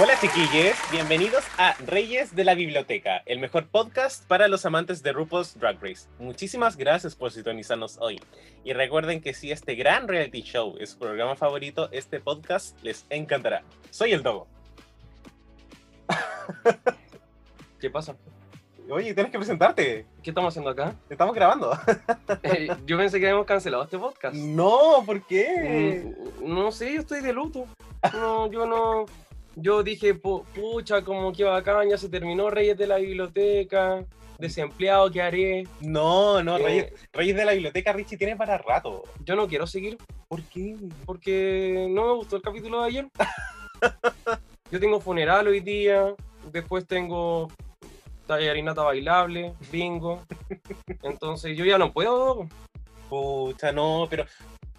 Hola chiquillos, bienvenidos a Reyes de la Biblioteca, el mejor podcast para los amantes de RuPaul's Drag Race. Muchísimas gracias por sintonizarnos hoy. Y recuerden que si este gran reality show es su programa favorito, este podcast les encantará. Soy el Dogo. ¿Qué pasa? Oye, tienes que presentarte. ¿Qué estamos haciendo acá? Estamos grabando. Eh, yo pensé que habíamos cancelado este podcast. No, ¿por qué? Mm, No sé, yo estoy de luto. No, yo no. Yo dije, "Pu- pucha, como que bacán, ya se terminó Reyes de la Biblioteca. Desempleado, ¿qué haré? No, no, Eh, Reyes, Reyes de la Biblioteca Richie tiene para rato. Yo no quiero seguir ¿Por qué? porque no me gustó el capítulo de ayer. Yo tengo funeral hoy día, después tengo tallarinata bailable, bingo. Entonces yo ya no puedo. Pucha, no, pero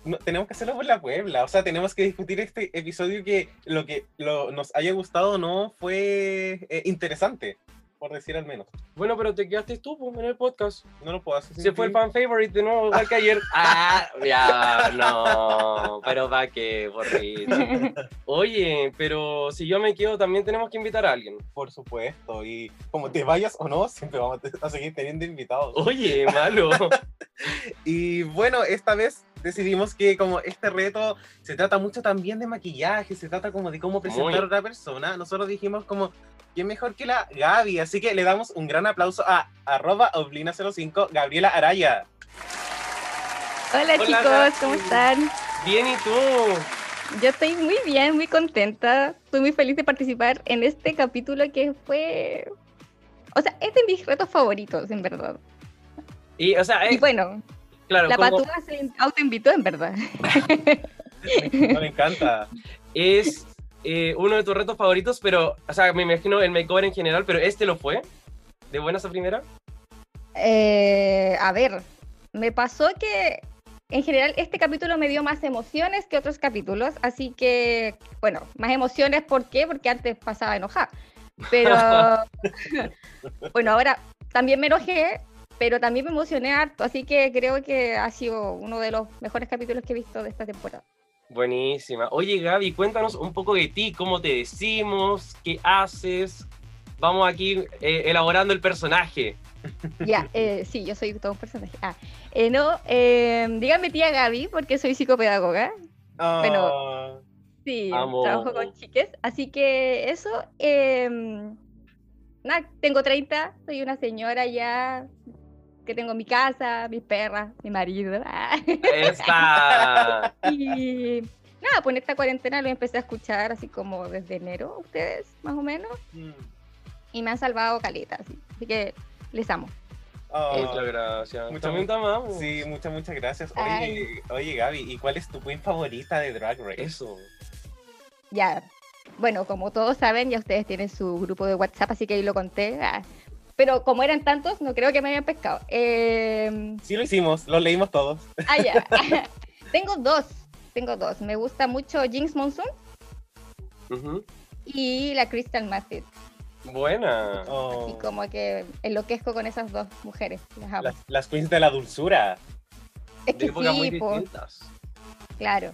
no, tenemos que hacerlo por la Puebla. O sea, tenemos que discutir este episodio que lo que lo- nos haya gustado o no fue eh, interesante, por decir al menos. Bueno, pero te quedaste tú po, en el podcast. No lo puedo hacer. Se fue el fan favorite de nuevo, igual que ayer. Ah, ya, no, pero va que, por Oye, pero si yo me quedo, también tenemos que invitar a alguien. Por supuesto. Y como te vayas o no, siempre vamos a seguir teniendo invitados. Oye, malo. Y bueno, esta vez decidimos que como este reto se trata mucho también de maquillaje, se trata como de cómo presentar Muy. a otra persona, nosotros dijimos como, ¿quién mejor que la Gaby? Así que le damos un gran aplauso a arroba oblina05 Gabriela Araya. Hola, Hola, chicos, Gaby. ¿cómo están? Bien, ¿y tú? Yo estoy muy bien, muy contenta. Estoy muy feliz de participar en este capítulo que fue... O sea, es de mis retos favoritos, en verdad. Y, o sea, Y bueno, claro, la como patúa se autoinvitó, en verdad. Me encanta. es eh, uno de tus retos favoritos, pero, o sea, me imagino el makeover en general, pero este lo fue. ¿De buenas a primera? Eh, a ver, me pasó que en general este capítulo me dio más emociones que otros capítulos, así que, bueno, más emociones, ¿por qué? Porque antes pasaba enojada. Pero, bueno, ahora también me enojé, pero también me emocioné harto, así que creo que ha sido uno de los mejores capítulos que he visto de esta temporada. Buenísima. Oye, Gaby, cuéntanos un poco de ti, cómo te decimos, qué haces. Vamos aquí eh, elaborando el personaje. Ya, eh, sí, yo soy todo un personaje. Ah, eh, no, eh, dígame tía Gaby, porque soy psicopedagoga. Bueno, Ah, Sí, Amo. trabajo con chiques, así que eso, em, nada, tengo 30, soy una señora ya, que tengo mi casa, mis perras, mi marido, ah, Esta. y nada, pues en esta cuarentena lo empecé a escuchar así como desde enero, ustedes, más o menos, mm, y me han salvado caletas, así, así que les amo. ah, Muchas gracias. Muchas- También te amamos. Sí, muchas, muchas gracias. Oye, oye, Gaby, ¿y cuál es tu queen favorita de Drag Race? Eso. Ya, bueno, como todos saben, ya ustedes tienen su grupo de WhatsApp, así que ahí lo conté, ah, pero como eran tantos, no creo que me hayan pescado. Em, Sí lo hicimos, lo leímos todos. Ah, ya. tengo dos. Tengo dos. Me gusta mucho Jinx Monsoon y la Crystal Method. Buena. Oh, Así como que enloquezco con esas dos mujeres. Las amo. las, las queens de la dulzura. es De que épocas muy sí, po, distintas. claro.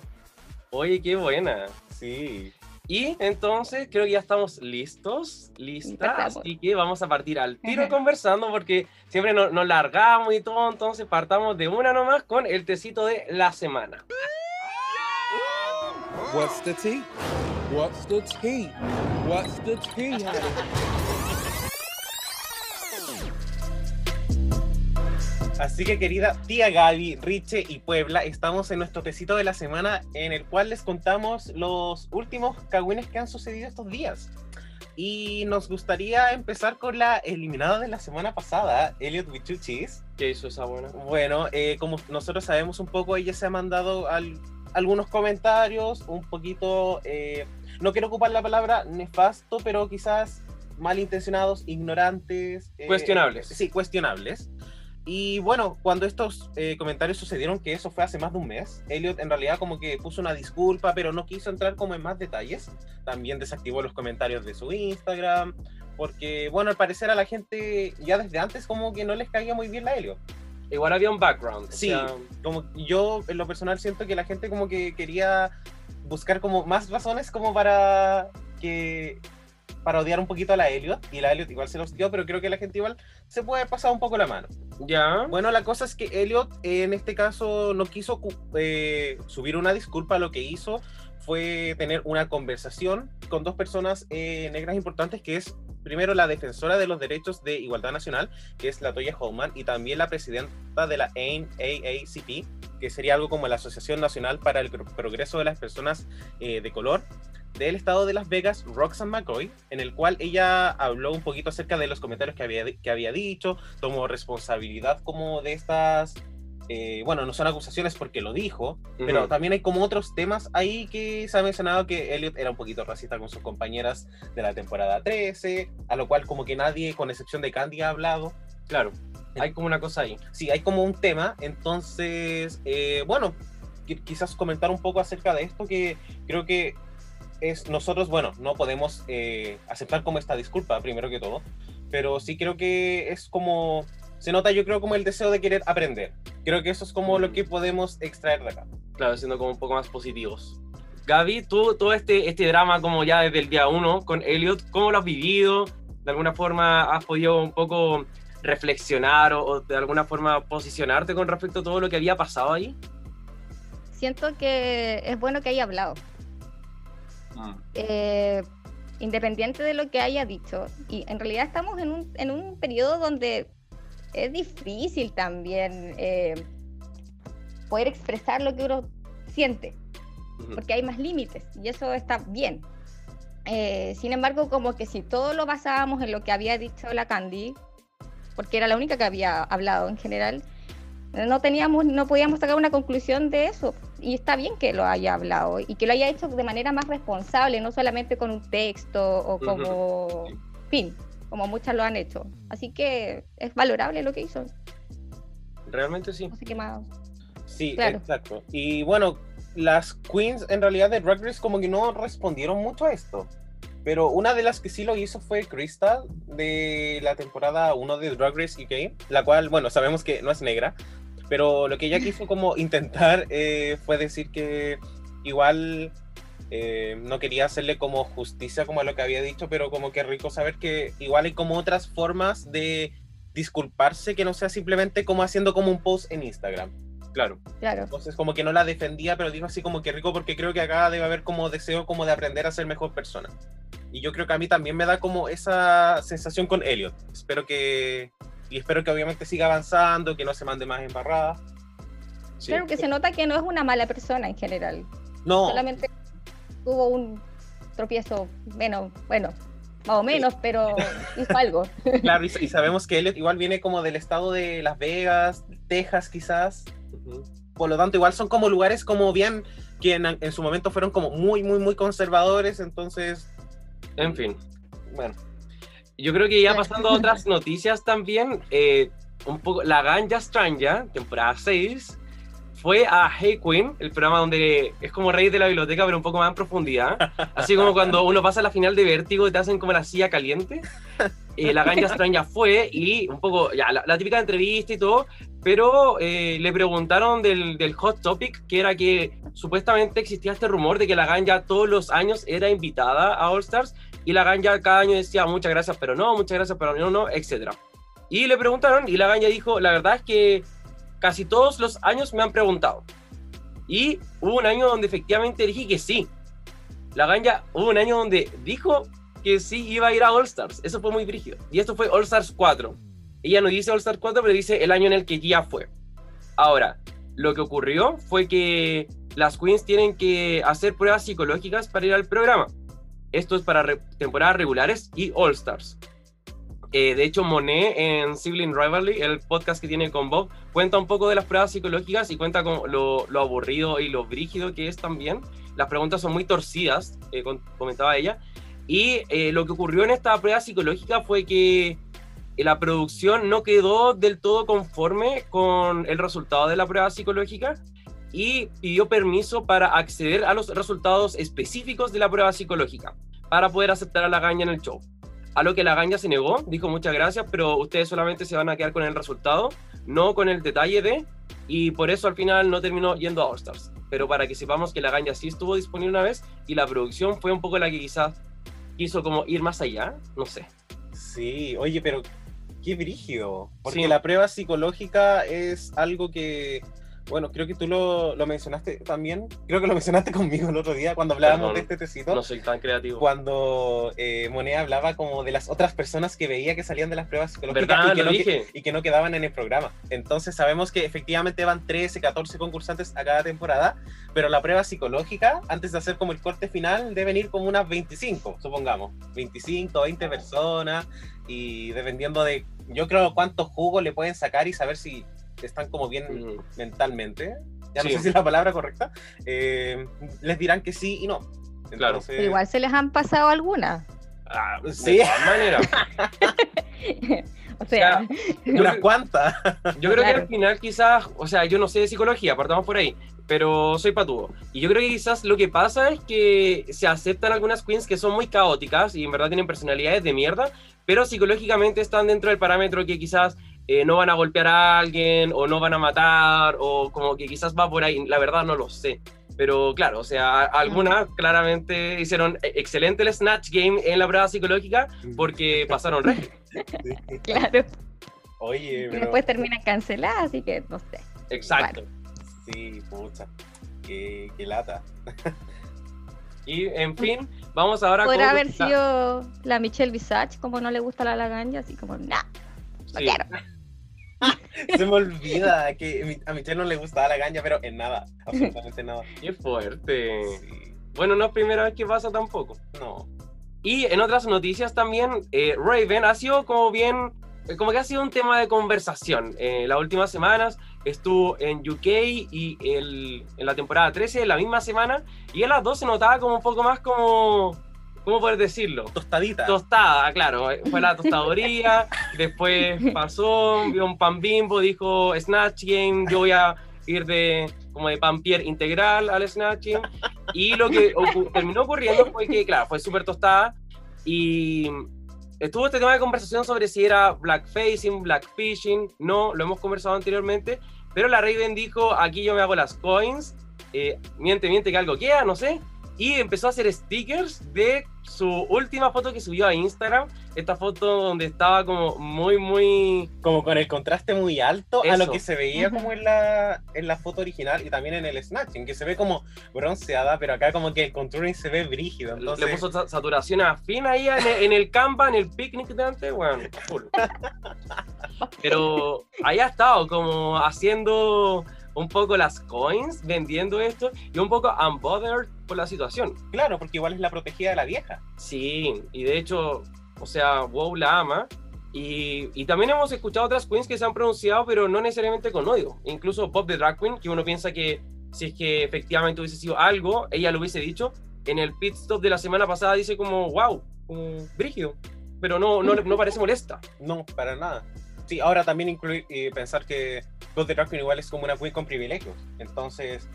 Oye, qué buena. Sí. Y entonces creo que ya estamos listos, listas, así que vamos a partir al tiro conversando porque siempre no- nos largamos y todo, entonces partamos de una nomás con el tecito de la semana. What's the tea? What's the tea? What's the tea, Así que querida tía Gaby, Riche y Puebla, estamos en nuestro tecito de la semana en el cual les contamos los últimos cagüines que han sucedido estos días. Y nos gustaría empezar con la eliminada de la semana pasada, Elliot Wichuchis. ¿Qué hizo esa buena? Bueno, eh, como nosotros sabemos un poco, ella se ha mandado al- algunos comentarios un poquito, eh, no quiero ocupar la palabra nefasto, pero quizás malintencionados, ignorantes. eh, Cuestionables. Sí, cuestionables. Y bueno, cuando estos eh, comentarios sucedieron, que eso fue hace más de un mes, Elliot en realidad como que puso una disculpa, pero no quiso entrar como en más detalles. También desactivó los comentarios de su Instagram, porque bueno, al parecer a la gente ya desde antes como que no les caía muy bien la Elliot. Igual había un background. o Sí. sea, Como yo en lo personal siento que la gente como que quería buscar como más razones como para que para odiar un poquito a la Elliot y la Elliot igual se los dio, pero creo que la gente igual se puede pasar un poco la mano. ya. Bueno, la cosa es que Elliot en este caso no quiso eh, subir una disculpa, lo que hizo fue tener una conversación con dos personas eh, negras importantes, que es primero la defensora de los derechos de igualdad nacional, que es la Toya Holman, y también la presidenta de la AACP, que sería algo como la Asociación Nacional para el Pro- Progreso de las Personas eh, de Color del estado de Las Vegas, Roxanne McCoy, en el cual ella habló un poquito acerca de los comentarios que había, que había dicho, tomó responsabilidad como de estas, eh, bueno, no son acusaciones porque lo dijo, pero también hay como otros temas ahí que se ha mencionado que Elliot era un poquito racista con sus compañeras de la temporada 13, a lo cual como que nadie, con excepción de Candy, ha hablado. Claro. Hay como una cosa ahí. Sí, hay como un tema, entonces, eh, bueno, qui- quizás comentar un poco acerca de esto que creo que es nosotros, bueno, no podemos eh, aceptar como esta disculpa, primero que todo, pero sí creo que es como, se nota yo creo como el deseo de querer aprender. Creo que eso es como lo que podemos extraer de acá. Claro, siendo como un poco más positivos. Gaby, tú todo este, este drama como ya desde el día uno con Elliot, ¿cómo lo has vivido? ¿De alguna forma has podido un poco reflexionar o, o de alguna forma posicionarte con respecto a todo lo que había pasado ahí? Siento que es bueno que haya hablado. eh, independiente de lo que haya dicho. Y en realidad estamos en un, en un periodo donde es difícil también eh, poder expresar lo que uno siente, porque hay más límites y eso está bien. Eh, sin embargo, como que si todo lo basábamos en lo que había dicho la Candy, porque era la única que había hablado en general, no teníamos, no podíamos sacar una conclusión de eso. Y está bien que lo haya hablado y que lo haya hecho de manera más responsable, no solamente con un texto o como fin, como muchas lo han hecho. Así que es valorable lo que hizo. Realmente sí. No sé qué más. Sí, Claro. exacto. Y bueno, las queens en realidad de Drag Race como que no respondieron mucho a esto. Pero una de las que sí lo hizo fue Crystal de la temporada 1 de Drag Race UK, la cual, bueno, sabemos que no es negra, pero lo que ella quiso como intentar eh, fue decir que igual eh, no quería hacerle como justicia como a lo que había dicho, pero como que rico saber que igual hay como otras formas de disculparse que no sea simplemente como haciendo como un post en Instagram. Claro. Claro. Entonces como que no la defendía, pero dijo así como que rico porque creo que acá debe haber como deseo como de aprender a ser mejor persona. Y yo creo que a mí también me da como esa sensación con Elliot. Espero que... Y espero que obviamente siga avanzando, que no se mande más embarrada. Sí. Claro que se nota que no es una mala persona en general. No, Solamente tuvo un tropiezo menos, bueno, más o menos, pero hizo algo. claro, y, y sabemos que Elliot igual viene como del estado de Las Vegas, Texas quizás. Por lo tanto, igual son como lugares como bien que en, en su momento fueron como muy, muy, muy conservadores. Entonces, En fin. bueno, Yo creo que ya pasando a otras noticias también, eh, un poco la Ganja Stranja, temporada 6, fue a Hey Queen, el programa donde es como Reyes de la Biblioteca, pero un poco más en profundidad. Así como cuando uno pasa a la final de Vértigo y te hacen como la silla caliente. Eh, la Ganja Stranja fue y un poco, ya, la, la típica entrevista y todo, pero eh, le preguntaron del, del hot topic, que era que supuestamente existía este rumor de que la Ganja todos los años era invitada a All Stars y la Ganja cada año decía muchas gracias, pero no, muchas gracias, pero no, no, etc. Y le preguntaron y la Ganja dijo, la verdad es que casi todos los años me han preguntado. Y hubo un año donde efectivamente dije que sí. La Ganja hubo un año donde dijo que sí iba a ir a All Stars. Eso fue muy brígido. Y esto fue All Stars 4. ella no dice All Star 4, pero dice el año en el que ya fue. Ahora, lo que ocurrió fue que las queens tienen que hacer pruebas psicológicas para ir al programa. Esto es para temporadas regulares y All Stars. Eh, de hecho, Monet en Sibling Rivalry, el podcast que tiene con Bob, cuenta un poco de las pruebas psicológicas y cuenta con lo, aburrido y lo brígido que es también. Las preguntas son muy torcidas, eh, comentaba ella. Y eh, lo que ocurrió en esta prueba psicológica fue que eh, la producción no quedó del todo conforme con el resultado de la prueba psicológica y pidió permiso para acceder a los resultados específicos de la prueba psicológica para poder aceptar a la gaña en el show. A lo que la gaña se negó, dijo muchas gracias, pero ustedes solamente se van a quedar con el resultado, no con el detalle de, y por eso al final no terminó yendo a All Stars. Pero para que sepamos que la gaña sí estuvo disponible una vez y la producción fue un poco la que quizás quiso como ir más allá, no sé. Sí, oye, pero qué brígido. Porque Sí. la prueba psicológica es algo que, bueno, creo que tú lo, lo mencionaste también. Creo que lo mencionaste conmigo el otro día cuando hablábamos Perdón, de este tecito. No soy tan creativo. Cuando eh, Monet hablaba como de las otras personas que veía que salían de las pruebas psicológicas y, que no, que- y que no quedaban en el programa. Entonces sabemos que efectivamente van 13, 14 concursantes a cada temporada, pero la prueba psicológica, antes de hacer como el corte final, deben ir como unas 25, supongamos. 25, 20 personas y dependiendo de, yo creo, cuántos jugos le pueden sacar y saber si están como bien Mm. mentalmente. Ya no Sí. sé si es la palabra correcta. eh, les dirán que sí y no. Claro. Entonces, Pero igual se les han pasado algunas. Ah, de Sí. todas maneras. o sea, unas cuantas. Yo creo que al final quizás, o sea, yo no sé de psicología, partamos por ahí, pero soy patudo. Y yo creo que quizás lo que pasa es que se aceptan algunas queens que son muy caóticas y en verdad tienen personalidades de mierda, pero psicológicamente están dentro del parámetro que quizás eh, no van a golpear a alguien o no van a matar o como que quizás va por ahí. La verdad no lo sé. Pero claro, o sea, algunas claramente hicieron e- excelente el Snatch Game en la prueba psicológica porque pasaron reglas. claro. Oye, pero... después terminan canceladas, así que no sé. Exacto. Sí, pucha. Qué, qué lata. Y en fin, vamos ahora Podrá con haber la- sido la Michelle Visage, como no le gusta la laganja, así como, nah, no Sí. quiero. Se me olvida que a Michelle no le gustaba la gaña, pero en nada. Absolutamente nada. Qué fuerte. Sí. Bueno, no es primera vez que pasa tampoco. No. Y en otras noticias también, eh, Raven ha sido como bien, eh, como que ha sido un tema de conversación. Eh, las últimas semanas estuvo en UK y el- en la temporada 13, la misma semana, y en las dos se notaba como un poco más como, ¿cómo poder decirlo? Tostadita. Tostada, claro, fue la tostadoría, después pasó, vio un pan bimbo, dijo Snatch Game, yo voy a ir de como de pan pierre integral al Snatch Game, y lo que ocu- terminó ocurriendo fue que, claro, fue súper tostada, y estuvo este tema de conversación sobre si era blackfacing, blackfishing, no, lo hemos conversado anteriormente, pero la Raven dijo, aquí yo me hago las coins, eh, miente, miente que algo queda, no sé, y empezó a hacer stickers de su última foto que subió a Instagram, esta foto donde estaba como muy, muy... Como con el contraste muy alto a lo Eso. que se veía como en la, en la foto original y también en el snatching, que se ve como bronceada, pero acá como que el contouring se ve brígido. Entonces, Le puso sa- saturación a fin ahí en el, en el Canva, en el picnic de antes, bueno, full. Pero ahí ha estado como haciendo un poco las coins, vendiendo esto y un poco unbothered por la situación. claro, porque igual es la protegida de la vieja. Sí, y de hecho, o sea, WoW la ama. Y, y también hemos escuchado otras queens que se han pronunciado, pero no necesariamente con odio. Incluso Bob the Drag Queen, que uno piensa que si es que efectivamente hubiese sido algo, ella lo hubiese dicho. En el pit stop de la semana pasada dice como, wow, como brígido. Pero no, no, no parece molesta. No, para nada. Sí, ahora también incluir eh, pensar que God the Drag Queen igual es como una queen con privilegios. Entonces,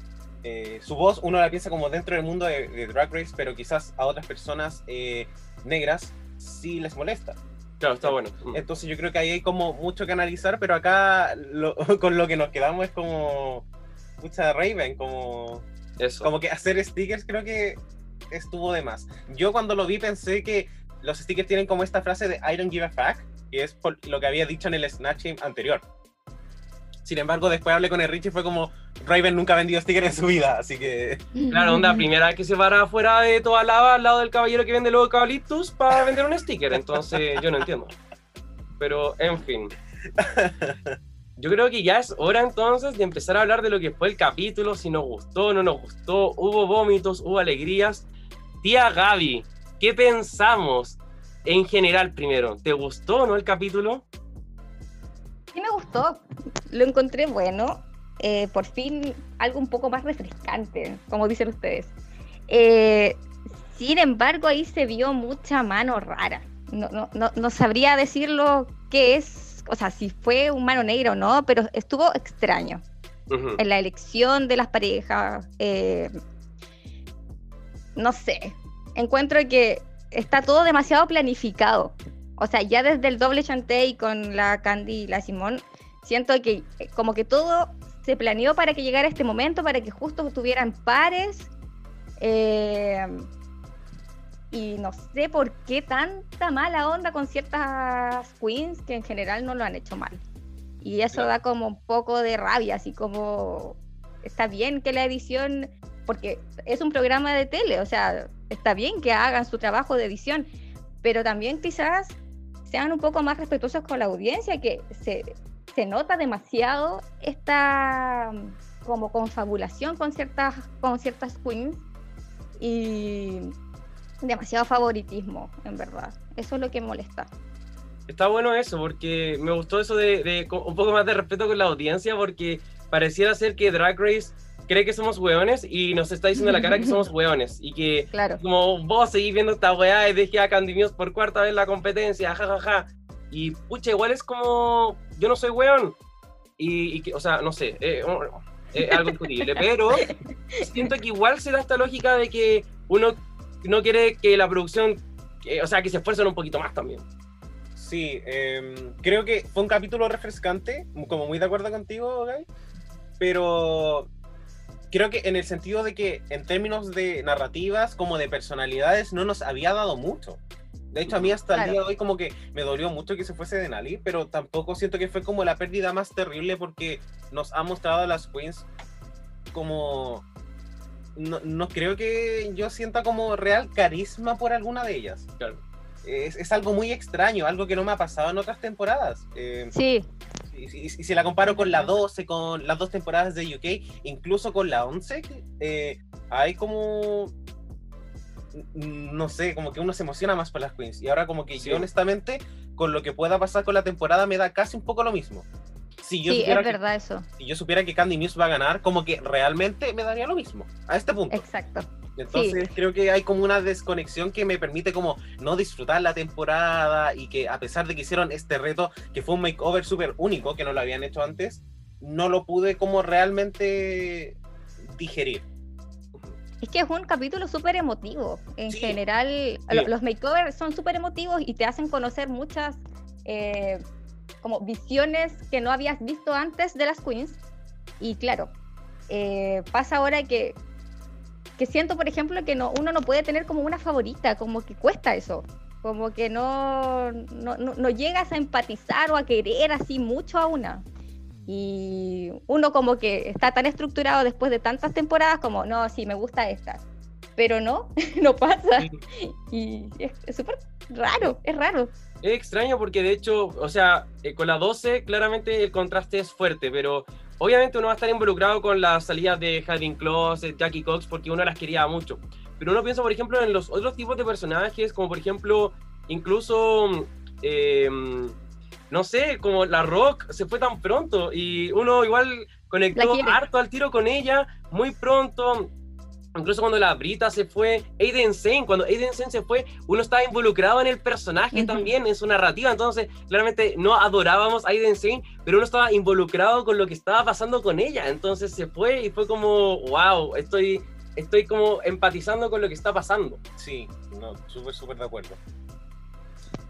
eh, su voz uno la piensa como dentro del mundo de, de Drag Race, pero quizás a otras personas eh, negras sí les molesta. Claro, está bueno. Mm. Entonces yo creo que ahí hay como mucho que analizar, pero acá lo- con lo que nos quedamos es como mucha Raven, como, Eso. como que hacer stickers creo que estuvo de más. Yo cuando lo vi pensé que los stickers tienen como esta frase de I don't give a fuck, que es por lo que había dicho en el Snatch Game anterior. Sin embargo, después hablé con el Richie y fue como Raven nunca ha vendido stickers en su vida, así que Claro, onda, primera vez que se para afuera de toda lava al lado del caballero que vende los eucaliptus para vender un sticker. Entonces, yo no entiendo. Pero, en fin. Yo creo que ya es hora entonces de empezar a hablar de lo que fue el capítulo, si nos gustó, no nos gustó, hubo vómitos, hubo alegrías. Tía Gaby, ¿qué pensamos en general primero? ¿Te gustó o no el capítulo? Sí me gustó, lo encontré bueno, eh, por fin algo un poco más refrescante, como dicen ustedes. Eh, sin embargo, ahí se vio mucha mano rara. No, no, no, no sabría decirlo qué es o sea, si fue un mano negra o no, pero estuvo extraño en la elección de las parejas. eh, no sé, encuentro que está todo demasiado planificado. O sea, ya desde el doble chantey con la Candy y la Simón, siento que eh, como que todo se planeó para que llegara este momento, para que justo estuvieran pares. eh, y no sé por qué tanta mala onda con ciertas queens que en general no lo han hecho mal. Y eso Claro. da como un poco de rabia, así como está bien que la edición, porque es un programa de tele, o sea, está bien que hagan su trabajo de edición, pero también quizás sean un poco más respetuosos con la audiencia, que se, se nota demasiado esta mm, como confabulación con ciertas, con ciertas queens y demasiado favoritismo, en verdad. Eso es lo que molesta. Está bueno eso, porque me gustó eso de, de un poco más de respeto con la audiencia, porque pareciera ser que Drag Race cree que somos hueones y nos está diciendo en la cara que somos hueones y que Claro. como vos seguís viendo esta weá y dejé a Candy por cuarta vez la competencia, jajaja. Y pucha, igual es como, yo no soy weón. Y, y que, o sea, no sé, eh, es algo discutible, pero siento que igual se da esta lógica de que uno no quiere que la producción, que- o sea, que se esfuercen un poquito más también. Sí, em, creo que fue un capítulo refrescante, como muy de acuerdo contigo, Guy, pero creo que en el sentido de que en términos de narrativas como de personalidades no nos había dado mucho. De hecho, a mí hasta el Claro. día de hoy como que me dolió mucho que se fuese Denali, pero tampoco siento que fue como la pérdida más terrible porque nos ha mostrado a las queens como... No, no creo que yo sienta como real carisma por alguna de ellas. Claro. Es, es algo muy extraño, algo que no me ha pasado en otras temporadas. Eh, Sí, y, y- y si la comparo con la 12, con las dos temporadas de UK, incluso con la 11, eh, hay como. No sé, como que uno se emociona más por las queens. Y ahora, como que Sí. yo, honestamente, con lo que pueda pasar con la temporada, me da casi un poco lo mismo. Si yo, sí, supiera es que, verdad eso. si yo supiera que Candy Muse va a ganar, como que realmente me daría lo mismo. A este punto. Exacto. Entonces creo que hay como una desconexión que me permite como no disfrutar la temporada y que a pesar de que hicieron este reto, que fue un makeover súper único, que no lo habían hecho antes, no lo pude como realmente digerir. Es que es un capítulo súper emotivo. En Sí. general, lo- los makeovers son súper emotivos y te hacen conocer muchas eh, como visiones que no habías visto antes de las queens. Y claro, eh, pasa ahora que, que siento, por ejemplo, que no, uno no puede tener como una favorita, como que cuesta eso. Como que no, no, no- no llegas a empatizar o a querer así mucho a una. Y uno como que está tan estructurado después de tantas temporadas como, no, sí, me gusta esta. Pero no, no pasa. Y es es súper raro, es raro. Es extraño porque de hecho, o sea, eh, con la 12 claramente el contraste es fuerte, pero obviamente uno va a estar involucrado con las salidas de Hiding Closet, Jackie Cox, porque uno las quería mucho. Pero uno piensa, por ejemplo, en los otros tipos de personajes, como por ejemplo, incluso, eh, no sé, como la Rock se fue tan pronto y uno igual conectó harto al tiro con ella muy pronto. Incluso cuando la Brita se fue, Aiden Zane, cuando Aiden Zane se fue, uno estaba involucrado en el personaje Ujú. también, en su narrativa. Entonces, claramente no adorábamos a Aiden Zane, pero uno estaba involucrado con lo que estaba pasando con ella. Entonces se fue y fue como, wow, estoy, estoy como empatizando con lo que está pasando. Sí, no, súper, súper de acuerdo.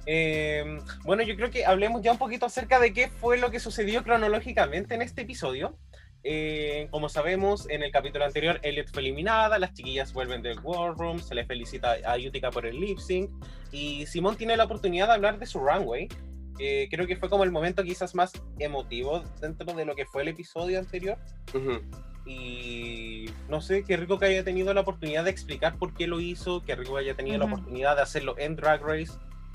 Eh, bueno, yo creo que hablemos ya un poquito acerca de qué fue lo que sucedió cronológicamente en este episodio. Eh, como sabemos, en el capítulo anterior, Elliot fue eliminada, las chiquillas vuelven del War Room, se le felicita a Utica por el lip sync, y Simón tiene la oportunidad de hablar de su runway. que creo que fue como el momento quizás más emotivo dentro de lo que fue el episodio anterior. Ujú. Y no sé, qué rico que haya tenido la oportunidad de explicar por qué lo hizo, qué rico que haya tenido la Ujú. oportunidad de hacerlo en Drag Race.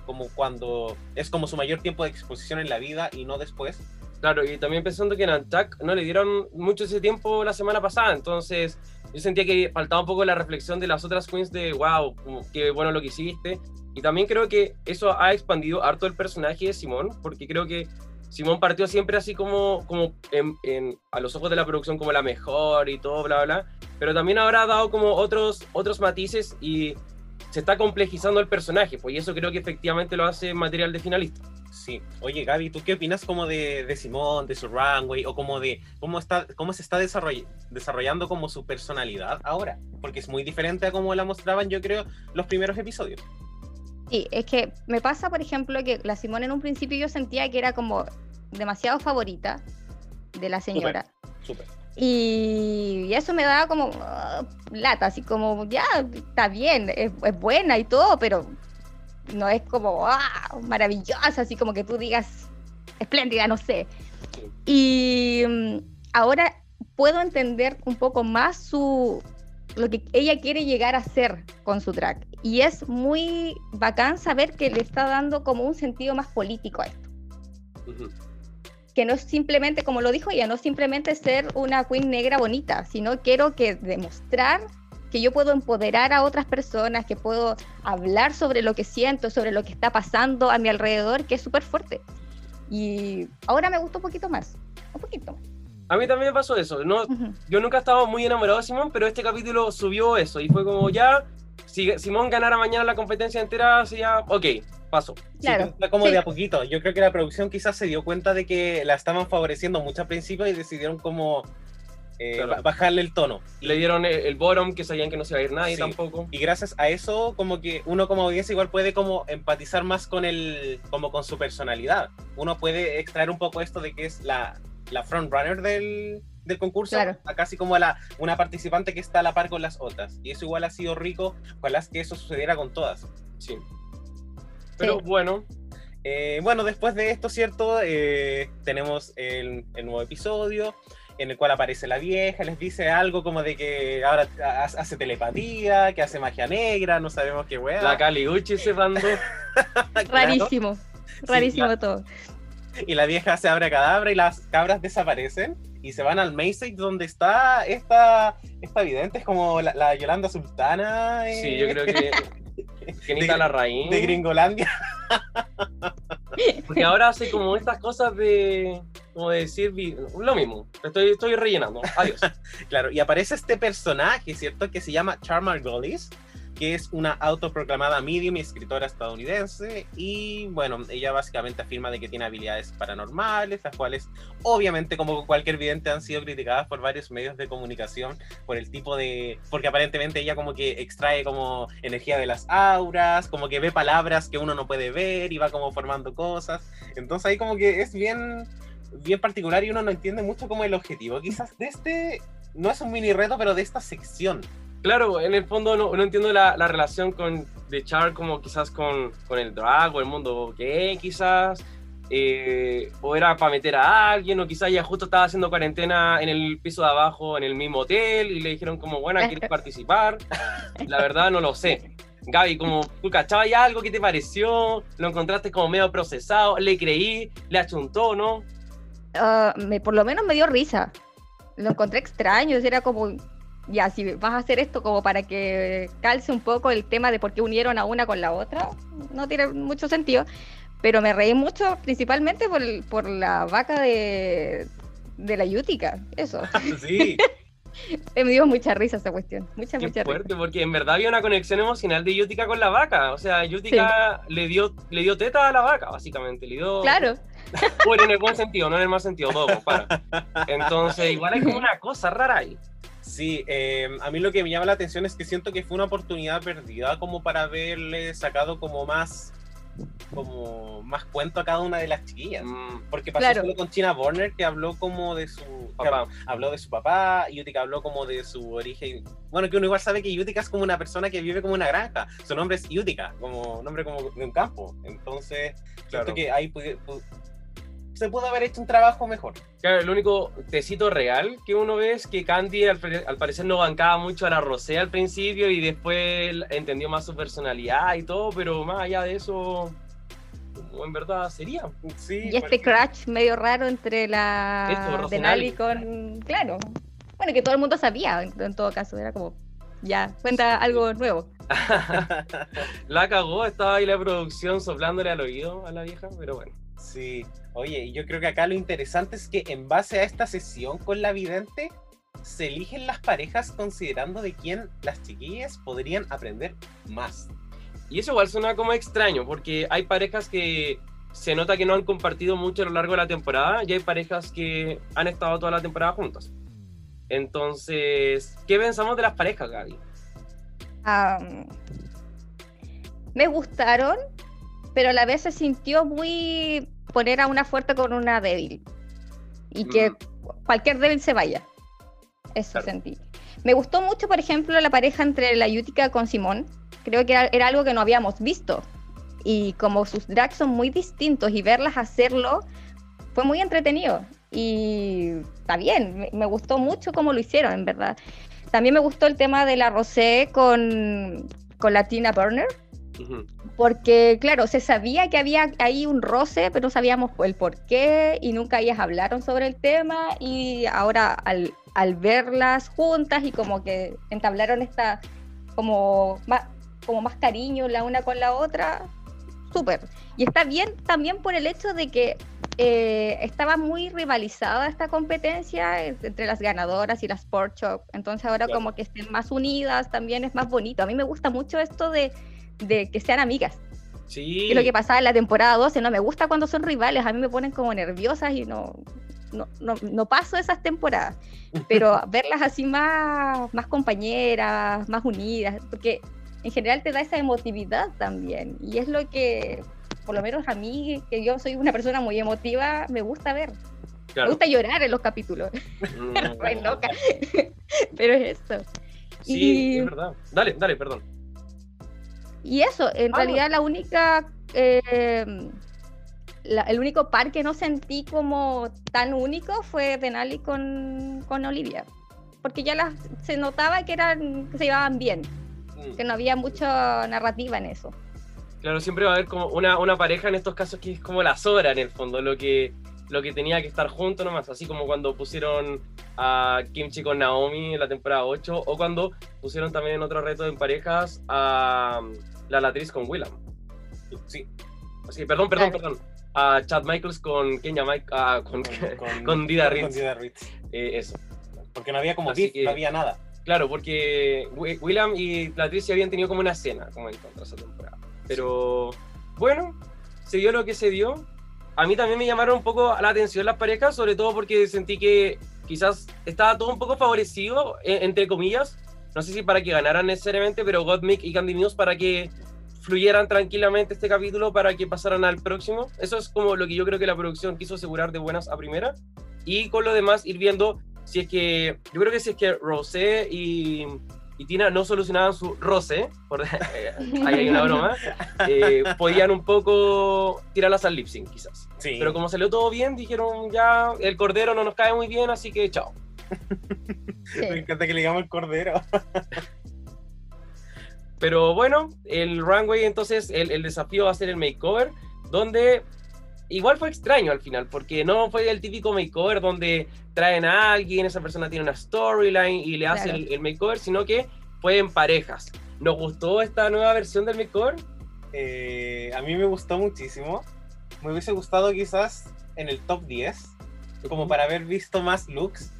como cuando es como su mayor tiempo de exposición en la vida y no después. Claro, y también pensando que en Antac no le dieron mucho ese tiempo la semana pasada, entonces yo sentía que faltaba un poco la reflexión de las otras queens de wow, qué bueno lo que hiciste. Y también creo que eso ha expandido harto el personaje de Simón, porque creo que Simón partió siempre así como, como en, a los ojos de la producción como la mejor y todo, bla, bla, pero también ahora ha dado como otros, otros matices y se está complejizando el personaje, pues y eso creo que efectivamente lo hace material de finalista. Sí. Oye, Gaby, ¿tú qué opinas como de, de Simón, de su runway, o como de cómo, está, cómo se está desarrollando como su personalidad ahora? Porque es muy diferente a como la mostraban, yo creo, los primeros episodios. Sí, es que me pasa, por ejemplo, que la Simón en un principio yo sentía que era como demasiado favorita de la señora. Súper. Y, eso me daba como uh, lata, así como, ya, está bien, es, buena y todo, pero no es como ah, maravillosa, así como que tú digas espléndida, no sé. Y mm, ahora puedo entender un poco más su lo que ella quiere llegar a ser con su track. Y es muy bacán saber que le está dando como un sentido más político a esto que no es simplemente, como lo dijo ella, no simplemente ser una queen negra bonita, sino quiero que demostrar que yo puedo empoderar a otras personas, que puedo hablar sobre lo que siento, sobre lo que está pasando a mi alrededor, que es súper fuerte. Y ahora me gusta un poquito más, un poquito. A mí también me pasó eso. No, Yo nunca estaba muy enamorado de Simón, pero este capítulo subió eso y fue como ya, si Simón ganara mañana la competencia entera, sería, ok, paso. Claro. está como de a poquito. Yo creo que la producción quizás se dio cuenta de que la estaban favoreciendo mucho al principio y decidieron como eh, bajarle el tono. Le dieron el, bottom que sabían que no se iba a ir nadie tampoco. Y gracias a eso, como que uno como audiencia igual puede como empatizar más con el, como con su personalidad. Uno puede extraer un poco esto de que es la, la frontrunner del, del concurso, a casi como la, una participante que está a la par con las otras. Y eso igual ha sido rico, ojalá que eso sucediera con todas. Sí. Pero bueno. Eh, bueno, después de esto, ¿cierto? Eh, tenemos el, nuevo episodio en el cual aparece la vieja, les dice algo como de que ahora hace telepatía, que hace magia negra, no sabemos qué weá. La Caliguchi se mandó. Rarísimo, rarísimo todo. Y la vieja se abre a cadabra y las cabras desaparecen y se van al Mayside donde está esta, esta vidente, es como la, Yolanda Sultana. Sí, yo creo que de, la raíz. De Gringolandia. Porque ahora hace como estas cosas de, como decir, lo mismo, estoy, estoy rellenando, adiós. claro, y aparece este personaje, ¿cierto? Que se llama Charmar Gollis que es una autoproclamada medium y escritora estadounidense y bueno, ella básicamente afirma de que tiene habilidades paranormales, las cuales obviamente como cualquier vidente han sido criticadas por varios medios de comunicación por el tipo de, porque aparentemente ella como que extrae como energía de las auras, como que ve palabras que uno no puede ver y va como formando cosas, entonces ahí como que es bien bien particular y uno no entiende mucho como el objetivo. Quizás de este no es un mini reto pero de esta sección claro, en el fondo no, no entiendo la, la, relación con de Char como quizás con, con el drag o el mundo gay quizás, eh, o era para meter a alguien, o quizás ella justo estaba haciendo cuarentena en el piso de abajo, en el mismo hotel, y le dijeron como, bueno, ¿quieres participar? La verdad no lo sé. Gaby, como tú cachabas ya algo, ¿qué te pareció? ¿Lo encontraste como medio procesado? ¿Le creí? ¿Le achuntó, no? Uh, me, por lo menos me dio risa. Lo encontré extraño, era como, ya, si vas a hacer esto como para que calce un poco el tema de por qué unieron a una con la otra, no tiene mucho sentido. Pero me reí mucho principalmente por, por la vaca de, de la Yutica, eso. sí. me dio mucha risa esa cuestión, mucha, Qué fuerte, porque en verdad había una conexión emocional de Yutica con la vaca. O sea, Yutica le, dio, le dio teta a la vaca, básicamente. Le dio... Claro. Bueno, en el buen sentido, no en el mal sentido, todo, para. Entonces, igual hay como una cosa rara ahí. Sí, em, a mí lo que me llama la atención es que siento que fue una oportunidad perdida como para haberle sacado como más como más cuento a cada una de las chiquillas. Mm. Porque pasó solo con China Warner, que habló como de su papá, habló de su papá, Yutika habló como de su origen. Bueno, que uno igual sabe que Yutika es como una persona que vive como una granja. Su nombre es Yutika, como nombre como de un campo. Entonces, claro. siento que ahí se pudo haber hecho un trabajo mejor. Claro, el único tecito real que uno ve es que Candy al, parecer no bancaba mucho a la Rosé al principio y después entendió más su personalidad y todo, pero más allá de eso, como en verdad sería. Sí, Y este crash medio raro entre la. Denali con. Claro. Bueno, que todo el mundo sabía, en, en todo caso. Era como. Ya, cuenta algo nuevo. La cagó, estaba ahí la producción soplándole al oído a la vieja, pero bueno. Sí, oye, y yo creo que acá lo interesante es que en base a esta sesión con la vidente, se eligen las parejas considerando de quién las chiquillas podrían aprender más. Y eso igual suena como extraño, porque hay parejas que se nota que no han compartido mucho a lo largo de la temporada y hay parejas que han estado toda la temporada juntas. Entonces, ¿qué pensamos de las parejas, Gaby? Me gustaron, pero a la vez se sintió muy poner a una fuerte con una débil. Y que Mm. cualquier débil se vaya. Eso Claro. sentí. Me gustó mucho, por ejemplo, la pareja entre la Yutica con Simón. Creo que era, era algo que no habíamos visto. Y como sus drags son muy distintos y verlas hacerlo fue muy entretenido. Y está bien, me, me gustó mucho cómo lo hicieron, en verdad. También me gustó el tema de la Rosé con, con la Tina Burner. Porque, claro, se sabía que había ahí un roce, pero no sabíamos el por qué y nunca ellas hablaron sobre el tema. Y ahora, al, al verlas juntas y como que entablaron esta, como más, como más cariño la una con la otra, súper. Y está bien también por el hecho de que eh, estaba muy rivalizada esta competencia entre las ganadoras y las Sport Shop. Entonces ahora Claro. como que estén más unidas también es más bonito. A mí me gusta mucho esto de, de que sean amigas. Sí. Que lo que pasaba en la temporada 12. No me gusta cuando son rivales. A mí me ponen como nerviosas y no, no, no, no paso esas temporadas. Pero verlas así más, más compañeras, más unidas, porque en general te da esa emotividad también. Y es lo que, por lo menos a mí, que yo soy una persona muy emotiva, me gusta ver. Me Claro. gusta llorar en los capítulos. Mm. Pero es eso. Sí, Y- es verdad. Dale, dale, perdón. Y eso, en Ah, realidad la única, eh, la- el único par que no sentí como tan único fue Denali con, con Olivia. Porque ya las, se notaba que eran que se llevaban bien, Mm. que no había mucha narrativa en eso. Claro, siempre va a haber como una, una pareja en estos casos que es como la sobra en el fondo, lo que, lo que tenía que estar junto nomás, así como cuando pusieron a Kimchi con Naomi en la temporada 8, o cuando pusieron también en otro reto en parejas a um, la Latriz con Willam. Sí, Así, perdón, perdón, Claro. perdón. A Chad Michaels con Kenya Mike, ah, con, con, con Dida con Ritz. Dida Ritz. eh, eso. Porque no había como beef, que- no había nada. Claro, porque Wi- Willam y Latricia habían tenido como una escena como en contra esa temporada. Pero bueno, se dio lo que se dio. A mí también me llamaron un poco la atención las parejas, sobre todo porque sentí que quizás estaba todo un poco favorecido, e- entre comillas. No sé si para que ganaran necesariamente, pero Gottmik y Candy Muse para que fluyeran tranquilamente este capítulo para que pasaran al próximo. Eso es como lo que yo creo que la producción quiso asegurar de buenas a primera. Y con lo demás ir viendo si es que, yo creo que si es que Rosé y, y Tina no solucionaban su roce, por, ahí hay una broma, eh, podían un poco tirarlas al lip sync quizás. Sí. Pero como salió todo bien, dijeron ya, el cordero no nos cae muy bien, así que chao. Sí. Me encanta que le digamos el cordero. Pero bueno, el runway entonces, el, el desafío va a ser el makeover, donde igual fue extraño al final, porque no fue el típico makeover donde traen a alguien, esa persona tiene una storyline y le hace Claro. el, el makeover, sino que fue en parejas. ¿Nos gustó esta nueva versión del makeover? Eh, a mí me gustó muchísimo. Me hubiese gustado quizás en el top 10, como para haber visto más looks.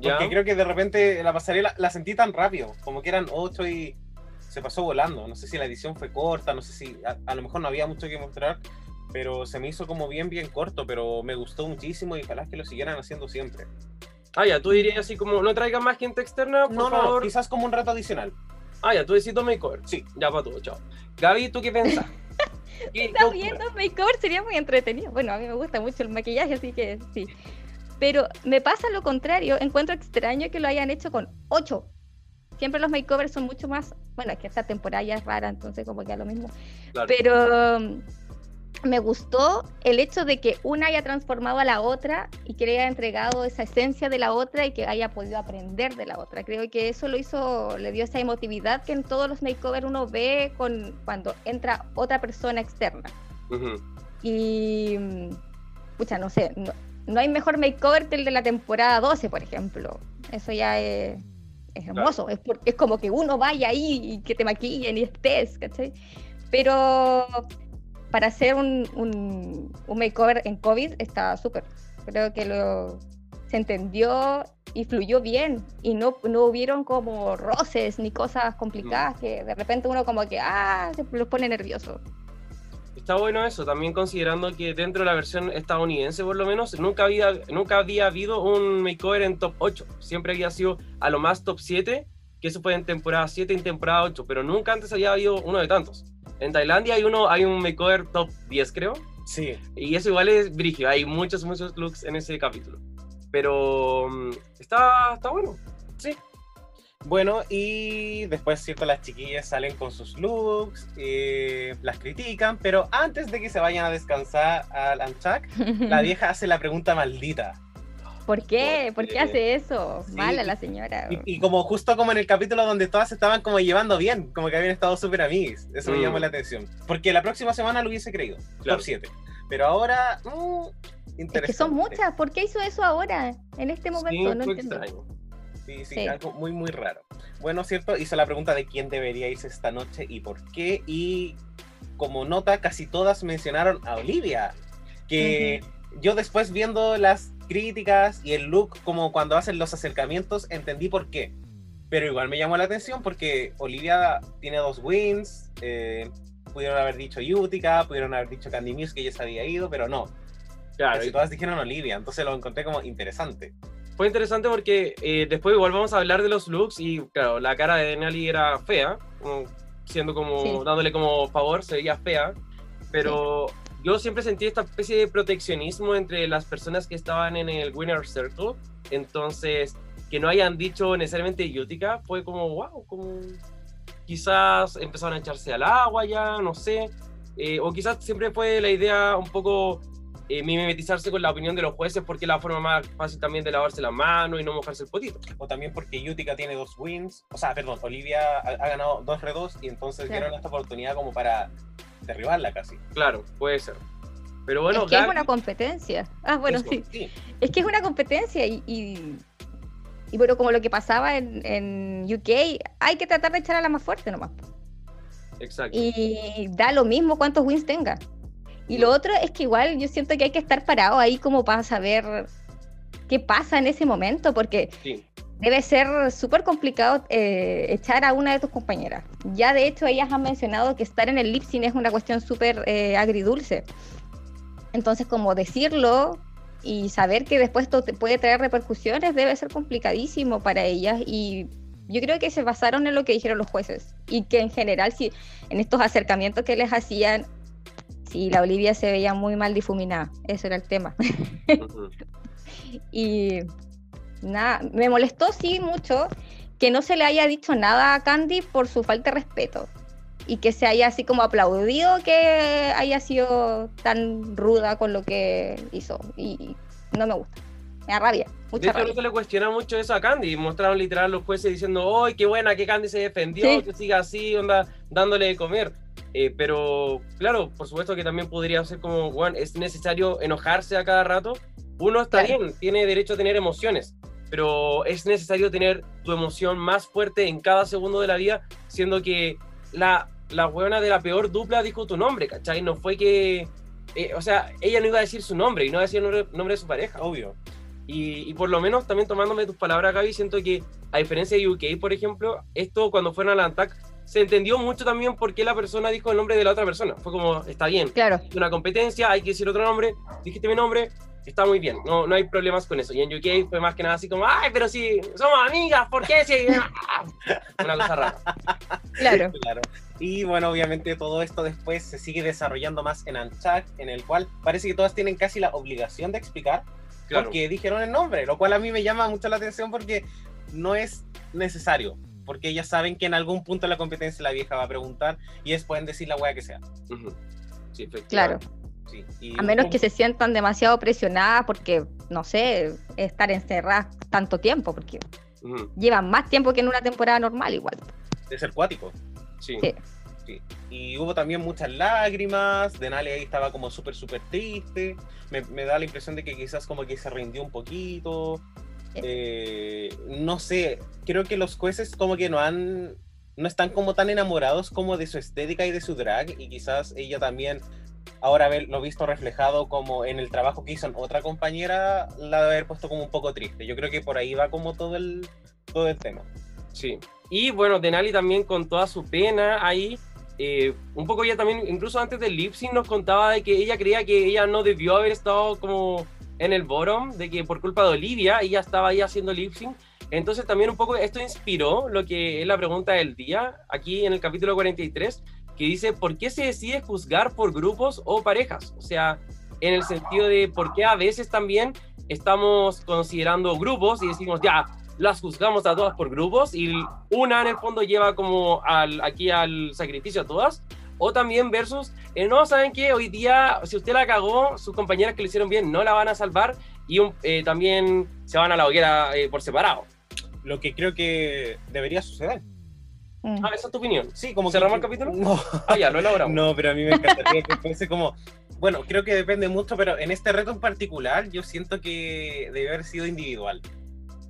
¿Ya? Porque creo que de repente la pasarela la sentí tan rápido, como que eran 8 y se pasó volando. No sé si la edición fue corta, no sé si a, a lo mejor no había mucho que mostrar, pero se me hizo como bien, bien corto, pero me gustó muchísimo y ojalá que lo siguieran haciendo siempre. Ah, ya, tú dirías así como, no traigan más gente externa, por No, no, favor. quizás como un rato adicional. Ah, ya, tú decís dos makeover. Sí. Ya para todo, chao. Gaby, ¿tú qué pensás? ¿Qué- Está qué bien, opinas? los makeovers sería muy entretenido. Bueno, a mí me gusta mucho el maquillaje, así que sí. Pero me pasa lo contrario, encuentro extraño que lo hayan hecho con ocho. Siempre los makeovers son mucho más, bueno, es que esta temporada ya es rara, entonces como que a lo mismo. Claro. Pero um, me gustó el hecho de que una haya transformado a la otra y que le haya entregado esa esencia de la otra y que haya podido aprender de la otra. Creo que eso lo hizo, le dio esa emotividad que en todos los makeovers uno ve con, cuando entra otra persona externa. Y, mm, pucha, no sé, no, no hay mejor makeover que el de la temporada 12, por ejemplo. Eso ya es, es hermoso. Es, por- es como que uno vaya ahí y que te maquillen y estés, ¿cachai? Pero para hacer un, un, un makeover en COVID está súper. Creo que lo, se entendió y fluyó bien. Y no, no hubieron como roces ni cosas complicadas que de repente uno como que, ah, se los pone nervioso. Está bueno eso, también considerando que dentro de la versión estadounidense, por lo menos, nunca había, nunca había habido un makeover en top 8. Siempre había sido a lo más top 7, que eso fue en temporada 7 y en temporada 8, pero nunca antes había habido uno de tantos. En Tailandia hay uno, hay un makeover top 10, creo, Sí. y eso igual es brígido, hay muchos, muchos looks en ese capítulo. Pero mm, está, está bueno. Bueno, y después, ¿cierto? Las chiquillas salen con sus looks, eh, las critican, pero antes de que se vayan a descansar al Anchak, la vieja hace la pregunta maldita. ¿Por qué? ¿Por qué hace eso? Sí, Mala la señora. Y, y como justo como en el capítulo donde todas estaban como llevando bien, como que habían estado súper amigues. Eso me Mm. llamó la atención. Porque la próxima semana lo hubiese creído, Claro. top 7. Pero ahora, mm, interesante. Es que son muchas. ¿Por qué hizo eso ahora? En este Sí, momento, no entiendo. extraño. Sí, sí, Sí. algo muy, muy raro. Bueno, ¿cierto? Hizo la pregunta de quién debería irse esta noche y por qué. Y como nota, casi todas mencionaron a Olivia. Que yo después viendo las críticas y el look, como cuando hacen los acercamientos, entendí por qué. Pero igual me llamó la atención porque Olivia tiene dos wins. eh, pudieron haber dicho Utica, pudieron haber dicho Candy Muse que ya se había ido, pero no. Claro, Casi y todas dijeron Olivia, entonces lo encontré como interesante. Fue interesante porque eh, después igual vamos a hablar de los looks y claro, la cara de Denali era fea, como siendo como, Sí. dándole como favor, se veía fea, pero yo siempre sentí esta especie de proteccionismo entre las personas que estaban en el Winner Circle, entonces que no hayan dicho necesariamente Utica fue como, wow, como quizás empezaron a echarse al agua ya, no sé, eh, o quizás siempre fue la idea un poco eh, mimetizarse con la opinión de los jueces porque es la forma más fácil también de lavarse la mano y no mojarse el potito. o también porque Utica tiene dos wins, o sea, perdón, Olivia ha, ha ganado dos re2 y entonces Claro. dieron esta oportunidad como para derribarla casi. Claro, puede ser. Pero bueno, es que es una competencia. Ah, bueno, Eso, sí. sí. Es que es una competencia y, y, y bueno, como lo que pasaba en, en UK, hay que tratar de echar a la más fuerte nomás. Exacto. Y da lo mismo cuántos wins tenga. Y lo otro es que igual yo siento que hay que estar parado ahí como para saber qué pasa en ese momento, porque Sí, debe ser súper complicado eh, echar a una de tus compañeras. Ya de hecho ellas han mencionado que estar en el lip sync es una cuestión súper eh, agridulce. Entonces como decirlo y saber que después esto te puede traer repercusiones debe ser complicadísimo para ellas y yo creo que se basaron en lo que dijeron los jueces y que en general si en estos acercamientos que les hacían si la Olivia se veía muy mal difuminada, eso era el tema. Y nada, me molestó sí mucho que no se le haya dicho nada a Candy por su falta de respeto. Y que se haya así como aplaudido que haya sido tan ruda con lo que hizo. Y no me gusta. Me da rabia, De mucha hecho, no rabia. se le cuestiona mucho eso a Candy. Mostraron literal los jueces diciendo, ¡ay, qué buena que Candy se defendió! Sí. Que siga así, onda, dándole de comer. Eh, pero, claro, por supuesto que también podría ser como, bueno, es necesario enojarse a cada rato. Uno está Claro. bien, tiene derecho a tener emociones, pero es necesario tener tu emoción más fuerte en cada segundo de la vida, siendo que la, la buena de la peor dupla dijo tu nombre, ¿cachai? No fue que... eh, o sea, ella no iba a decir su nombre y no iba a decir el nombre, nombre de su pareja. Obvio. Y, y por lo menos también tomándome tus palabras, Gaby, siento que a diferencia de UK, por ejemplo, esto cuando fueron al ANTAC se entendió mucho también por qué la persona dijo el nombre de la otra persona. Fue como, está bien, Claro, es una competencia, hay que decir otro nombre, dijiste mi nombre, está muy bien, no, no hay problemas con eso. Y en UK fue más que nada así como, ay, pero si somos amigas, ¿por qué? Si... una cosa rara. claro. Claro. Y bueno, obviamente todo esto después se sigue desarrollando más en Unchuck, en el cual parece que todas tienen casi la obligación de explicar Claro. porque dijeron el nombre, lo cual a mí me llama mucho la atención porque no es necesario, porque ellas saben que en algún punto de la competencia la vieja va a preguntar y ellos pueden decir la wea que sea. Sí, Claro. efectivamente. Sí, y A menos que se sientan demasiado presionadas porque, no sé, estar encerradas tanto tiempo, porque llevan más tiempo que en una temporada normal igual. de ser cuático. Sí. Sí. Sí. Y hubo también muchas lágrimas, Denali ahí estaba como súper, súper triste, me, me da la impresión de que quizás como que se rindió un poquito, eh, no sé, creo que los jueces como que no han, no están como tan enamorados como de su estética y de su drag, y quizás ella también, ahora haberlo visto reflejado como en el trabajo que hizo en otra compañera, la debe haber puesto como un poco triste. Yo creo que por ahí va como todo el, todo el tema. Sí. Y bueno, Denali también con toda su pena ahí, eh, un poco ella también, incluso antes del lip sync nos contaba de que ella creía que ella no debió haber estado como en el bottom, de que por culpa de Olivia ella estaba ahí haciendo lip sync. Entonces también un poco esto inspiró lo que es la pregunta del día, aquí en el capítulo 43, que dice, ¿por qué se decide juzgar por grupos o parejas? O sea, en el sentido de por qué a veces también estamos considerando grupos y decimos, ya, las juzgamos a todas por grupos y una en el fondo lleva como al, aquí al sacrificio a todas, o también versus, eh, no, ¿saben qué? Hoy día, si usted la cagó, sus compañeras que lo hicieron bien no la van a salvar y eh, también se van a la hoguera eh, por separado. Lo que creo que debería suceder. Mm. Ah, esa es tu opinión. Sí, como ¿Cerramos que- el capítulo? No, Ah, ya, lo elaboramos. no, pero a mí me encantaría que fuese como... Bueno, creo que depende mucho, pero en este reto en particular yo siento que debe haber sido individual.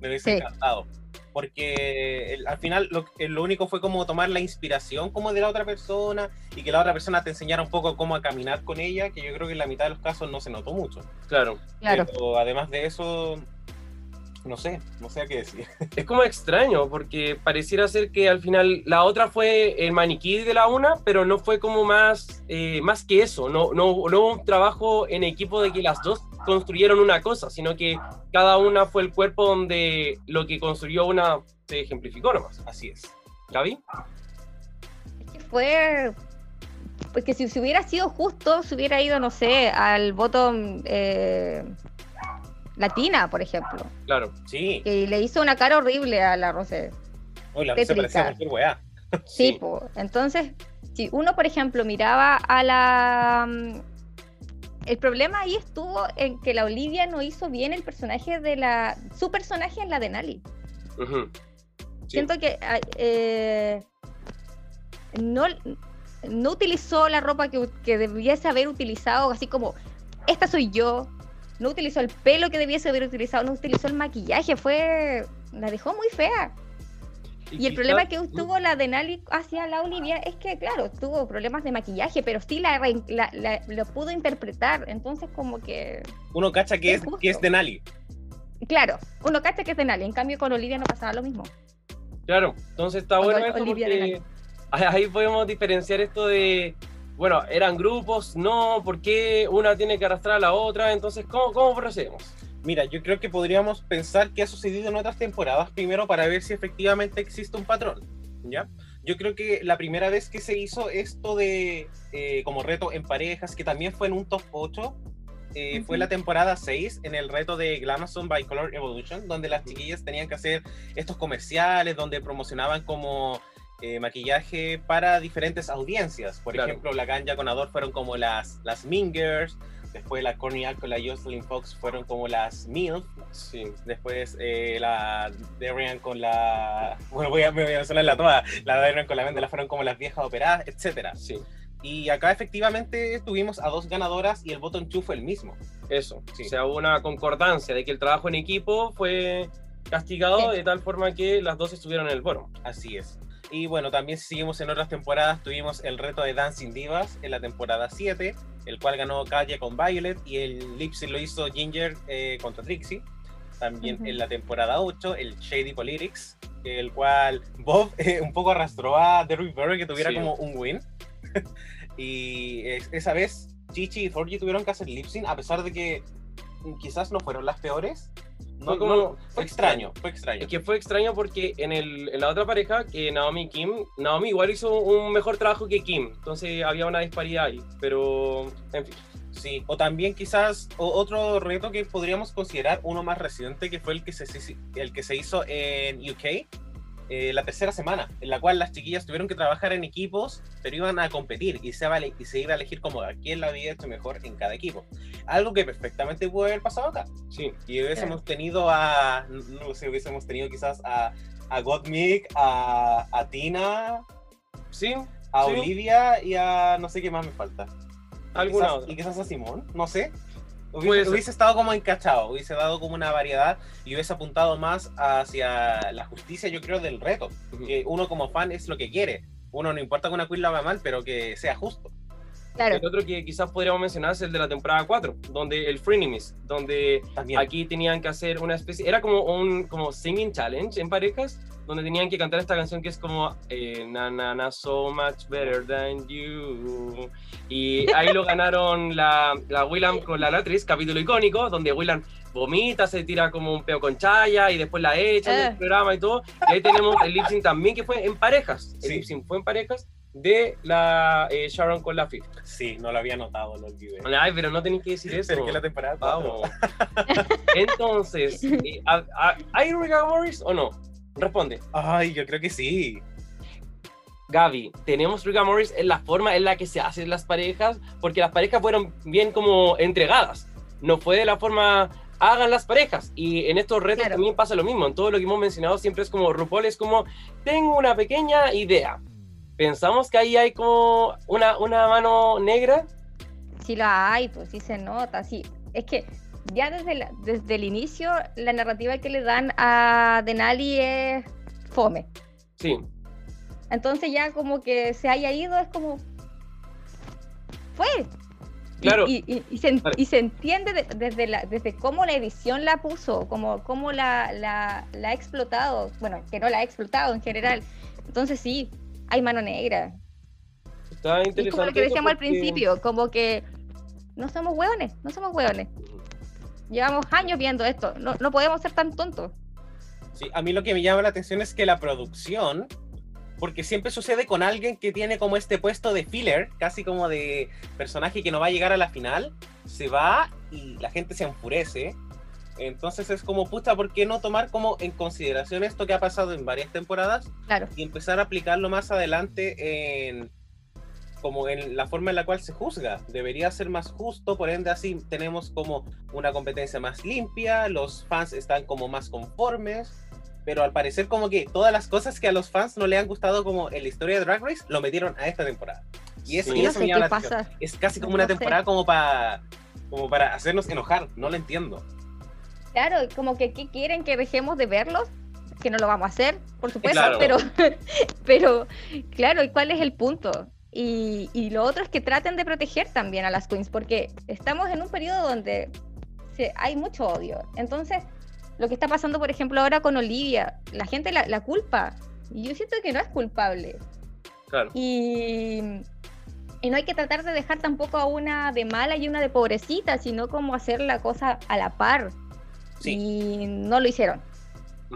Me hubiese Sí. encantado. Porque el- al final lo, eh, lo único fue como tomar la inspiración como de la otra persona y que la otra persona te enseñara un poco cómo a caminar con ella, que yo creo que en la mitad de los casos no se notó mucho. Claro. Claro. Pero además de eso, no sé, no sé a qué decir. Es como extraño, porque pareciera ser que al final la otra fue el maniquí de la una, pero no fue como más, eh, más que eso. No, no, no hubo un trabajo en equipo de que las dos construyeron una cosa, sino que cada una fue el cuerpo donde lo que construyó una se ejemplificó nomás. Así es. ¿Gaby? Es que fue. Porque si, si hubiera sido justo, se hubiera ido, no sé, al bottom eh, latina, por ejemplo. Claro. Sí, Que le hizo una cara horrible a la Rosé. hoy la Tétrica. parecía cualquier weá. Sí, po. entonces, si uno, por ejemplo, miraba a la... El problema ahí estuvo en que la Olivia no hizo bien el personaje de la... Su personaje en la de Nali. Sí. Siento que ah, eh, no, no utilizó la ropa que, que debiese haber utilizado, así como, esta soy yo. No utilizó el pelo que debiese haber utilizado, no utilizó el maquillaje, fue... La dejó muy fea. Y el problema que tuvo la de Nali hacia la Olivia es que, claro, tuvo problemas de maquillaje, pero sí la, re- la- la- lo pudo interpretar. Entonces, como que, Uno cacha que Es que es de Nali. claro, uno cacha que es de Nali. En cambio, con Olivia no pasaba lo mismo. Claro, entonces está bueno esto porque ahí podemos diferenciar esto de, bueno, eran grupos, no, ¿por qué una tiene que arrastrar a la otra? Entonces, ¿cómo, cómo procedemos? Mira, yo creo que podríamos pensar qué ha sucedido en otras temporadas primero para ver si efectivamente existe un patrón. ¿ya? Yo creo que la primera vez que se hizo esto de eh, como reto en parejas, que también fue en un top 8, eh, fue la temporada 6 en el reto de Glamazon by Color Evolution, donde las chiquillas tenían que hacer estos comerciales, donde promocionaban como eh, maquillaje para diferentes audiencias. Por Claro. ejemplo, la Ganja con Ador fueron como las, las Mingers, después la Corny con la Jocelyn Fox fueron como las MILF, Sí. Después eh, la Darian con la. Bueno, voy a, me voy a sonar la toda. La Darian con la Vendela fueron como las viejas operadas, etcétera. Sí, Y acá efectivamente tuvimos a dos ganadoras y el bottom two fue el mismo. eso. Sí. O sea, hubo una concordancia de que el trabajo en equipo fue castigado Sí. de tal forma que las dos estuvieron en el foro. Así es. Y bueno, también seguimos en otras temporadas, tuvimos el reto de Dancing Divas en la temporada 7, el cual ganó Katia con Violet y el lip sync lo hizo Ginger eh, contra Trixie. También en la temporada 8, el Shady Politics, el cual Bob eh, un poco arrastró a Derrick Barry que tuviera Sí. como un win. y es- esa vez Chichi y Forgy tuvieron que hacer lip sync a pesar de que quizás no fueron las peores. No, Fue como- no- fue fue extraño, fue extraño. Es que fue extraño porque en, el, en la otra pareja, que Naomi y Kim, Naomi igual hizo un mejor trabajo que Kim. Entonces había una disparidad ahí. Pero, en fin. Sí, o también quizás otro reto que podríamos considerar uno más reciente que fue el que se, el que se hizo en UK eh, la tercera semana, en la cual las chiquillas tuvieron que trabajar en equipos, pero iban a competir y se, va a ele- y se iba a elegir como a quién la había hecho mejor en cada equipo. Algo que perfectamente pudo haber pasado acá. Sí. Y hubiésemos tenido a, no sé, hubiésemos tenido quizás a, a Gottmik, a, a Tina, Sí, a Sí. Olivia y a no sé qué más me falta. Alguna Quizás- otra. Y quizás a Simón, no sé. Hubiese, hubiese estado como encachado, hubiese dado como una variedad y hubiese apuntado más hacia la justicia, yo creo, del reto. Ujú. Que uno como fan es lo que quiere. Uno no importa que una queen lo haga mal, pero que sea justo. Claro, El otro que quizás podríamos mencionar es el de la temporada 4, donde el Frenemies, donde También. aquí tenían que hacer una especie, era como un como singing challenge en parejas, donde tenían que cantar esta canción que es como eh, na na na so much better than you. Y ahí lo ganaron la, la Willam con la Latriz, capítulo icónico, donde Willam vomita, se tira como un peo con chaya y después la echan del Ah. programa y todo. Y ahí tenemos el lip sync también que fue en parejas. El Sí. lip sync fue en parejas de la eh, Sharon con la Fifth. Sí, no lo había notado, lo olvidé. Ay, pero no tenéis que decir eso. Pero que la temporada Vamos. Entonces, eh, ¿a- a- ¿hay Riga Morris o no? Responde. Ay, yo creo que sí. Gaby, ¿tenemos Riga Morris en la forma en la que se hacen las parejas? Porque las parejas fueron bien como entregadas. No fue de la forma hagan las parejas. Y en estos retos Claro. también pasa lo mismo. En todo lo que hemos mencionado siempre es como RuPaul es como, tengo una pequeña idea. Pensamos que ahí hay como una, una mano negra. sí la hay, pues sí se nota, sí. Es que ya desde, la- desde el inicio la narrativa que le dan a Denali es fome. Sí, Entonces ya como que se haya ido es como... Fue. Claro. Y, y- y se, Vale. y se entiende de- desde, la, desde cómo la edición la puso, como cómo la, la, la ha explotado. Bueno, que no la ha explotado en general. Entonces sí, hay mano negra. está Y es interesante. como lo que decíamos al principio, como que no somos hueones, no somos hueones. Llevamos años viendo esto, no, no podemos ser tan tontos. Sí, a mí lo que me llama la atención es que la producción, porque siempre sucede con alguien que tiene como este puesto de filler, casi como de personaje que no va a llegar a la final, se va y la gente se enfurece. Entonces es como, puta, ¿por qué no tomar como en consideración esto que ha pasado en varias temporadas Claro, y empezar a aplicarlo más adelante en como en la forma en la cual se juzga. Debería ser más justo, por ende así tenemos como una competencia más limpia, los fans están como más conformes, pero al parecer como que todas las cosas que a los fans no le han gustado como en la historia de Drag Race lo metieron a esta temporada. Y eso, Sí. y no sé me pasa. Es casi como No una sé. temporada como para como para hacernos enojar, no lo entiendo. Claro, como que ¿qué quieren que dejemos de verlos? Que no lo vamos a hacer, por supuesto, Claro. pero, pero claro, ¿y cuál es el punto? Y, y lo otro es que traten de proteger también a las queens, porque estamos en un periodo donde se- hay mucho odio. Entonces, lo que está pasando, por ejemplo, ahora con Olivia, la gente la, la culpa. Y yo siento que no es culpable. Claro. Y, y no hay que tratar de dejar tampoco a una de mala y una de pobrecita, sino como hacer la cosa a la par. Sí. Y no lo hicieron,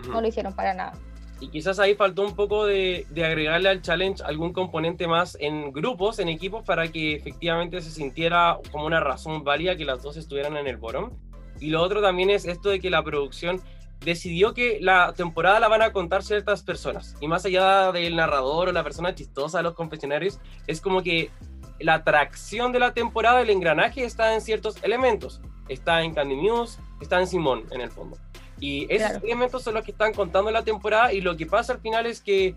no lo hicieron para nada. Y quizás ahí faltó un poco de, agregarle al challenge algún componente más en grupos, en equipos, para que efectivamente se sintiera como una razón válida que las dos estuvieran en el bottom. Y lo otro también es esto de que la producción decidió que la temporada la van a contar ciertas personas. Y más allá del narrador o la persona chistosa de los confesionarios, es como que la atracción de la temporada, el engranaje está en ciertos elementos. Está en Candy Muse, está en Simón, en el fondo. Y esos Claro. elementos son los que están contando la temporada y lo que pasa al final es que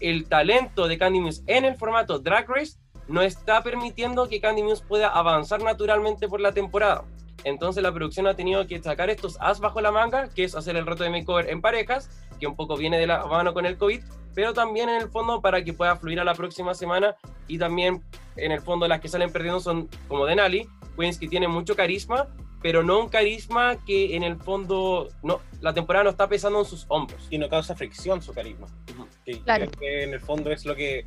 el talento de Candy Muse en el formato Drag Race no está permitiendo que Candy Muse pueda avanzar naturalmente por la temporada. Entonces la producción ha tenido que sacar estos as bajo la manga, que es hacer el reto de makeover en parejas, que un poco viene de la mano con el COVID, pero también en el fondo para que pueda fluir a la próxima semana y también en el fondo las que salen perdiendo son como Denali, queens que tienen mucho carisma, pero no un carisma que en el fondo no, la temporada no está pesando en sus hombros. y no causa fricción su carisma. Ujú. Que, Claro. que en el fondo es lo que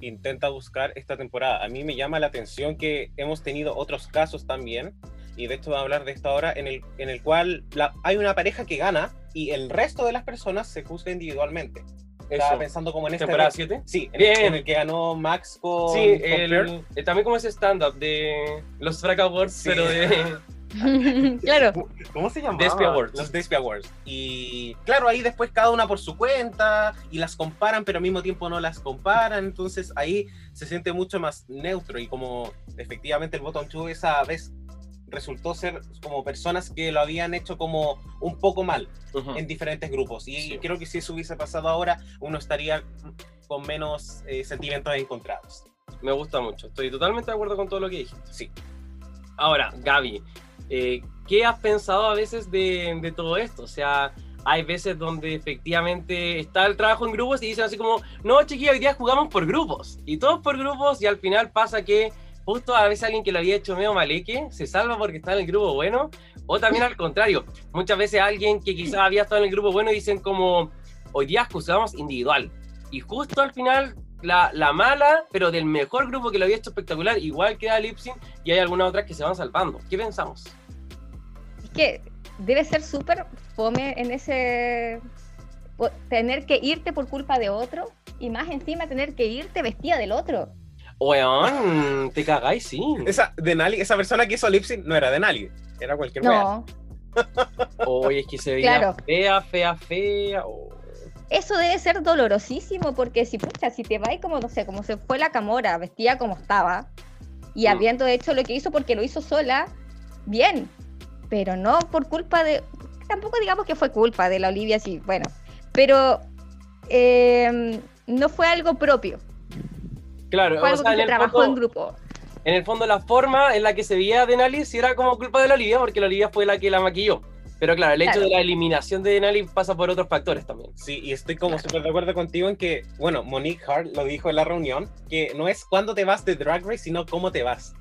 intenta buscar esta temporada. A mí me llama la atención que hemos tenido otros casos también, y de esto vamos a hablar de esto ahora, en el, en el cual la- hay una pareja que gana y el resto de las personas se juzga individualmente. Estaba Eso. pensando como en este... Temporada 7. Sí, en, Bien. El, en el que ganó Max con... Sí, con el, eh, también como ese stand-up de los Frack Awards, Sí. pero de... claro, ¿Cómo se llama? Despia Awards. Los Despia Awards. Y claro, ahí después cada una por su cuenta y las comparan, pero al mismo tiempo no las comparan. Entonces ahí se siente mucho más neutro y como efectivamente el Bottom 2 esa vez resultó ser como personas que lo habían hecho como un poco mal en diferentes grupos. Y Sí. creo que si eso hubiese pasado ahora, uno estaría con menos eh, sentimientos encontrados. Me gusta mucho. Estoy totalmente de acuerdo con todo lo que dijiste. Sí. Ahora, Gaby, eh, ¿qué has pensado a veces de, todo esto? O sea, hay veces donde efectivamente está el trabajo en grupos y dicen así como, no, chiquillos, hoy día jugamos por grupos. Y todos por grupos y al final pasa que justo a veces alguien que lo había hecho medio maleque se salva porque está en el grupo bueno. O también al contrario, muchas veces alguien que quizás había estado en el grupo bueno dicen como, hoy día jugamos individual. Y justo al final la, la, mala, pero del mejor grupo que lo había hecho espectacular, igual queda Lipsin y hay algunas otras que se van salvando. ¿Qué pensamos? Es que debe ser súper fome en ese tener que irte por culpa de otro y más encima tener que irte vestida del otro. Weón, te cagáis, sí. Esa, Denali, esa persona que hizo Lipsin no era Denali, era cualquier No. Oye, es que se veía Claro. fea, fea, fea. oh. Eso debe ser dolorosísimo porque si pucha, si te vas como no sé, como se fue la Camora, vestida como estaba y Mm. habiendo hecho lo que hizo porque lo hizo sola, bien, pero no por culpa de tampoco digamos que fue culpa de la Olivia, sí, bueno, pero eh, no fue algo propio, Claro, fue o algo sea, que en se el, trabajó fondo, en grupo. en el fondo la forma en la que se veía Denali sí era como culpa de la Olivia, porque la Olivia fue la que la maquilló. Pero claro, el hecho Claro. de la eliminación de Denali pasa por otros factores también. Sí, y estoy como súper de acuerdo contigo en que, bueno, Monique Hart lo dijo en la reunión, que no es cuándo te vas de Drag Race, sino cómo te vas.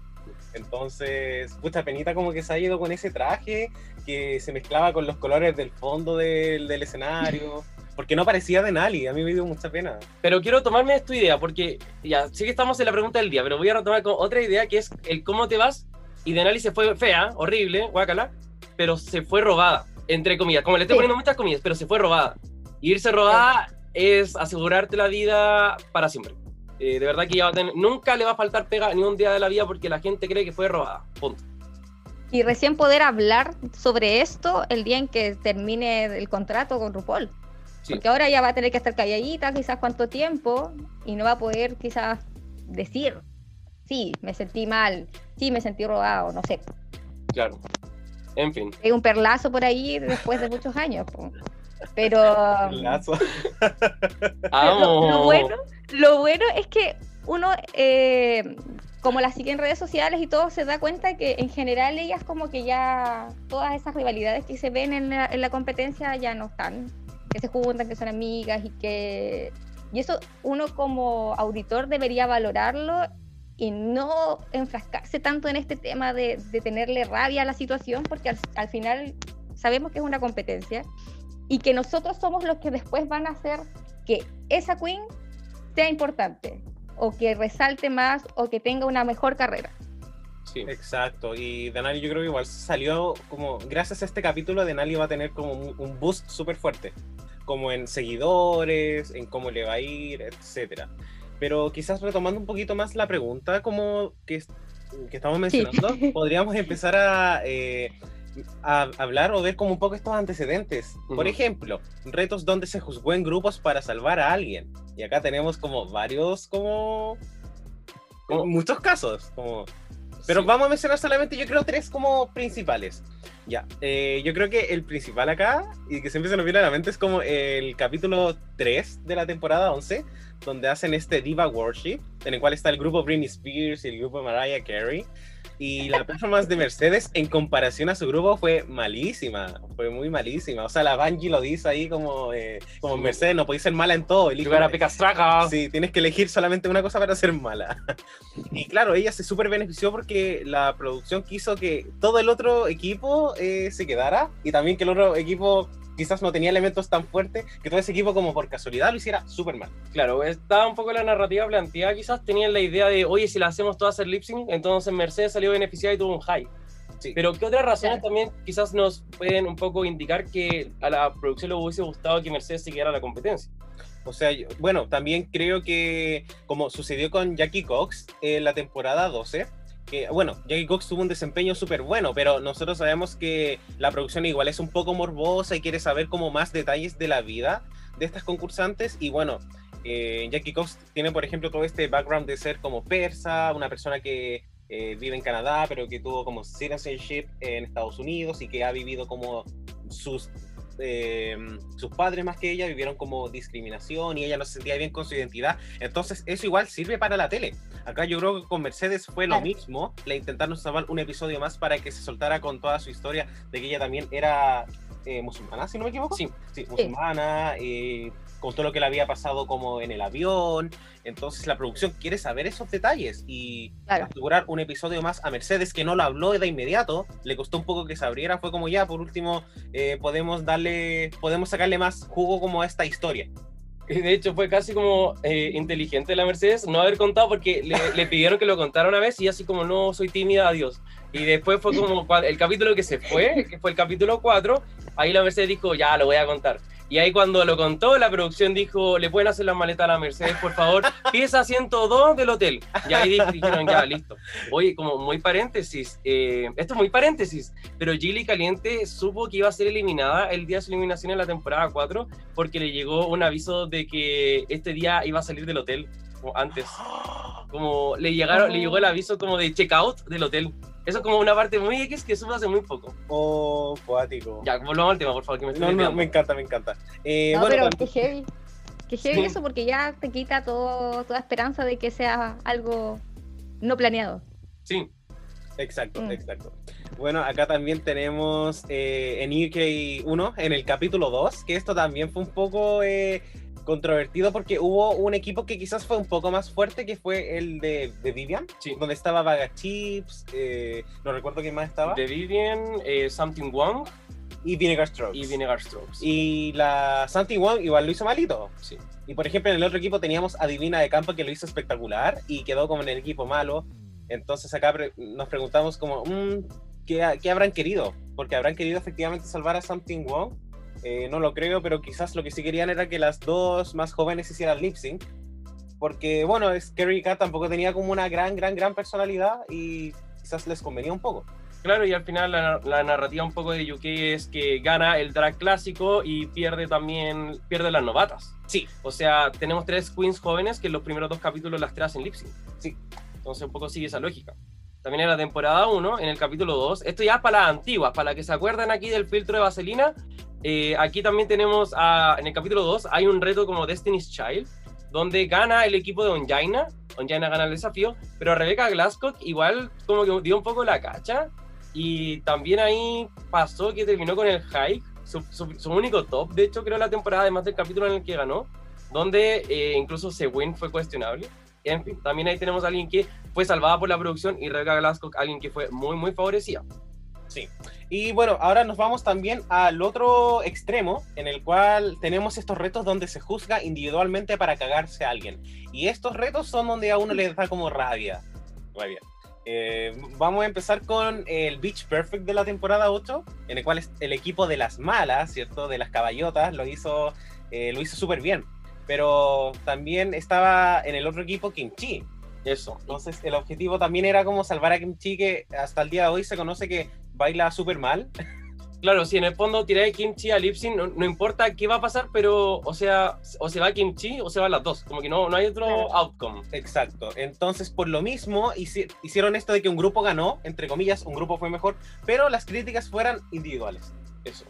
Entonces, pucha penita como que se ha ido con ese traje que se mezclaba con los colores del fondo del, del escenario, porque no parecía de Nali, a mí me dio mucha pena. Pero quiero tomarme esta idea, porque ya sí que estamos en la pregunta del día, pero voy a retomar con otra idea que es el cómo te vas. Y Denali se fue fea, horrible, guácala, pero se fue robada, entre comillas. Como le estoy Sí. poniendo muchas comillas, pero se fue robada. Irse robada es asegurarte la vida para siempre. Eh, de verdad que ya va a tener- nunca le va a faltar pega ni un día de la vida porque la gente cree que fue robada. Punto. Y recién poder hablar sobre esto el día en que termine el contrato con RuPaul. Sí. Porque ahora ya va a tener que estar calladita, quizás cuánto tiempo, y no va a poder quizás decir, sí, me sentí mal, sí, me sentí robado, no sé. Claro. En fin. Hay un perlazo por ahí después de muchos años. po. Pero Lazo. lo, bueno, lo bueno es que uno, eh, como las sigue en redes sociales y todo, se da cuenta que en general ellas como que ya todas esas rivalidades que se ven en la, en la competencia ya no están, que se juntan, que son amigas y que... Y eso uno como auditor debería valorarlo y no enfrascarse tanto en este tema de, de tenerle rabia a la situación, porque al, al final sabemos que es una competencia y que nosotros somos los que después van a hacer que esa queen sea importante o que resalte más o que tenga una mejor carrera. Sí. Exacto, y Denali yo creo que igual salió como, gracias a este capítulo, Denali va a tener como un, un boost súper fuerte, como en seguidores, en cómo le va a ir, etcétera. Pero quizás retomando un poquito más la pregunta como que, que estamos mencionando, podríamos empezar a, eh, a hablar o ver como un poco estos antecedentes. Por Ujú. ejemplo, retos donde se juzgó en grupos para salvar a alguien. Y acá tenemos como varios, como... Como- Muchos casos, como pero Sí. vamos a mencionar solamente, yo creo, tres como principales. Ya, eh, yo creo que el principal acá, y que siempre se nos viene a la mente, es como el capítulo 3 de la temporada 11, donde hacen este Diva Worship, en el cual está el grupo Britney Spears y el grupo Mariah Carey. Y la performance de Mercedes, en comparación a su grupo, fue malísima. Fue muy malísima. O sea, la Bungie lo dice ahí como, eh, como Sí. Mercedes, no podéis ser mala en todo. elige. Sí, tienes que elegir solamente una cosa para ser mala. Y claro, ella se súper benefició porque la producción quiso que todo el otro equipo eh, se quedara y también que el otro equipo quizás no tenía elementos tan fuertes, que todo ese equipo como por casualidad lo hiciera súper mal. Claro, estaba un poco la narrativa planteada. Quizás tenían la idea de, oye, si la hacemos todas hacer lip sync, entonces Mercedes salió beneficiada y tuvo un high. Sí. Pero ¿qué otras razones Claro. también quizás nos pueden un poco indicar que a la producción le hubiese gustado que Mercedes se quedara a la competencia? O sea, yo- bueno, también creo que como sucedió con Jackie Cox en la temporada 12, bueno, Jackie Cox tuvo un desempeño súper bueno, pero nosotros sabemos que la producción igual es un poco morbosa y quiere saber como más detalles de la vida de estas concursantes. Y bueno, eh, Jackie Cox tiene por ejemplo todo este background de ser como persa, una persona que eh, vive en Canadá, pero que tuvo como citizenship en Estados Unidos y que ha vivido como sus eh, sus padres más que ella vivieron como discriminación y ella no se sentía bien con su identidad. Entonces eso igual sirve para la tele. Acá yo creo que con Mercedes fue lo mismo. Le intentaron salvar un episodio más para que se soltara con toda su historia de que ella también era eh, musulmana, si no me equivoco. Sí. Sí, musulmana, eh, con todo lo que le había pasado como en el avión. Entonces la producción quiere saber esos detalles y Claro. asegurar un episodio más a Mercedes que no lo habló de inmediato. Le costó un poco que se abriera. Fue como ya, por último, eh, podemos darle, podemos sacarle más jugo como a esta historia. Y De hecho, fue casi como eh, inteligente la Mercedes no haber contado porque le, le pidieron que lo contara una vez y así como no soy tímida, adiós. Y después fue como el capítulo que se fue, que fue el capítulo 4, ahí la Mercedes dijo, ya, lo voy a contar. Y ahí cuando lo contó, la producción dijo, le pueden hacer la maleta a la Mercedes, por favor, pieza 102 del hotel. Y ahí di- dijeron, ya, listo. Oye, como muy paréntesis, eh, esto es muy paréntesis, pero Gilly Caliente supo que iba a ser eliminada el día de su eliminación en la temporada 4 porque le llegó un aviso de que este día iba a salir del hotel como antes. Como le llegaron, le llegó el aviso como de checkout del hotel. Eso es como una parte muy X que supo hace muy poco. Oh, poático. Ya, volvamos al tema, por favor, que me estoy No, no, me encanta, me encanta. Eh, No, bueno, pero tam- qué heavy. Qué heavy Sí. eso porque ya te quita todo, toda esperanza de que sea algo no planeado. Sí, Exacto, Mm. exacto. Bueno, acá también tenemos eh, en UK 1, en el capítulo 2, que esto también fue un poco eh, controvertido porque hubo un equipo que quizás fue un poco más fuerte, que fue el de, de Vivian, Sí. donde estaba Vaga Chips, eh, no recuerdo quién más estaba, The Vivian, eh, Something Wong y Vinegar Strokes. y Vinegar Strokes. Y la Something One igual lo hizo malito. Sí. Y por ejemplo, en el otro equipo teníamos a Divina de Campo que lo hizo espectacular y quedó como en el equipo malo. Entonces acá pre- nos preguntamos como, mm, ¿qué, qué habrán querido? Porque habrán querido efectivamente salvar a Something Wong. Eh, no lo creo, pero quizás lo que sí querían era que las dos más jóvenes hicieran lip sync. Porque, bueno, es Kerry Kat tampoco tenía como una gran, gran, gran personalidad y quizás les convenía un poco. Claro, y al final la, la narrativa un poco de UK es que gana el drag clásico y pierde también, pierde las novatas. Sí. O sea, tenemos tres queens jóvenes que en los primeros dos capítulos las tres hacen lip sync. Sí. Entonces un poco sigue esa lógica. También en la temporada 1, en el capítulo 2, esto ya es para las antiguas, para las que se acuerdan aquí del filtro de vaselina, eh, aquí también tenemos, en el capítulo 2, hay un reto como Destiny's Child, donde gana el equipo de Onjaina, Onjaina gana el desafío, pero Rebecca Glasscock igual como que dio un poco la cacha, y también ahí pasó que terminó con el hike, su, su- su único top, de hecho creo la temporada, además del capítulo en el que ganó, donde eh, incluso Sewin fue cuestionable. En fin, también ahí tenemos a alguien que fue salvada por la producción y Rebecca Glasscock, alguien que fue muy, muy favorecida. Sí. Y bueno, ahora nos vamos también al otro extremo, en el cual tenemos estos retos donde se juzga individualmente para cagarse a alguien. Y estos retos son donde a uno le da como rabia. Rabia. Eh, vamos a empezar con el Beach Perfect de la temporada 8, en el cual el equipo de las malas, ¿cierto? De las caballotas, lo hizo, eh, lo hizo súper bien. Pero también estaba en el otro equipo Kimchi. Eso. Entonces el objetivo también era como salvar a Kimchi, que hasta el día de hoy se conoce que baila súper mal. Claro, si en el fondo tiré Kimchi a Lipsing, no, no importa qué va a pasar, pero, o sea, o se va Kimchi o se van las dos. Como que no, no hay otro Claro. outcome. Exacto. Entonces, por lo mismo, hici- hicieron esto de que un grupo ganó, entre comillas, un grupo fue mejor, pero las críticas fueran individuales. Eso.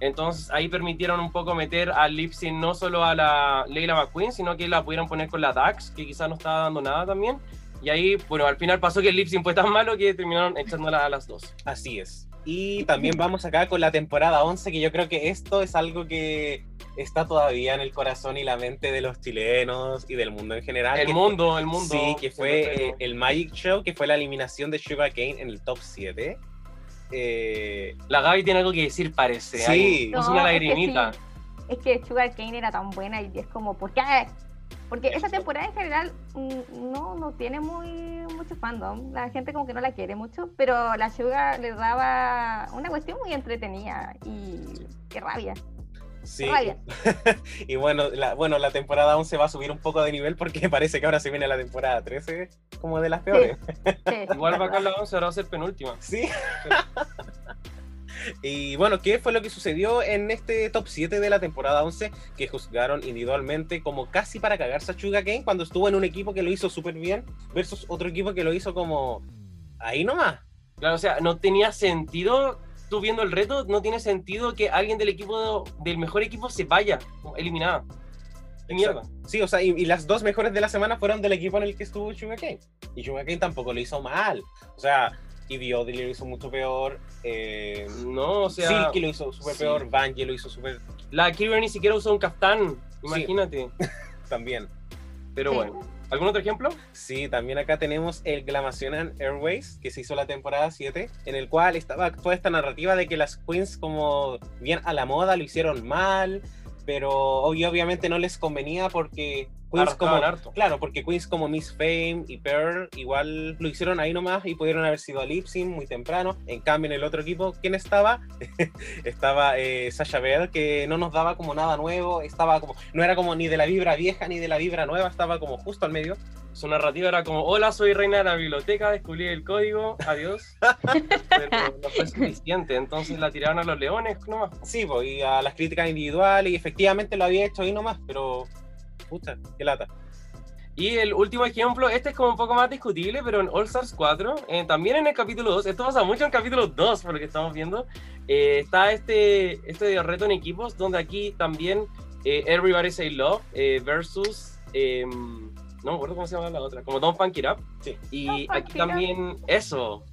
Entonces ahí permitieron un poco meter a Lipsing no solo a la Leila McQueen, sino que la pudieron poner con la Dax, que quizás no estaba dando nada también. Y ahí, bueno, al final pasó que el Lipsing fue tan malo que terminaron echándola a las dos. Así es. Y también vamos acá con la temporada 11, que yo creo que esto es algo que está todavía en el corazón y la mente de los chilenos y del mundo en general. El que- mundo, el mundo. Sí, que fue eh, el Magic Show, que fue la eliminación de Sugar Kane en el top 7. Eh, La Gaby tiene algo que decir, parece. Sí. ahí. Puso una No, es que lagrimita. sí. Es que Sugar Kane era tan buena y es como, ¿por qué? Porque esa temporada en general mm, no, no tiene muy mucho fandom. La gente como que no la quiere mucho, pero la Sugar le daba una cuestión muy entretenida y qué rabia. sí. Rabia. y bueno la, bueno, la temporada 11 va a subir un poco de nivel porque parece que ahora se viene la temporada 13 como de las peores. Sí, Igual va acá la 11, ahora va a ser penúltima. Sí. Y bueno, ¿qué fue lo que sucedió en este top 7 de la temporada 11? Que juzgaron individualmente como casi para cagarse a Sugar Kane cuando estuvo en un equipo que lo hizo súper bien versus otro equipo que lo hizo como ahí nomás. Claro, o sea, no tenía sentido tú viendo el reto, no tiene sentido que alguien del equipo, del mejor equipo se vaya eliminada. ¡Qué mierda! Sí, o sea, y, y las dos mejores de la semana fueron del equipo en el que estuvo Sugarcane. Y Sugarcane tampoco lo hizo mal. O sea, Ibiodi lo hizo mucho peor. Eh, No, o sea, Silky lo hizo súper sí. peor. Bungie lo hizo súper la Kira ni siquiera usó un caftán, imagínate. también. Pero Sí. bueno, ¿algún otro ejemplo? Sí, también acá tenemos el Glamacionan Airways, que se hizo la temporada 7, en el cual estaba toda esta narrativa de que las queens como bien a la moda lo hicieron mal, pero obviamente no les convenía porque queens como... Harto. Claro, porque queens como Miss Fame y Pearl igual lo hicieron ahí nomás y pudieron haber sido a Lipsing muy temprano. En cambio, en el otro equipo, ¿quién estaba? estaba eh, Sasha Bell, que no nos daba como nada nuevo, estaba como, no era como ni de la vibra vieja ni de la vibra nueva, estaba como justo al medio. Su narrativa era como, hola, soy reina de la biblioteca, descubrí el código, adiós. Pero no fue suficiente, entonces la tiraron a los leones nomás. Sí, pues, y a las críticas individuales, y efectivamente lo había hecho ahí nomás, pero. Pucha, qué lata. Y el último ejemplo, este es como un poco más discutible, pero en All Stars 4, eh, también en el capítulo 2, esto pasa mucho en el capítulo 2, por lo que estamos viendo, eh, está este, este reto en equipos, donde aquí también eh, Everybody Say Love eh, versus, eh, no me acuerdo cómo se llama la otra, como Don't Funk It Up. Sí. Y aquí también eso.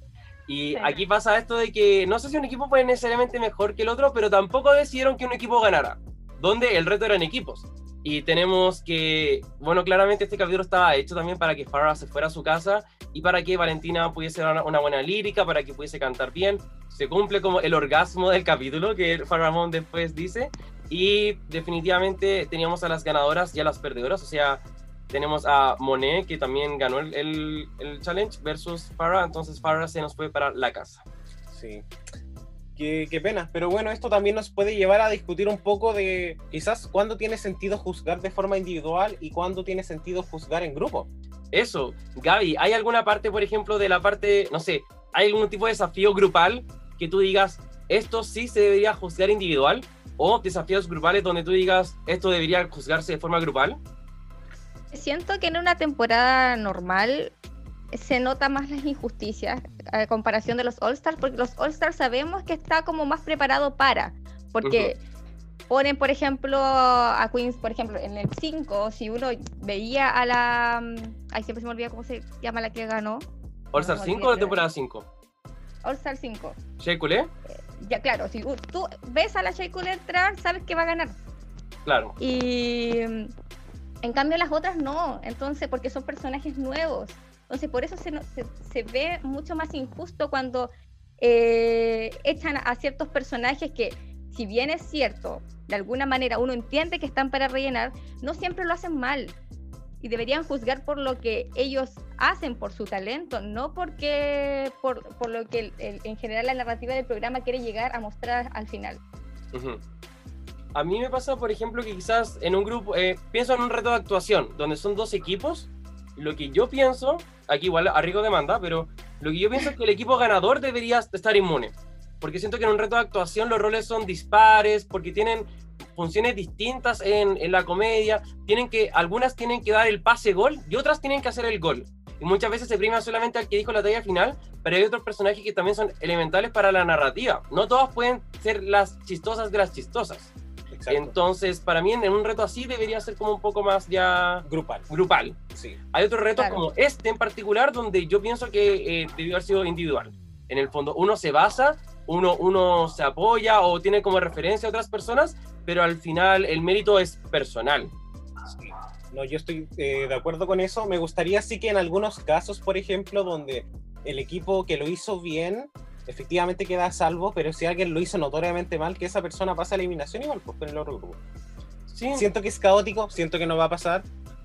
Y Sí. aquí pasa esto de que no sé si un equipo fue necesariamente mejor que el otro, pero tampoco decidieron que un equipo ganara, donde el reto era en equipos. Y tenemos que, bueno, claramente este capítulo estaba hecho también para que Farrah se fuera a su casa y para que Valentina pudiese dar una, buena lírica, para que pudiese cantar bien. Se cumple como el orgasmo del capítulo que Farrah Moon después dice. Y definitivamente teníamos a las ganadoras y a las perdedoras, o sea, tenemos a Monet, que también ganó el, el- el challenge, versus Farah. Entonces Farah se nos fue para la casa. Sí. Qué, qué pena. Pero bueno, esto también nos puede llevar a discutir un poco de quizás cuándo tiene sentido juzgar de forma individual y cuándo tiene sentido juzgar en grupo. Eso, Gaby, ¿hay alguna parte, por ejemplo, de la parte, no sé, hay algún tipo de desafío grupal que tú digas, esto sí se debería juzgar individual? ¿O desafíos grupales donde tú digas, esto debería juzgarse de forma grupal? Siento que en una temporada normal se nota más las injusticias a comparación de los All-Stars, porque los All-Stars sabemos que está como más preparado para, porque ponen, por ejemplo, a Queens, por ejemplo, en el 5, si uno veía a la... mm, Ay, siempre se me olvida cómo se llama la que ganó. ¿All Star no, 5 o olvídate. temporada 5? All-Star 5. ¿Shea Coulee? Ya, claro, si u- tú ves a la Shea Coulee entrar, sabes que va a ganar. Claro. Y mm, en cambio las otras no, entonces porque son personajes nuevos. Entonces por eso se, se, ve mucho más injusto cuando eh, echan a ciertos personajes que, si bien es cierto, de alguna manera uno entiende que están para rellenar, no siempre lo hacen mal. Y deberían juzgar por lo que ellos hacen, por su talento, no porque por, por lo que en general la narrativa del programa quiere llegar a mostrar al final. A mí me pasa, por ejemplo, que quizás en un grupo, eh, pienso en un reto de actuación, donde son dos equipos. Lo que yo pienso, aquí igual arriesgo demanda, pero lo que yo pienso es que el equipo ganador debería estar inmune. Porque siento que en un reto de actuación los roles son dispares, porque tienen funciones distintas en, en la comedia. Tienen que, algunas tienen que dar el pase gol y otras tienen que hacer el gol. Y muchas veces se prima solamente al que dijo la talla final, pero hay otros personajes que también son elementales para la narrativa. No todas pueden ser las chistosas de las chistosas. Exacto. Entonces, para mí, en un reto así debería ser como un poco más ya Grupal. grupal. Sí. Hay otros retos Claro. como este en particular, donde yo pienso que eh, debió haber sido individual. En el fondo, uno se basa, uno, uno se apoya o tiene como referencia a otras personas, pero al final el mérito es personal. Sí. No, yo estoy eh, de acuerdo con eso. Me gustaría sí que en algunos casos, por ejemplo, donde el equipo que lo hizo bien, efectivamente queda a salvo, pero si alguien lo hizo notoriamente mal, que esa persona pasa a eliminación igual, pues con el otro grupo. Sí, Siento que es caótico, siento que no va a pasar,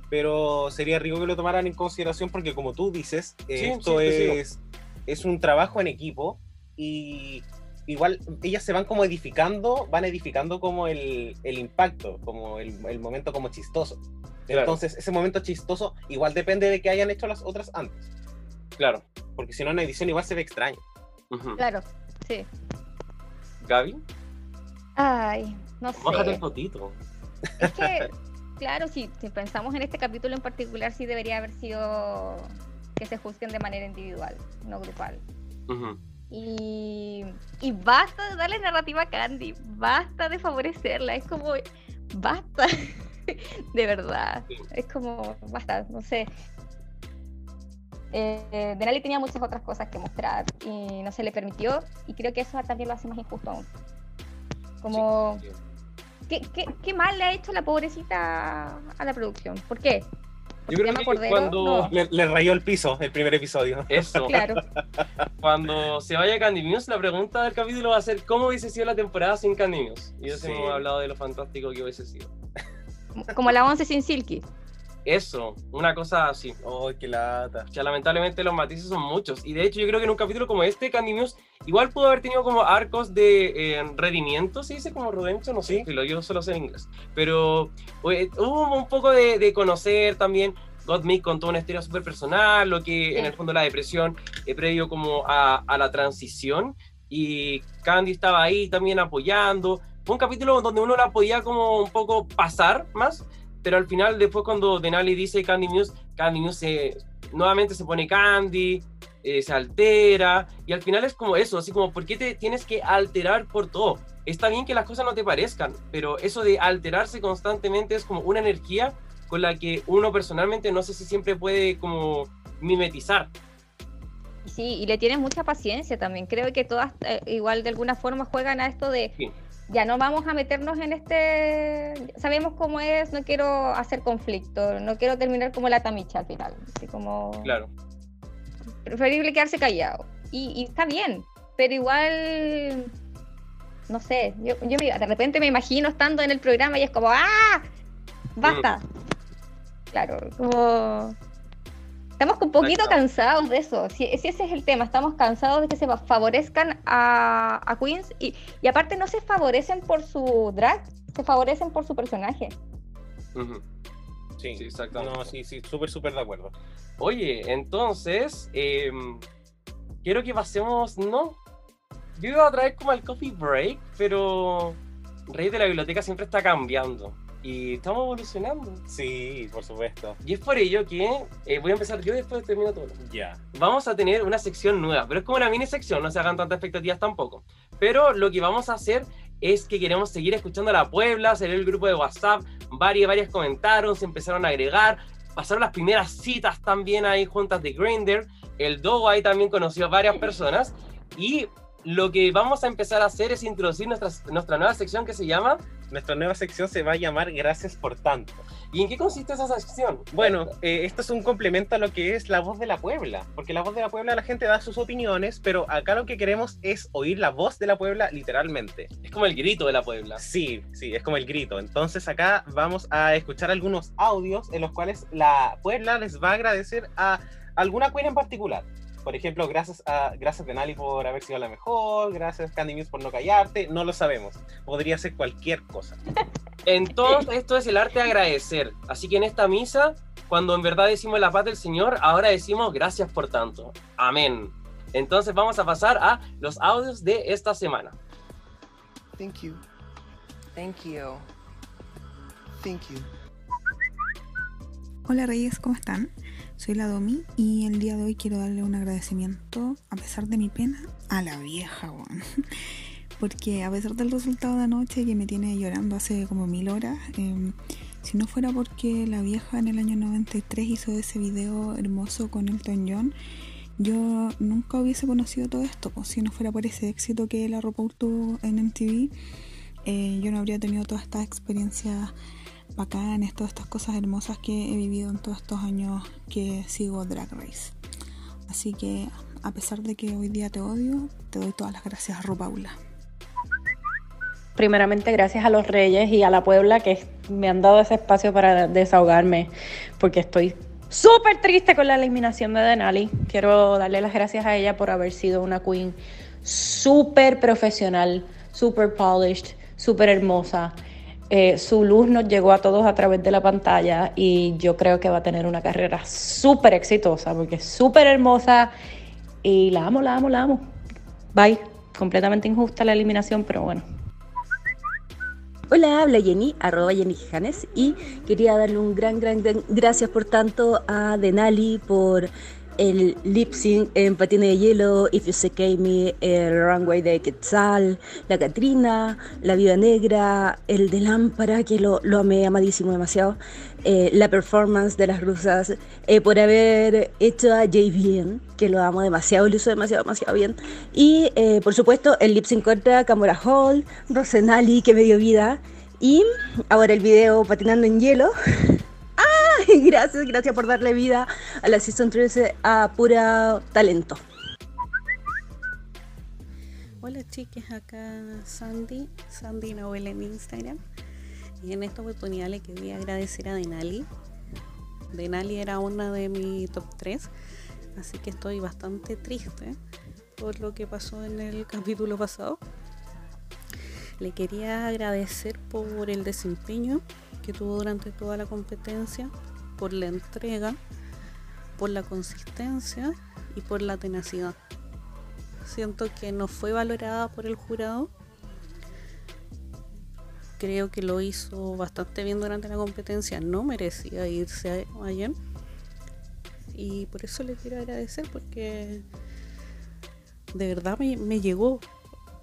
pero sería rico que lo tomaran en consideración porque como tú dices, eh, Sí, esto sí, es, es un trabajo en equipo y igual ellas se van como edificando, van edificando como el, el impacto, como el, el momento como chistoso. Claro. Entonces, ese momento chistoso igual depende de que hayan hecho las otras antes, claro. porque si no en edición igual se ve extraño. Claro, sí. Gaby, Ay, no bájate el sé. fotito. Es que, claro, si, si pensamos en este capítulo en particular, sí debería haber sido que se juzguen de manera individual, no grupal. Y Y basta de darle narrativa a Candy, basta de favorecerla, es como, basta, de verdad, es como, basta, no sé. Eh, Denali tenía muchas otras cosas que mostrar y no se le permitió, y creo que eso también lo hace más injusto aún. Como, Sí, sí. ¿qué, qué, qué mal le ha hecho la pobrecita a la producción? ¿Por qué? Yo creo que Cordero? cuando. No. Le, le rayó el piso el primer episodio. Eso. Claro, Cuando se vaya Candy Muse, la pregunta del capítulo va a ser ¿cómo hubiese sido la temporada sin Candy Muse? Y eso Sí. hemos hablado de lo fantástico que hubiese sido. como la 11 sin Silky. Eso, una cosa así. ¡Ay, qué lata! Ya lamentablemente los matices son muchos. Y de hecho yo creo que en un capítulo como este, Candy Muse igual pudo haber tenido como arcos de eh, redimiento, ¿se dice como redemption? No sé, filo, yo solo sé en inglés. Pero eh, hubo un poco de, de conocer también. Gottmik contó una historia súper personal, lo que en el fondo la depresión eh, previo como a, a la transición. Y Candy estaba ahí también apoyando. Fue un capítulo donde uno la podía como un poco pasar más, pero al final después cuando Denali dice Candy Muse, Candy Muse se- nuevamente se pone Candy, eh, se altera, y al final es como eso, así como, ¿por qué te tienes que alterar por todo? Está bien que las cosas no te parezcan, pero eso de alterarse constantemente es como una energía con la que uno personalmente no sé si siempre puede como mimetizar. Sí, y le tienen mucha paciencia también. Creo que todas eh, igual de alguna forma juegan a esto de Sí. Ya no vamos a meternos en este, sabemos cómo es, no quiero hacer conflicto, no quiero terminar como la tamicha al final, así como Claro. preferible quedarse callado. Y, y está bien, pero igual, no sé, yo, yo me- de repente me imagino estando en el programa y es como, ¡ah! ¡Basta! Claro, como... Estamos un poquito cansados de eso, si, si ese es el tema, estamos cansados de que se favorezcan a, a Queens y, y aparte no se favorecen por su drag, se favorecen por su personaje. Sí, Sí, exactamente. No, sí, sí, súper, súper de acuerdo. Oye, entonces, em, quiero que pasemos, ¿no? Yo iba a traer como el coffee break, pero Rey de la Biblioteca siempre está cambiando y estamos evolucionando. Sí, por supuesto. Y es por ello que eh, voy a empezar yo y después termino todo. Ya. Vamos a tener una sección nueva, pero es como una mini sección, no se hagan tantas expectativas tampoco. Pero lo que vamos a hacer es que queremos seguir escuchando a la Puebla, salió el grupo de WhatsApp, varias, varias comentaron, se empezaron a agregar, pasaron las primeras citas también ahí juntas de Grindr, el Dogo ahí también conoció a varias personas y lo que vamos a empezar a hacer es introducir nuestra, nuestra nueva sección que se llama Nuestra nueva sección se va a llamar Gracias por tanto. ¿Y en qué consiste esa sección? Bueno, eh, esto es un complemento a lo que es la voz de la Puebla, porque la voz de la Puebla la gente da sus opiniones, pero acá lo que queremos es oír la voz de la Puebla literalmente. es como el grito de la Puebla. Sí, sí, es como el grito. Entonces acá vamos a escuchar algunos audios en los cuales la Puebla les va a agradecer a alguna queen en particular. Por ejemplo, gracias a gracias Denali por haber sido la mejor, gracias Candy Muse por no callarte, no lo sabemos. Podría ser cualquier cosa. Entonces, esto es el arte de agradecer. Así que en esta misa, cuando en verdad decimos la paz del Señor, ahora decimos gracias por tanto. Amén. Entonces vamos a pasar a los audios de esta semana. Thank you. Thank you. Thank you. Hola Reyes, ¿cómo están? Soy la Domi y el día de hoy quiero darle un agradecimiento, a pesar de mi pena, a la vieja, weón. Porque a pesar del resultado de anoche que me tiene llorando hace como mil horas, eh, si no fuera porque la vieja en el año 93 hizo ese video hermoso con Elton John, yo nunca hubiese conocido todo esto. Pues, si no fuera por ese éxito que la RuPaul tuvo en MTV, eh, yo no habría tenido todas estas experiencias bacanes, todas estas cosas hermosas que he vivido en todos estos años que sigo Drag Race. Así que, a pesar de que hoy día te odio, te doy todas las gracias a RuPaula. Primeramente, gracias a los Reyes y a la Puebla que me han dado ese espacio para desahogarme, porque estoy súper triste con la eliminación de Denali. Quiero darle las gracias a ella por haber sido una queen súper profesional, súper polished, súper hermosa. Eh, su luz nos llegó a todos a través de la pantalla y yo creo que va a tener una carrera súper exitosa porque es súper hermosa y la amo, la amo, la amo. Bye. Completamente injusta la eliminación, pero bueno. Hola, habla Jenny, arroba Jenny Gijanes, y quería darle un gran, gran, gran gracias por tanto a Denali por el lip sync en Patines de Hielo, If You Say Me, el Runway de Quetzal, la Catrina, la Viva Negra, el de Lámpara, que lo, lo amé amadísimo demasiado, eh, la performance de las rusas, eh, por haber hecho a JVN, que lo amo demasiado, lo hizo demasiado, demasiado bien, y eh, por supuesto el lip sync contra Camora Hall, Rosenali, que me dio vida, y ahora el video Patinando en Hielo. gracias, gracias por darle vida a la Season 13 a pura talento. Hola chicas, acá Sandy, Sandy Novel en Instagram. Y en esta oportunidad le quería agradecer a Denali. Denali era una de mi top 3, así que estoy bastante triste por lo que pasó en el capítulo pasado. Le quería agradecer por el desempeño que tuvo durante toda la competencia, por la entrega, por la consistencia y por la tenacidad. Siento que no fue valorada por el jurado. Creo que lo hizo bastante bien durante la competencia. No merecía irse ayer. Y por eso le quiero agradecer porque de verdad me, me llegó.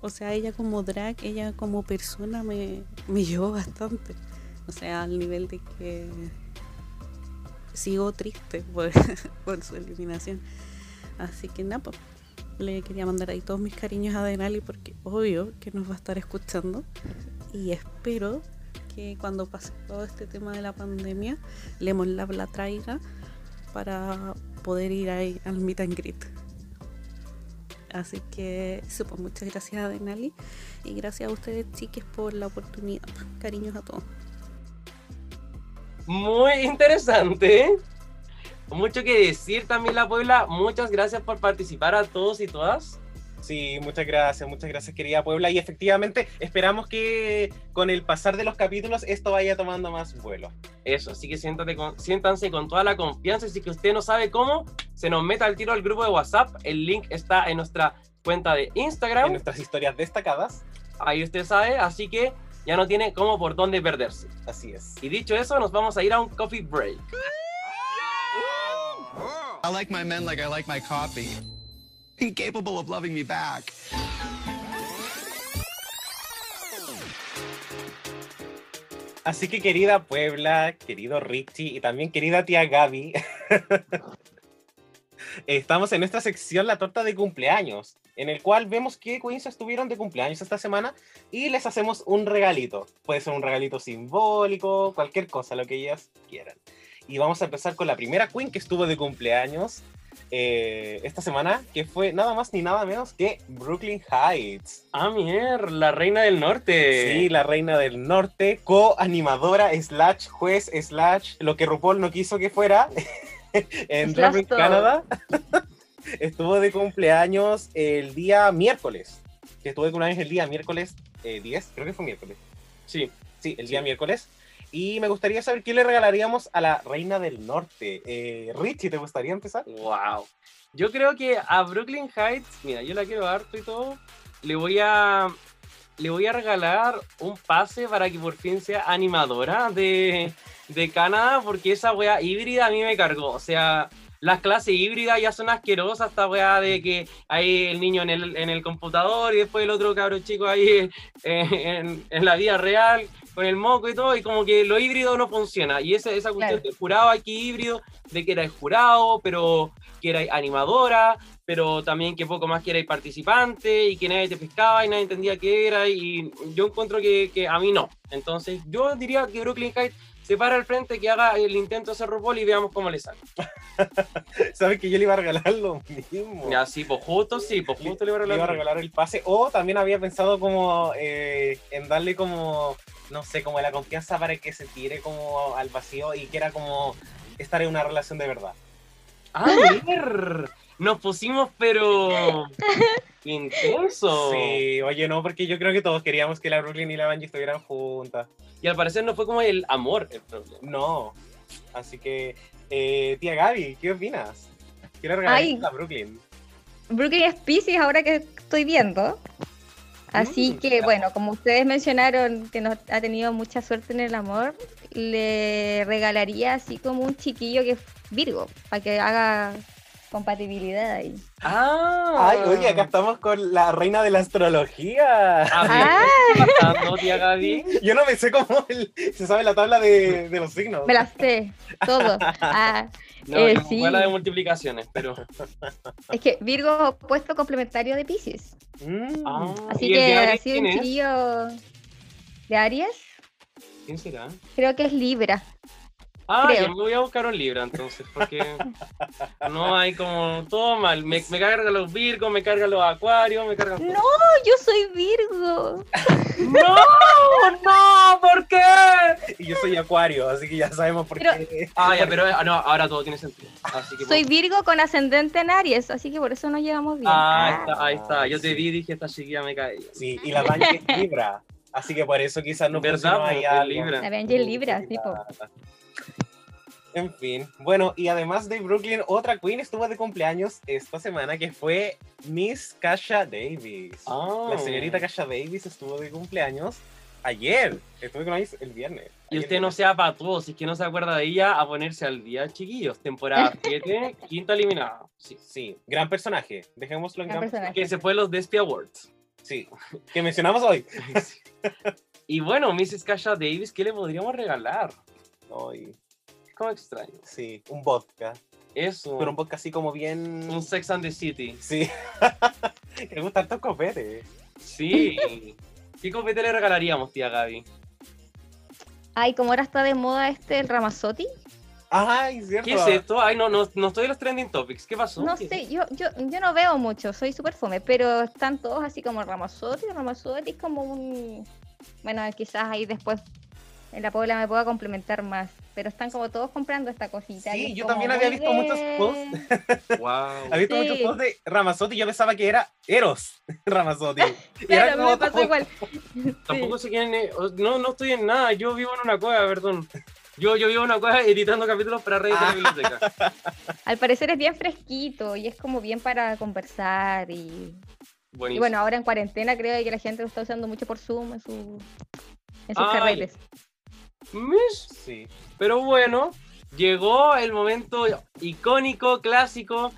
O sea, ella como drag, ella como persona me, me llevó bastante. Sea, al nivel de que sigo triste por, su eliminación. Así que nada, pues, le quería mandar ahí todos mis cariños a Denali porque obvio que nos va a estar escuchando. Y espero que cuando pase todo este tema de la pandemia, Lemon Lab la traiga para poder ir ahí al meet and greet. Así que eso, pues muchas gracias a Denali y gracias a ustedes chiques por la oportunidad. Cariños a todos. Muy interesante. Mucho que decir también la Puebla. Muchas gracias por participar a todos y todas. Sí, muchas gracias, muchas gracias querida Puebla. Y efectivamente esperamos que con el pasar de los capítulos esto vaya tomando más vuelo. Eso, así que siéntate con, siéntanse con toda la confianza. Si que usted no sabe cómo, se nos meta al tiro al grupo de WhatsApp. El link está en nuestra cuenta de Instagram. En nuestras historias destacadas. Ahí usted sabe, así que ya no tiene cómo por dónde perderse. Así es. Y dicho eso, nos vamos a ir a un coffee break. I like my men like I like my coffee. Incapable of loving me back. Así que querida Puebla, querido Richie y también querida tía Gaby, estamos en nuestra sección La torta de cumpleaños en el cual vemos qué queens estuvieron de cumpleaños esta semana y les hacemos un regalito. Puede ser un regalito simbólico, cualquier cosa, lo que ellas quieran. Y vamos a empezar con la primera queen que estuvo de cumpleaños eh, esta semana, que fue nada más ni nada menos que Brooklyn Heights. Ah, mierda, la reina del norte. Sí, la reina del norte, co-animadora, slash juez, slash lo que RuPaul no quiso que fuera en Canadá. estuvo de cumpleaños el día miércoles. Que estuvo de cumpleaños el día miércoles 10, eh, creo que fue miércoles. Sí. Sí, el día miércoles. Y me gustaría saber qué le regalaríamos a la Reina del Norte. Eh, Richie, ¿te gustaría empezar? Wow. Yo creo que a Brooklyn Heights, mira, yo la quiero harto y todo, le voy a le voy a regalar un pase para que por fin sea animadora de, de Canadá, porque esa wea híbrida a mí me cargó. O sea, las clases híbridas ya son asquerosas, esta weá de que hay el niño en el, en el computador y después el otro cabro chico ahí eh, en, la vida real con el moco y todo, y como que lo híbrido no funciona. Y esa, esa cuestión del jurado aquí híbrido, de que era el jurado, pero que era animadora, pero también que poco más que era participante y que nadie te pescaba y nadie entendía qué era, y yo encuentro que, que a mí no. Entonces yo diría que Brooklyn Heights se para al frente, que haga el intento de hacer RuPaul y veamos cómo le sale. ¿Sabes que yo le iba a regalar lo mismo? Ya, sí, pues justo sí, pues justo le iba a regalar, le iba a regalar el pase. O también había pensado como eh, en darle como, no sé, como la confianza para que se tire como al vacío y quiera como estar en una relación de verdad. ¡Ah! Nos pusimos, pero. intenso. Sí, oye, no, porque yo creo que todos queríamos que la Brooklyn y la Bungie estuvieran juntas. Y al parecer no fue como el amor el problema. No. Así que, eh, tía Gaby, ¿qué opinas? Quiero regalar a Brooklyn. Brooklyn es Pisces ahora que estoy viendo. Así mm, que, bueno, como ustedes mencionaron que nos ha tenido mucha suerte en el amor, le regalaría así como un chiquillo que es Virgo, para que haga compatibilidad ahí. Ah, Ay, oye, acá estamos con la reina de la astrología. Ah. ¿qué está pasando, tía Gaby? Yo no me sé cómo el- se sabe la tabla de, de los signos. Me las sé, todo. Ah, No, Eh, sí. la de multiplicaciones, pero. es que Virgo opuesto complementario de Pisces. Mm. Ah, Así ¿y el de que Aries así quién un chiquillo de Aries, ¿Quién será? creo que es Libra. Ah, Creo. yo me voy a buscar un Libra entonces, porque no hay como todo mal. Me, me cargan los Virgos, me cargan los Acuarios, me cargan. No, yo soy Virgo. ¡No! ¡No! ¿Por qué? Y yo soy acuario, así que ya sabemos por Pero- qué. Ah, ya, pero ah, no, ahora todo tiene sentido. Así que Soy Virgo con ascendente en Aries, así que por eso nos llevamos bien. Ah, ahí está, ahí está. Yo te sí. vi y dije, esta chiquilla me cae. Sí, y la Banji es Libra. Así que por eso quizás no ¿Verdad, ahí algo. Libra. La Benji es Libra, tipo. En fin, bueno, y además de Brooklyn, otra queen estuvo de cumpleaños esta semana que fue Miss Kasha Davis. Ah. La señorita Kasha Davis estuvo de cumpleaños ayer. Estuve con ella el viernes. Y usted no sea patudo, si es que no se acuerda de ella, a ponerse al día, chiquillos. Temporada 7, quinta eliminada. Sí. Sí, gran personaje. Dejémoslo en Gran gran, personaje. Que se fue a los Despy Awards. Sí, que mencionamos hoy. Y bueno, Mrs. Kasha Davis, ¿qué le podríamos regalar? Hoy, Es como extraño. sí, un vodka. Eso. Pero un vodka así como bien. un Sex and the City. Sí. Me gustan estos copetes. Sí. ¿Qué copete le regalaríamos, tía Gaby? Ay, como ahora está de moda este el Ramazotti. Ay, cierto. ¿Qué es esto? Ay, no, no, no estoy en los trending topics. ¿Qué pasó? No ¿Qué- sé, yo, yo, yo no veo mucho, soy súper fome, pero están todos así como Ramazotti. Ramazotti es como un. Bueno, quizás ahí después en la Puebla me pueda complementar más, pero están como todos comprando esta cosita. Sí, es yo también había visto muchos posts. Wow. Había visto Sí. muchos posts de Ramazotti y yo pensaba que era Eros Ramazotti. Claro, me pasó todo- igual. Tampoco sé quién es. No, no estoy en nada. Yo vivo en una cueva, perdón. Yo, yo vivo en una cueva editando capítulos para Reyes de la Biblioteca. Al parecer es bien fresquito y es como bien para conversar y, y bueno, ahora en cuarentena creo que la gente lo está usando mucho por Zoom en, su, en sus Ah, carretes. Mish. Sí. Pero bueno, llegó el momento icónico, clásico.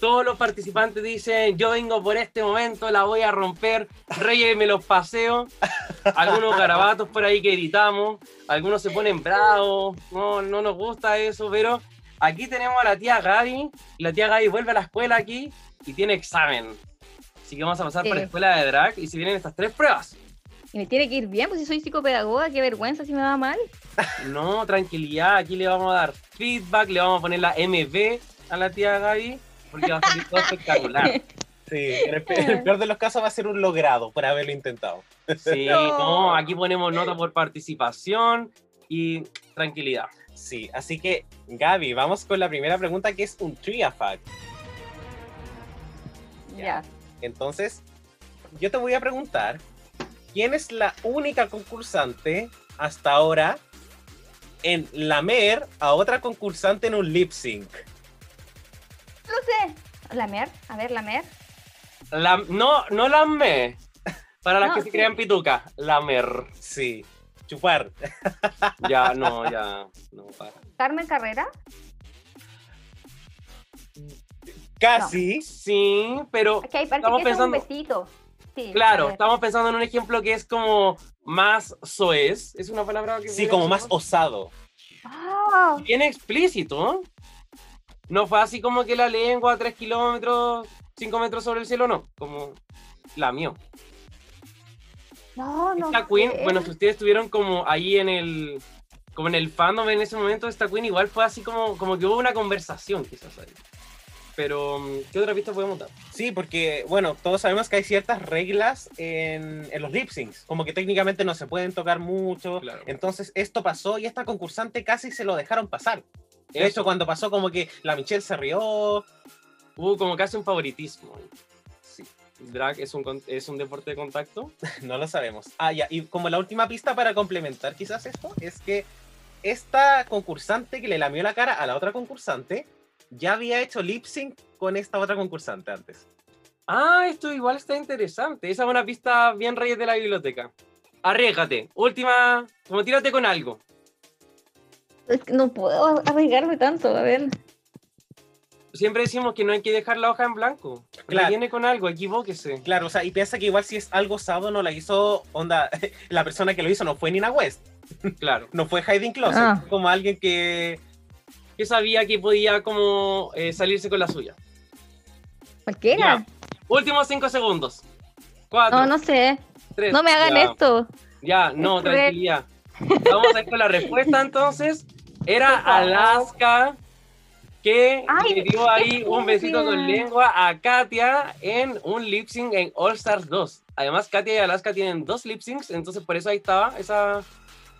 Todos los participantes dicen, yo vengo por este momento, la voy a romper, Reyes me los paseo. Algunos garabatos por ahí que editamos, algunos se ponen bravos, no, no nos gusta eso, pero aquí tenemos a la tía Gaby, y la tía Gaby vuelve a la escuela aquí y tiene examen. Así que vamos a pasar por la Sí. escuela de drag y si vienen estas tres pruebas. Y me tiene que ir bien, pues si soy psicopedagoga, qué vergüenza si me va mal. No, tranquilidad, aquí le vamos a dar feedback, le vamos a poner la MB a la tía Gaby, porque va a salir todo espectacular. Sí, en el, pe- en el peor de los casos va a ser un logrado por haberlo intentado. Sí, No. no, aquí ponemos nota por participación y tranquilidad. Sí, así que Gaby, vamos con la primera pregunta que es un trivia fact. Ya. Entonces, yo te voy a preguntar, ¿quién es la única concursante hasta ahora en lamer a otra concursante en un lip sync? No sé. La Mer, a ver, la Mer. La, no, no la me. Para las No, que se sí. crean pituca, la mer. Sí, chupar. Ya, no, ya, no, para. Carmen Carrera. Casi. Sí, pero Es que Estamos que es un pensando- besito. Sí, claro, estamos pensando en un ejemplo que es como más soez. Es una palabra que Sí, como más osado. Ah, bien explícito. No fue así como que la lengua a 3 kilómetros, 5 metros sobre el cielo, no. Como la mío. no, no. Esta queen, sé. bueno, si ustedes estuvieron como ahí en el. Como en el fandom en ese momento, esta queen igual fue así como, como que hubo una conversación, quizás ahí. Pero, mm, ¿qué otra pista podemos dar? Sí, porque, bueno, todos sabemos que hay ciertas reglas en, en los lip syncs, como que técnicamente no se pueden tocar mucho. Claro. Entonces, esto pasó y esta concursante casi se lo dejaron pasar. De Eso. hecho, cuando pasó, como que la Michelle se rió. Hubo como casi un favoritismo. Sí, Drag es un, es un deporte de contacto. no lo sabemos. Ah, ya, y como la última pista para complementar quizás esto, es que esta concursante que le lamió la cara a la otra concursante ya había hecho lip sync con esta otra concursante antes. Ah, esto igual está interesante. Esa es una pista bien reyes de la biblioteca. Arriesgate. Última, como tírate con algo. Es que no puedo arriesgarme tanto, a ver. siempre decimos que no hay que dejar la hoja en blanco. Claro. Viene con algo, equivóquese. Claro, o sea, y piensa que igual si es algo usado no la hizo, onda, la persona que lo hizo no fue Nina West, Claro. no fue Hiding Closet, Ah. como alguien que... Que sabía que podía como eh, salirse con la suya. Cualquiera. Ya. Últimos cinco segundos. Cuatro, No, no sé. tres, No me hagan ya. esto. Ya, no, Es cruel. tranquilidad. Vamos a ir con la respuesta entonces. Era. Alaska que Ay, le dio ahí un besito con lengua a Katia en un lip sync en All Stars 2. Además, Katia y Alaska tienen dos lip syncs, entonces por eso ahí estaba esa,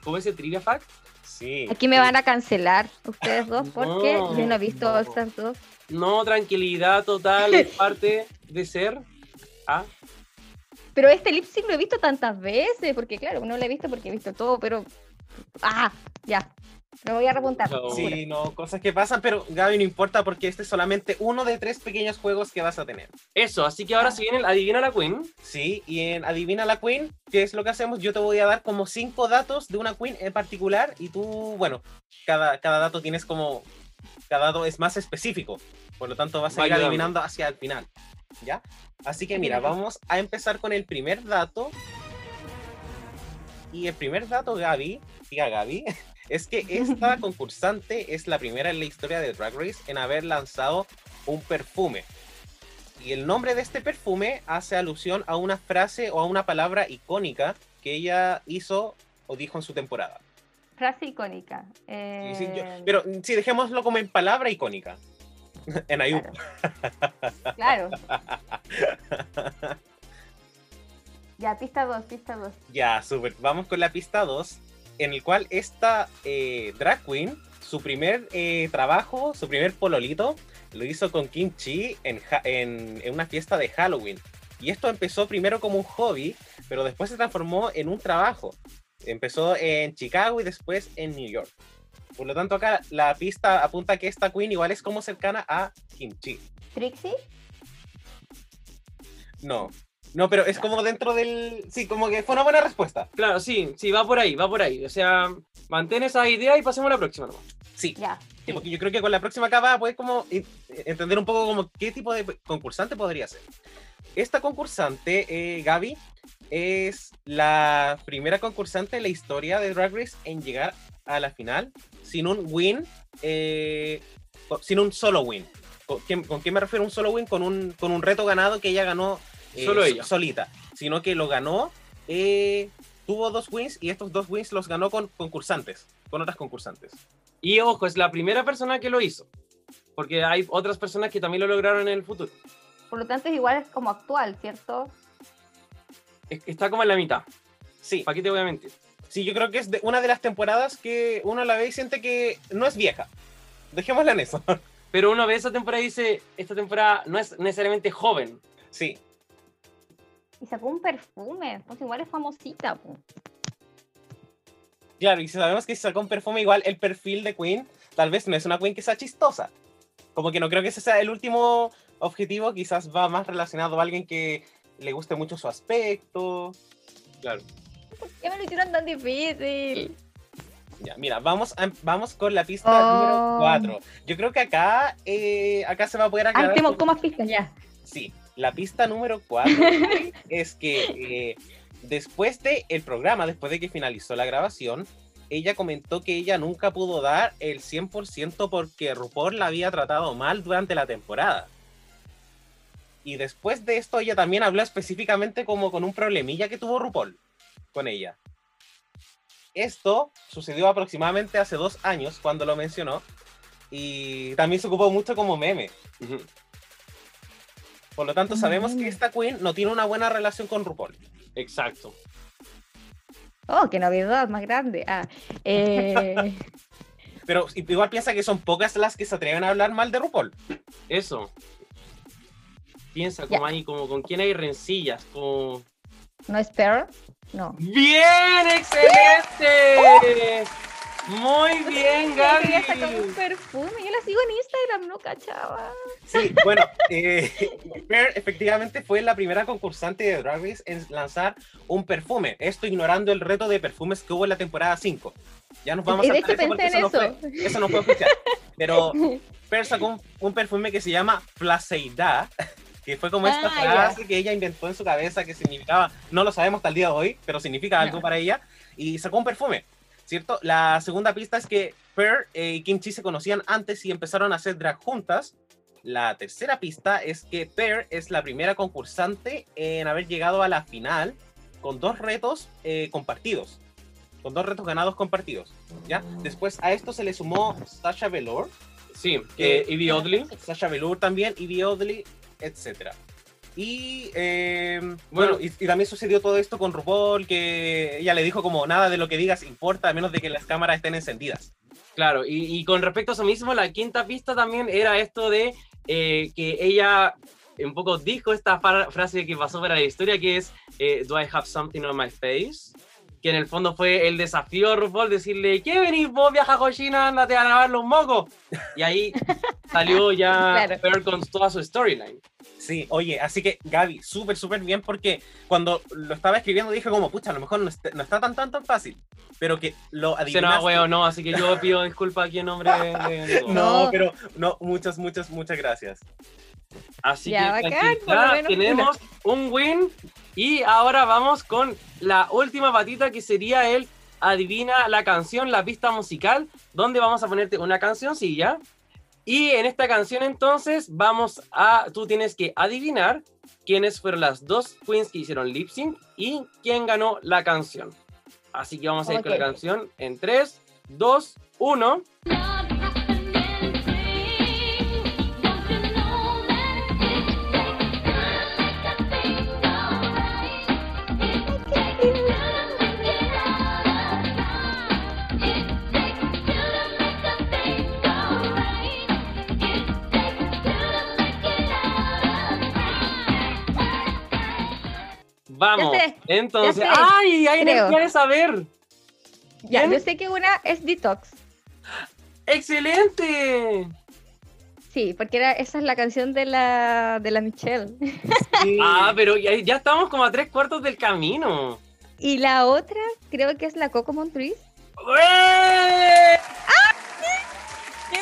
como ese trivia fact. Sí. Aquí me van a cancelar ustedes dos porque No, yo no he visto no. Stars 2. No, tranquilidad total, es parte de ser. Ah, Pero este lip sync lo he visto tantas veces, porque claro, no lo he visto porque he visto todo, pero. ¡Ah! Ya. Me voy a repuntar. Segura. Sí, no, cosas que pasan, pero Gaby no importa porque este es solamente uno de tres pequeños juegos que vas a tener. eso, así que ahora se viene el Adivina la Queen. Sí, y en Adivina la Queen, ¿qué es lo que hacemos? Yo te voy a dar como cinco datos de una Queen en particular y tú, bueno, cada, cada dato tienes como, cada dato es más específico, por lo tanto vas a ir adivinando hacia el final, ¿ya? Así que mira, vamos a empezar con el primer dato. Y el primer dato, Gaby, diga Gaby, es que esta concursante es la primera en la historia de Drag Race en haber lanzado un perfume. Y el nombre de este perfume hace alusión a una frase o a una palabra icónica que ella hizo o dijo en su temporada. Frase icónica. Y sí, yo- Eh, pero sí, dejémoslo como en palabra icónica. en Ayub. Claro. ya, pista 2, pista 2. Ya, súper. Vamos con la pista 2, en el cual esta eh, drag queen, su primer eh, trabajo, su primer pololito, lo hizo con Kim Chi en, en- en una fiesta de Halloween. Y esto empezó primero como un hobby, pero después se transformó en un trabajo. Empezó en Chicago y después en New York. Por lo tanto, acá la pista apunta que esta queen igual es como cercana a Kim Chi. Trixie. No, no, pero es como dentro del... Sí, como que fue una buena respuesta. Claro, sí, sí, va por ahí, va por ahí. O sea, mantén esa idea y pasemos a la próxima nomás. Sí, Ya. Sí, porque yo creo que con la próxima capa puedes como eh, entender un poco como qué tipo de concursante podría ser. Esta concursante, eh, Gaby, es la primera concursante en la historia de Drag Race en llegar a la final sin un win, eh, sin un solo win. ¿Con qué, con qué me refiero un solo win? Con un, con un reto ganado que ella ganó Solo so- ella. solita, sino que lo ganó, eh, tuvo dos wins y estos dos wins los ganó con concursantes, con otras concursantes. Y ojo, es la primera persona que lo hizo. Porque hay otras personas que también lo lograron en el futuro. Por lo tanto, es igual es como actual, ¿cierto? Es- Está como en la mitad. Sí, ¿Para qué te voy a mentir? Sí, yo creo que es de una de las temporadas que uno la ve y siente que no es vieja. Dejémosla en eso. Pero uno ve esa temporada y dice, esta temporada no es necesariamente joven. Sí, Y sacó un perfume. Pues igual es famosita. po. claro, y si sabemos que si sacó un perfume igual, el perfil de Queen tal vez no es una Queen que sea chistosa. Como que no creo que ese sea el último objetivo, quizás va más relacionado a alguien que le guste mucho su aspecto. Claro. ¿Qué me lo hicieron tan difícil? Ya, mira, vamos, a- vamos con la pista Oh. número 4. Yo creo que acá, eh, acá se va a poder aclarar. Ah, tengo un- como más pistas ya. Sí, la pista número 4 es que eh, después del el programa, después de que finalizó la grabación, ella comentó que ella nunca pudo dar el 100% porque RuPaul la había tratado mal durante la temporada. Y después de esto ella también habló específicamente como con un problemilla que tuvo RuPaul con ella. Esto sucedió aproximadamente hace dos años cuando lo mencionó y también se ocupó mucho como meme. Por lo tanto, sabemos que esta Queen no tiene una buena relación con RuPaul. Exacto. Oh, qué novedad más grande. Ah, eh, Pero igual piensa que son pocas las que se atreven a hablar mal de RuPaul. Eso. Piensa como ahí, como con quién hay rencillas, como... ¿No es Pearl? No. ¡Bien! ¡Excelente! Muy bien, Ella quería sacar Gaby. un perfume. Yo la sigo en Instagram, no cachaba. Sí, bueno, eh, Pearl efectivamente fue la primera concursante de Drag Race en lanzar un perfume. Esto ignorando el reto de perfumes que hubo en la temporada 5. Ya nos vamos Y a de hecho eso pensé en eso, no eso. fue, eso no fue oficial. Pero Pearl sacó un, un perfume que se llama Placeida, que fue como esta Ah, ya. frase que ella inventó en su cabeza que significaba, no lo sabemos hasta el día de hoy, pero significa algo No. para ella, y sacó un perfume. ¿Cierto? La segunda pista es que Pearl eh, y Kim Chi se conocían antes y empezaron a hacer drag juntas. La tercera pista es que Pearl es la primera concursante en haber llegado a la final con dos retos eh, compartidos. Con dos retos ganados compartidos. ¿ya? Después a esto se le sumó Sasha Velour. Sí, que Ivy Oddly. Sasha Velour también, Ivy Oddly, etc. Y eh, bueno, y, y también sucedió todo esto con RuPaul, que ella le dijo como nada de lo que digas importa a menos de que las cámaras estén encendidas. Claro, y, y con respecto a eso mismo, la quinta pista también era esto de eh, que ella un poco dijo esta fra- frase que pasó para la historia, que es eh, Do I have something on my face? Que en el fondo fue el desafío a RuPaul decirle, ¿qué venís vos, viaja cochina, ándate a grabar los mocos? Y ahí salió ya Claro. Pearl con toda su storyline. Sí, oye, así que Gaby, súper, súper bien, porque cuando lo estaba escribiendo dije como, pucha, a lo mejor no está, no está tan, tan, tan fácil, pero que lo Se adivinaste. no, weón, no, así que yo pido disculpas aquí en nombre de... No. pero no, muchas, muchas, muchas gracias. Así Ya, que bacán, tenemos un win y ahora vamos con la última patita que sería el adivina la canción, la pista musical, donde vamos a ponerte una cancioncilla y en esta canción entonces vamos a, tú tienes que adivinar quiénes fueron las dos queens que hicieron lip sync y quién ganó la canción. Así que vamos a ir con la canción en 3, 2, 1. Vamos. Sé, entonces, ¡ay! Energía de saber. Ya, ¿Quién? yo sé que una es Detox. ¡Excelente! Sí, porque era, esa es la canción de la, de la Michelle. Ah, pero ya, ya estamos como a tres cuartos del camino. Y la otra, creo que es la Coco Montrese. ¡Eh!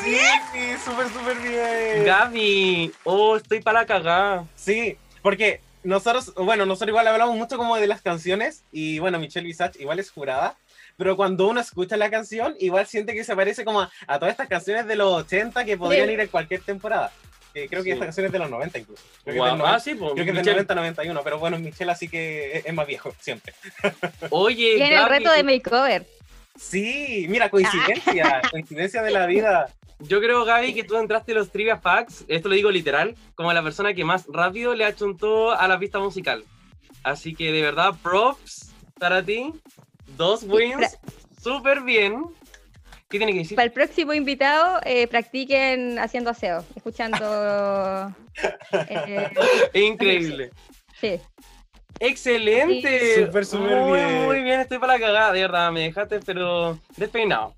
Sí, sí, súper, súper bien. Gaby, oh, estoy para la cagada. Sí, porque nosotros, bueno, nosotros igual hablamos mucho como de las canciones y bueno, Michelle Visage igual es jurada, pero cuando uno escucha la canción, igual siente que se parece como a, a todas estas canciones de los 80 que podrían Sí. ir en cualquier temporada. Eh, creo que Sí. esta canción es de los 90 incluso. Creo que, Guau, es del, ah, sí, pues, creo que es del Michelle. 90-91, pero bueno, Michelle así que es, es más viejo, siempre. Oye, en el reto de makeover. Sí, mira, coincidencia, coincidencia de la vida. yo creo, Gaby, que tú entraste en los trivia facts, esto lo digo literal, como la persona que más rápido le achuntó a la pista musical. Así que de verdad, props para ti. Dos wins, súper bien. ¿Qué tiene que decir? Para el próximo invitado, eh, practiquen haciendo aseo, escuchando. eh, Increíble. sí. Excelente. Sí. Súper, súper muy, bien. Muy bien, estoy para la cagada, de verdad, me dejaste pero despeinado.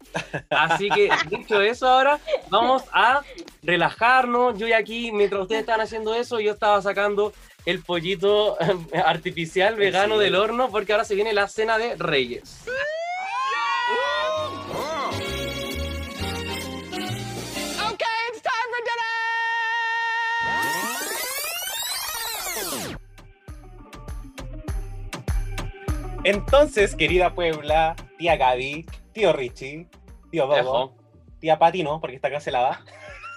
Así que, dicho eso ahora, vamos a relajarnos. Yo ya aquí, mientras ustedes estaban haciendo eso, yo estaba sacando el pollito artificial vegano Sí. del horno porque ahora se viene la cena de reyes. Entonces, querida Puebla, tía Gaby, tío Richie, tío Bobo, Ejo. tía Pati no, porque está cancelada.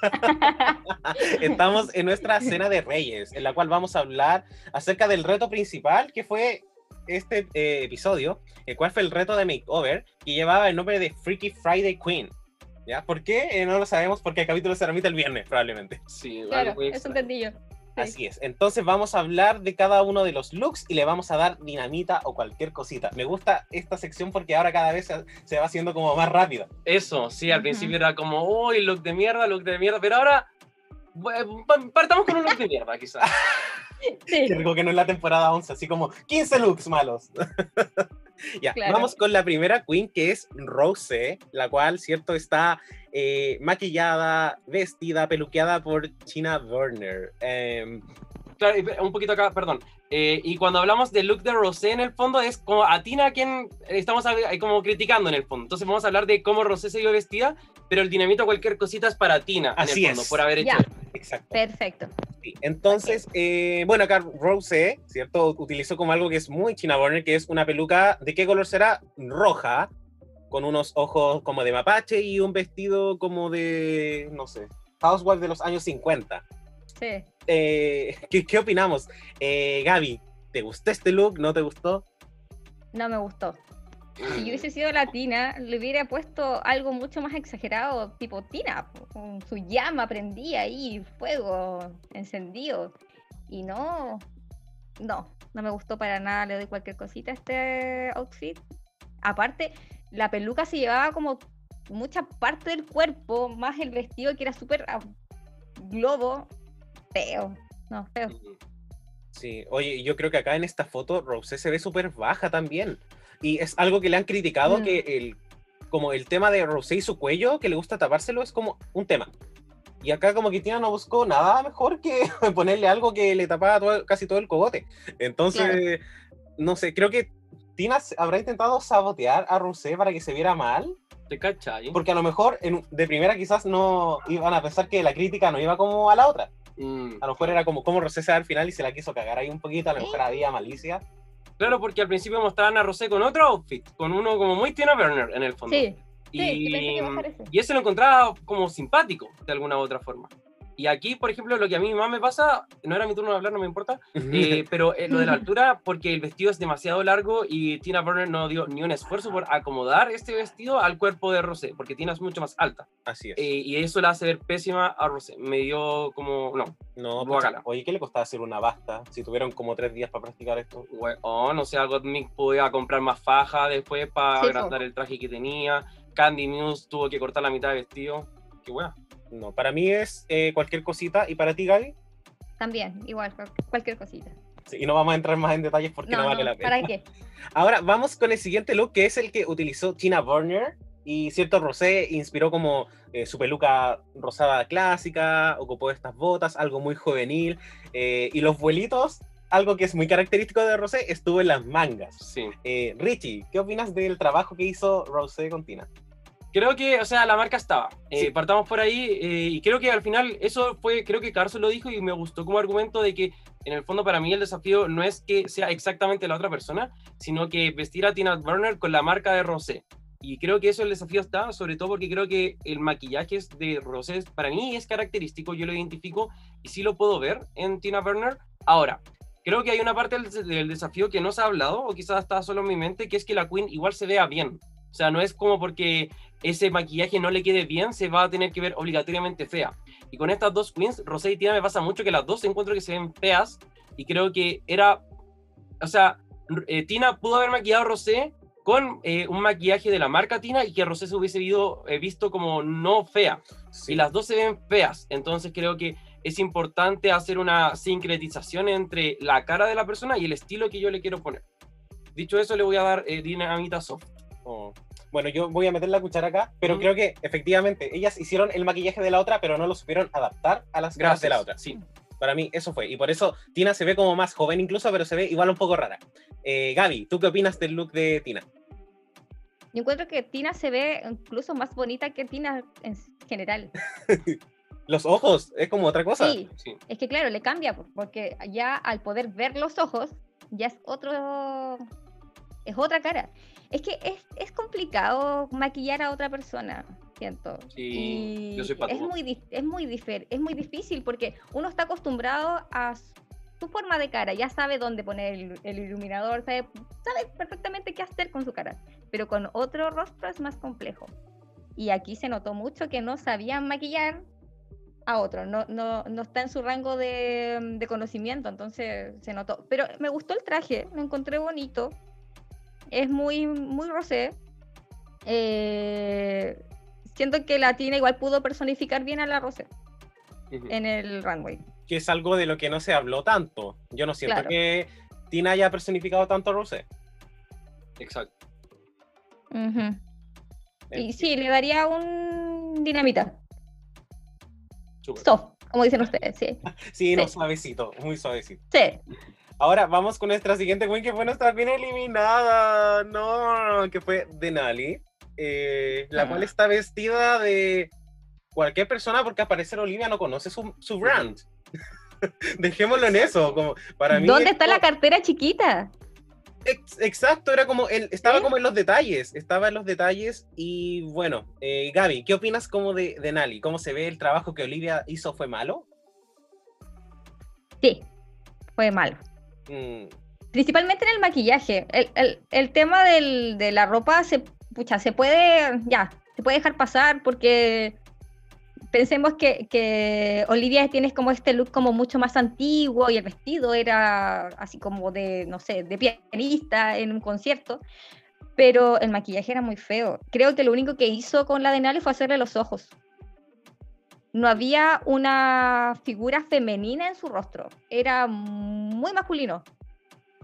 Estamos en nuestra cena de Reyes, en la cual vamos a hablar acerca del reto principal que fue este eh, episodio, el cual fue el reto de Makeover, que llevaba el nombre de Freaky Friday Queen. ¿Ya? ¿Por qué? Eh, no lo sabemos porque el capítulo se remite el viernes, probablemente. Sí, vale, Claro, muy eso Así es. Entonces vamos a hablar de cada uno de los looks y le vamos a dar dinamita o cualquier cosita. Me gusta esta sección porque ahora cada vez se, se va haciendo como más rápida. Eso, sí, al Ujú. principio era como, uy, look de mierda, look de mierda, pero ahora partamos con un look de mierda, quizás. Sí. Que digo que no es la temporada 11, así como 15 looks malos. Ya, Claro. vamos con la primera queen, que es Rose, la cual, cierto, está eh, maquillada, vestida, peluqueada por China Werner. Em, Claro, un poquito acá, perdón. Eh, y cuando hablamos del look de Rosé, en el fondo, es como a Tina a quien estamos como criticando en el fondo. Entonces vamos a hablar de cómo Rosé se vio vestida, pero el dinamito, cualquier cosita es para Tina, Así en el fondo, es. por haber hecho Ya. exacto. Perfecto. Sí, Entonces, eh, bueno, acá Rose, ¿cierto? Utilizó como algo que es muy China Werner, que es una peluca, ¿de qué color será? Roja, con unos ojos como de mapache y un vestido como de, no sé, housewife de los años 50. Sí. Eh, ¿qué, qué opinamos? Eh, Gaby, ¿te gustó este look? ¿No te gustó? No me gustó. Si yo hubiese sido latina, le hubiera puesto algo mucho más exagerado, tipo Tina, con su llama prendía ahí, fuego encendido. Y no, no, no me gustó para nada, le doy cualquier cosita a este outfit. Aparte, la peluca se llevaba como mucha parte del cuerpo, más el vestido que era súper globo, feo, no, feo. Sí, oye, yo creo que acá en esta foto Rose se ve súper baja también. Y es algo que le han criticado, Mm. que el, como el tema de Rose y su cuello, que le gusta tapárselo, es como un tema. Y acá como que Tina no buscó nada mejor que ponerle algo que le tapaba todo- casi todo el cogote. Entonces, no sé, creo que Tina habrá intentado sabotear a Rose para que se viera mal. ¿Te cachai? Porque a lo mejor en- de primera quizás no iban a pensar que la crítica no iba como a la otra. Mm. A lo mejor era como como Rosé se da al final y se la quiso cagar ahí un poquito, a lo mejor había malicia. Claro, porque al principio mostraban a Rosé con otro outfit, con uno como muy Tina Burner en el fondo. Sí, y, sí, y ese lo encontraba como simpático, de alguna u otra forma. Y aquí, por ejemplo, lo que a mí más me pasa, no era mi turno de hablar, no me importa, eh, pero eh, lo de la altura, porque el vestido es demasiado largo y Tina Burner no dio ni un esfuerzo por acomodar este vestido al cuerpo de Rosé, porque Tina es mucho más alta. Así es. Eh, y eso la hace ver pésima a Rosé. Me dio como, no, no, guácala. oye, ¿qué le costaba hacer una basta? Si tuvieron como tres días para practicar esto. oh, no sé, Gottmik podía comprar más faja después para Sí, agrandar el traje que tenía. Candy Muse tuvo que cortar la mitad del vestido. Qué. No, para mí es eh, cualquier cosita. ¿Y para ti, Gaby? También, igual, cual- cualquier cosita. Sí, y no vamos a entrar más en detalles porque no, No, vale no, la pena. ¿para qué? Ahora vamos con el siguiente look, que es el que utilizó Tina Burner. Y cierto, Rosé inspiró como eh, su peluca rosada clásica, ocupó estas botas, algo muy juvenil. eh, y los vuelitos, algo que es muy característico de Rosé, estuvo en las mangas. Sí. Eh, Richie, ¿qué opinas del trabajo que hizo Rosé con Tina? Creo que, o sea, la marca estaba. Eh, Sí. Partamos por ahí eh, y creo que al final eso fue, creo que Carson lo dijo y me gustó como argumento de que en el fondo para mí el desafío no es que sea exactamente la otra persona, sino que vestir a Tina Burner con la marca de Rosé. Y creo que eso el desafío está, sobre todo porque creo que el maquillaje de Rosé para mí es característico, yo lo identifico y sí lo puedo ver en Tina Burner. Ahora, creo que hay una parte del, del desafío que no se ha hablado o quizás está solo en mi mente, que es que la Queen igual se vea bien. O sea, no es como porque ese maquillaje no le quede bien, se va a tener que ver obligatoriamente fea. Y con estas dos queens, Rosé y Tina, me pasa mucho que las dos encuentro que se ven feas y creo que era, o sea, eh, Tina pudo haber maquillado a Rosé con eh, un maquillaje de la marca Tina y que Rosé se hubiese vido- eh, visto como no fea. Y las dos se ven feas, entonces creo que es importante hacer una sincretización entre la cara de la persona y el estilo que yo le quiero poner. Dicho eso, le voy a dar eh, dinamita soft. Oh, Bueno, yo voy a meter la cuchara acá, pero creo que efectivamente ellas hicieron el maquillaje de la otra, pero no lo supieron adaptar a las caras de la otra. Sí. Para mí eso fue. Y por eso Tina se ve como más joven incluso, pero se ve igual un poco rara. Eh, Gaby, ¿tú qué opinas del look de Tina? Yo encuentro que Tina se ve incluso más bonita que Tina en general. Los ojos, es como otra cosa. Sí, Sí. es que claro, le cambia, po, porque ya al poder ver los ojos, ya es otro, es otra cara. Es que es, es complicado maquillar a otra persona, siento. Sí, yo Y soy pato. es muy, es, muy difer- es muy difícil porque uno está acostumbrado a su forma de cara, ya sabe dónde poner el, el iluminador, sabe, sabe perfectamente qué hacer con su cara, pero con otro rostro es más complejo. Y aquí se notó mucho que no sabían maquillar a otro, no, no, no está en su rango de, de conocimiento, entonces se notó. Pero me gustó el traje, lo encontré bonito, es muy, muy rosé. Eh, siento que la Tina igual pudo personificar bien a la rosé en el runway. Que es algo de lo que no se habló tanto. Yo no siento Claro. que Tina haya personificado tanto a Rosé. Exacto. Y sí, le daría un dinamita. Súper. Soft, como dicen ustedes, sí. Sí, no, Sí. suavecito, muy suavecito. Sí. Ahora vamos con nuestra siguiente queen que fue nuestra queen eliminada. No, que fue Denali. eh, la Ah. cual está vestida de cualquier persona porque al parecer Olivia no conoce su, su brand. Dejémoslo en eso. Como, para mí ¿Dónde está la cartera chiquita? Ex- Exacto, era como el, estaba ¿Sí? como en los detalles, estaba en los detalles y bueno, eh, Gaby, ¿qué opinas como de, de Nali? ¿Cómo se ve el trabajo que Olivia hizo fue malo? Sí, fue malo. Mm, Principalmente en el maquillaje. El, el- el tema del- de la ropa se, pucha, se puede, ya, se puede dejar pasar porque pensemos que, que Olivia tiene como este look como mucho más antiguo y el vestido era así como de, no sé, de pianista en un concierto. Pero el maquillaje era muy feo. Creo que lo único que hizo con la de Nali fue hacerle los ojos. No había una figura femenina en su rostro. Era muy masculino.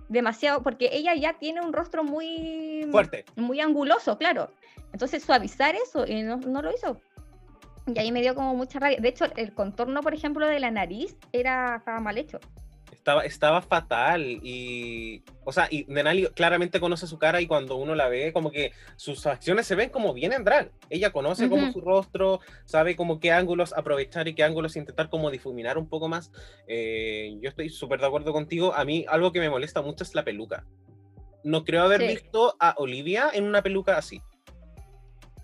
Demasiado, porque ella ya tiene un rostro muy fuerte. muy anguloso, claro. Entonces suavizar eso y no, no lo hizo. Y ahí me dio como mucha rabia. De hecho, el contorno, por ejemplo, de la nariz era estaba mal hecho. Estaba, estaba fatal y, o sea, y Denali claramente conoce su cara y cuando uno la ve, como que sus acciones se ven como bien en drag. Ella conoce como su rostro, sabe como qué ángulos aprovechar y qué ángulos intentar como difuminar un poco más. Eh, yo estoy súper de acuerdo contigo. A mí algo que me molesta mucho es la peluca. No creo haber Sí. visto a Olivia en una peluca así.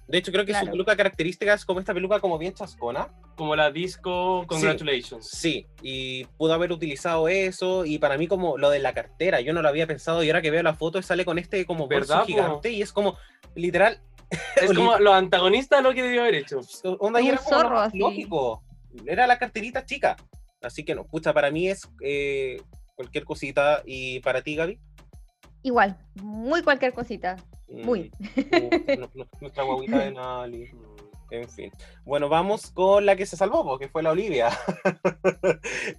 De hecho, creo que su peluca característica es como esta peluca como bien chascona. Como la disco Congratulations. Sí, y pudo haber utilizado eso, y para mí como lo de la cartera, yo no lo había pensado, y ahora que veo la foto sale con este como bolso ¿Verdad, po? gigante, y es como, literal, Es como los antagonistas lo que debió haber hecho. onda, y Un era como zorro, así. lógico, era la carterita chica, así que no, pucha, para mí es eh, cualquier cosita, y para ti, Gaby, Igual, muy cualquier cosita. Muy. Mm, nuestra guaguita de Nali. En fin. Bueno, vamos con la que se salvó, porque fue la Olivia.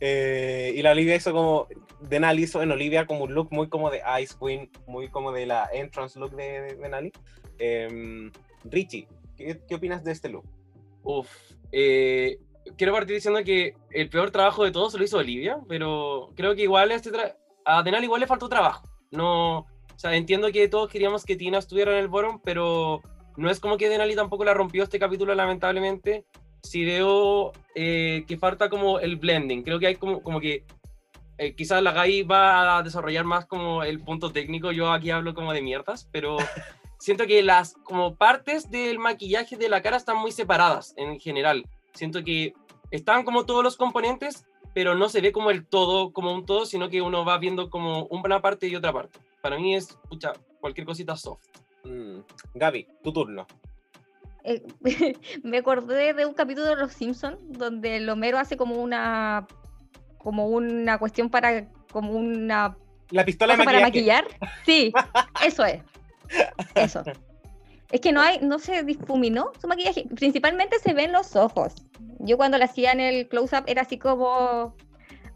Eh, y la Olivia hizo como. Denali hizo en Olivia como un look muy como de Ice Queen, muy como de la entrance look de, de Denali. Em, Richie, ¿qué, qué opinas de este look? Uf. eh, quiero partir diciendo que el peor trabajo de todos lo hizo Olivia, pero creo que igual este a Denal igual le faltó trabajo. No, o sea, entiendo que todos queríamos que Tina estuviera en el bottom, pero no es como que Denali tampoco la rompió este capítulo, lamentablemente. Sí veo eh, que falta como el blending. Creo que hay como, como que eh, quizás la Gai va a desarrollar más como el punto técnico. Yo aquí hablo como de mierdas, pero siento que las como partes del maquillaje de la cara están muy separadas en general. Siento que están como todos los componentes, pero no se ve como el todo, como un todo, sino que uno va viendo como una parte y otra parte. Para mí es, pucha, cualquier cosita soft. Mm, Gaby, tu turno. Eh, me acordé de un capítulo de Los Simpsons donde el Homero hace como una como una cuestión para como una La pistola de para maquillar. Sí, eso es. Eso. Es que no hay, no se difuminó su maquillaje. Principalmente se ven los ojos. Yo cuando la hacía en el close-up era así como,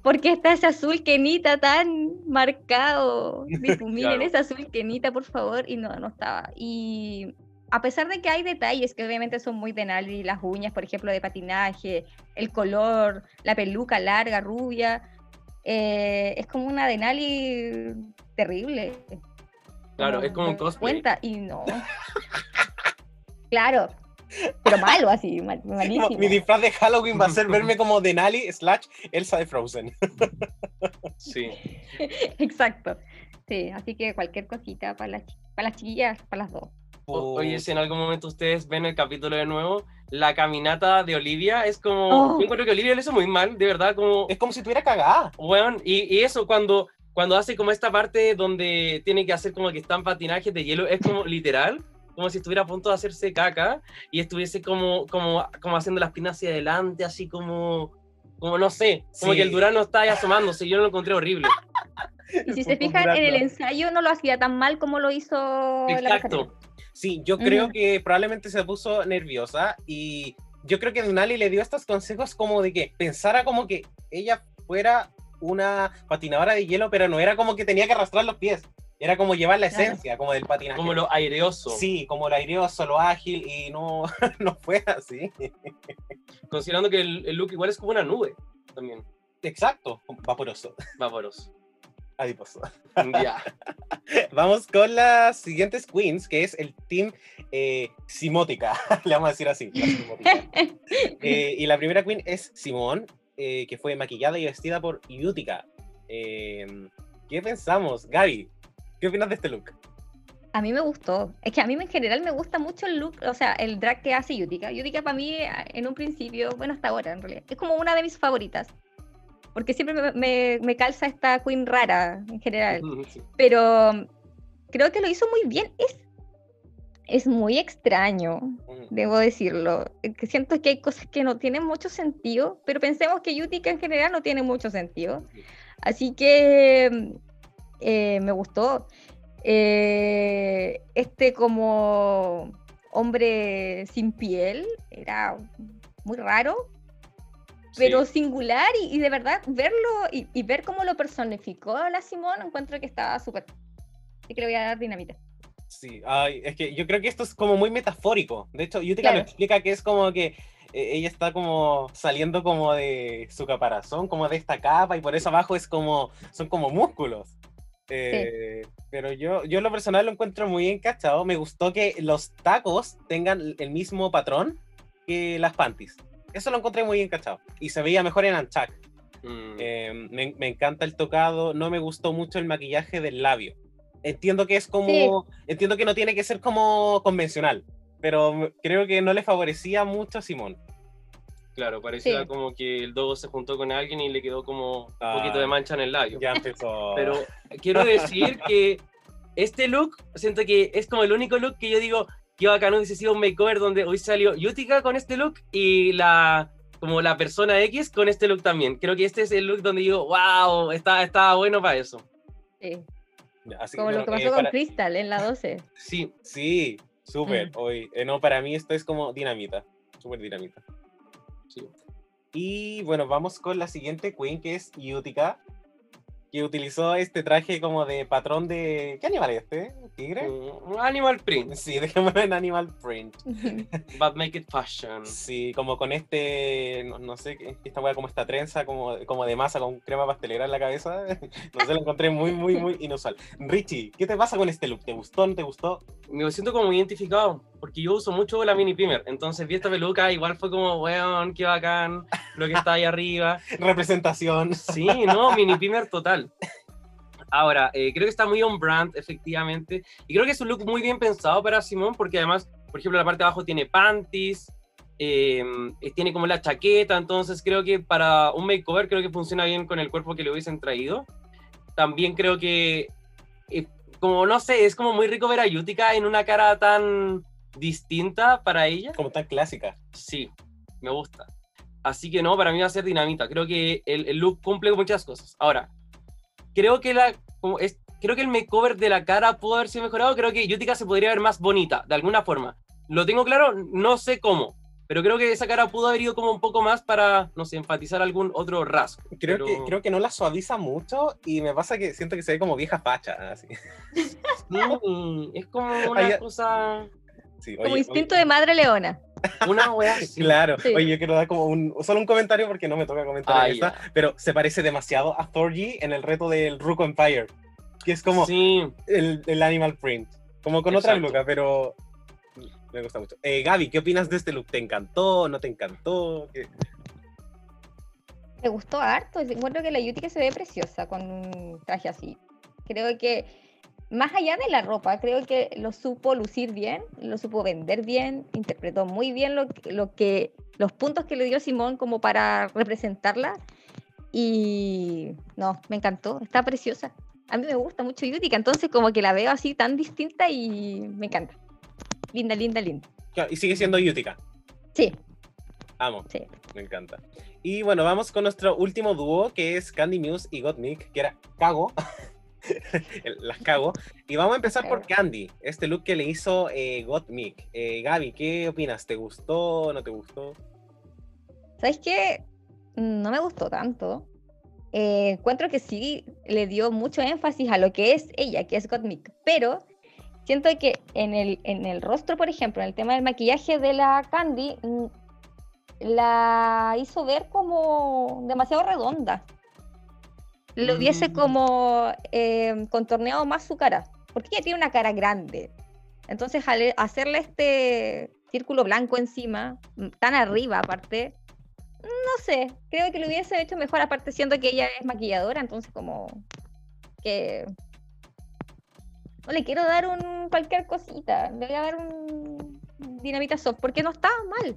¿por qué está ese azul quenita tan marcado? Difuminen Claro. ese azul quenita, por favor. Y no, no estaba. Y a pesar de que hay detalles que obviamente son muy de Nali, las uñas, por ejemplo, de patinaje, el color, la peluca larga, rubia, eh, es como una Denali terrible. Claro, es como un cosplay. Cuenta y no. claro, pero malo así, mal- malísimo. Mi disfraz de Halloween va a ser verme como Denali slash Elsa de Frozen. Sí. Exacto. Sí, así que cualquier cosita para las, para las chiquillas, para las dos. O- Oye, si en algún momento ustedes ven el capítulo de nuevo, la caminata de Olivia es como. Oh. Yo encuentro que Olivia lo hizo muy mal, de verdad, como. Es como si tuviera cagada. Weón, y, y eso cuando, cuando hace como esta parte donde tiene que hacer como que están patinajes de hielo, es como literal, como si estuviera a punto de hacerse caca y estuviese como, como, como haciendo las piernas hacia adelante, así como, como no sé, como Sí. que el Durano está ahí asomándose, yo lo encontré horrible. Y si se fijan, en el ensayo no lo hacía tan mal como lo hizo la Exacto. pasarela. Sí, yo creo Ujú. que probablemente se puso nerviosa y yo creo que Denali le dio estos consejos como de que pensara como que ella fuera una patinadora de hielo, pero no era como que tenía que arrastrar los pies. Era como llevar la Claro. esencia, como del patinaje. Como lo aireoso. Sí, como lo aireoso, lo ágil, y no, no fue así. Considerando que el, el look igual es como una nube también. Exacto, vaporoso, Vaporoso. adiposo. Ya. Vamos con las siguientes queens, que es el team eh, Simótica, le vamos a decir así. la. Eh, y la primera queen es Simón, eh, que fue maquillada y vestida por Yutica. Eh, ¿Qué pensamos? Gaby, ¿qué opinas de este look? A mí me gustó. Es que a mí en general me gusta mucho el look, o sea, el drag que hace Yutica. Yutica para mí, en un principio, bueno, hasta ahora en realidad, es como una de mis favoritas. Porque siempre me, me- me calza esta queen rara en general. Sí. Pero mm, creo que lo hizo muy bien. Es, es muy extraño, Mm, debo decirlo. Que siento que hay cosas que no tienen mucho sentido, pero pensemos que Yutica en general no tiene mucho sentido. Así que mm, eh, me gustó. Eh, este como hombre sin piel era muy raro, pero Sí. singular y, y de verdad verlo y, y ver cómo lo personificó la Simón, encuentro que estaba súper. Así que le voy a dar dinamita. Sí, ay, es que yo creo que esto es como muy metafórico. De hecho, Yutica lo Claro. explica que es como que eh, ella está como saliendo como de su caparazón, como de esta capa, y por eso abajo es como, son como músculos. Eh, Pero yo, yo lo personal lo encuentro muy encachado. Me gustó que los tacos tengan el mismo patrón que las panties. Eso lo encontré muy encachado. Y se veía mejor en Anchak. Mm. Eh, me, me encanta el tocado, no me gustó mucho el maquillaje del labio. Entiendo que es como, Sí. entiendo que no tiene que ser como convencional, pero creo que no le favorecía mucho a Simón. Claro, parecía Sí. como que el dogo se juntó con alguien y le quedó como un Ah. poquito de mancha en el labio. Ya empezó. Pero quiero decir que este look, siento que es como el único look que yo digo que bacán hubiese sido un makeover donde hoy salió Yutica con este look y la como la persona X con este look también. Creo que este es el look donde digo, wow, está, está bueno para eso. Sí, así Como bueno, lo que eh, pasó con para- Crystal en la 12. Sí, Sí, súper. Mm. Hoy, eh, no, para mí esto es como dinamita, súper dinamita. Sí. Y bueno, vamos con la siguiente queen que es Yutica, que utilizó este traje como de patrón de... ¿Qué animal es este? ¿Tigre? Mm, Animal print, Sí, dejémoslo en animal print. but make it fashion. Sí, como con este, no, no sé, qué- esta weá como esta trenza, como, como de masa con crema pastelera en la cabeza. No sé, lo encontré muy, muy, muy inusual. Richie, ¿qué te pasa con este look? ¿Te gustó, no te gustó? Me siento como muy identificado, porque yo uso mucho la mini primer, entonces vi esta peluca, igual fue como, weón, qué bacán, lo que está ahí arriba. Representación. Sí, no, mini primer total. Ahora, eh, creo que está muy on brand, efectivamente. Y creo que es un look muy bien pensado para Simón, porque además, por ejemplo, la parte de abajo tiene panties, eh, tiene como la chaqueta, entonces creo que para un makeover creo que funciona bien con el cuerpo que le hubiesen traído. También creo que, eh, como no sé, es como muy rico ver a Yutica en una cara tan distinta para ella. Como tan clásica. Sí, me gusta. Así que no, para mí va a ser dinamita. Creo que el, el look cumple con muchas cosas. Ahora, creo que la como es, creo que el makeover de la cara pudo haber sido mejorado. Creo que Yutica se podría ver más bonita, de alguna forma. Lo tengo claro, no sé cómo. Pero creo que esa cara pudo haber ido como un poco más para, no sé, enfatizar algún otro rasgo. Creo, Pero- que, creo que no la suaviza mucho y me pasa que siento que se ve como vieja facha. Así. Mm, es como una Ay, cosa. Sí, Como oye, instinto oye, de madre leona. Una wea. Claro, Sí. oye, yo quiero dar como un, solo un comentario porque no me toca comentar Ah, esta, pero se parece demasiado a Thorgy en el reto del Ruko Empire, que es como Sí, el, el Animal Print, como con otra luca, pero me gusta mucho. Eh, Gaby, ¿qué opinas de este look? ¿Te encantó? ¿No te encantó? ¿Qué- Me gustó harto. Encuentro que la Yutica se ve preciosa con un traje así. Creo que, más allá de la ropa, creo que lo supo lucir bien, lo supo vender bien, interpretó muy bien lo, lo que, los puntos que le dio Simón como para representarla. Y no, me encantó, está preciosa. A mí me gusta mucho Yutica, entonces como que la veo así tan distinta y me encanta. Linda, linda, linda. Y sigue siendo Yutica. Sí, Amo, sí. me encanta. Y bueno, vamos con nuestro último dúo, que es Candy Muse y Gottmik, que era Cago. Las cago. Y vamos a empezar por Candy, este look que le hizo eh, Gottmik. Eh, Gaby, ¿qué opinas? ¿Te gustó? ¿No te gustó? ¿Sabes qué? No me gustó tanto. eh, encuentro que sí le dio mucho énfasis a lo que es ella, que es Gottmik, pero siento que en el, en el rostro, por ejemplo, en el tema del maquillaje de la Candy, mm, la hizo ver como demasiado redonda. Lo hubiese Mm. como eh, contorneado más su cara, porque ella tiene una cara grande. Entonces, al hacerle este círculo blanco encima, mm, tan arriba aparte, no sé, creo que lo hubiese hecho mejor, aparte siendo que ella es maquilladora, entonces como que no le quiero dar un cualquier cosita, le voy a dar un dinamita soft, porque no está mal,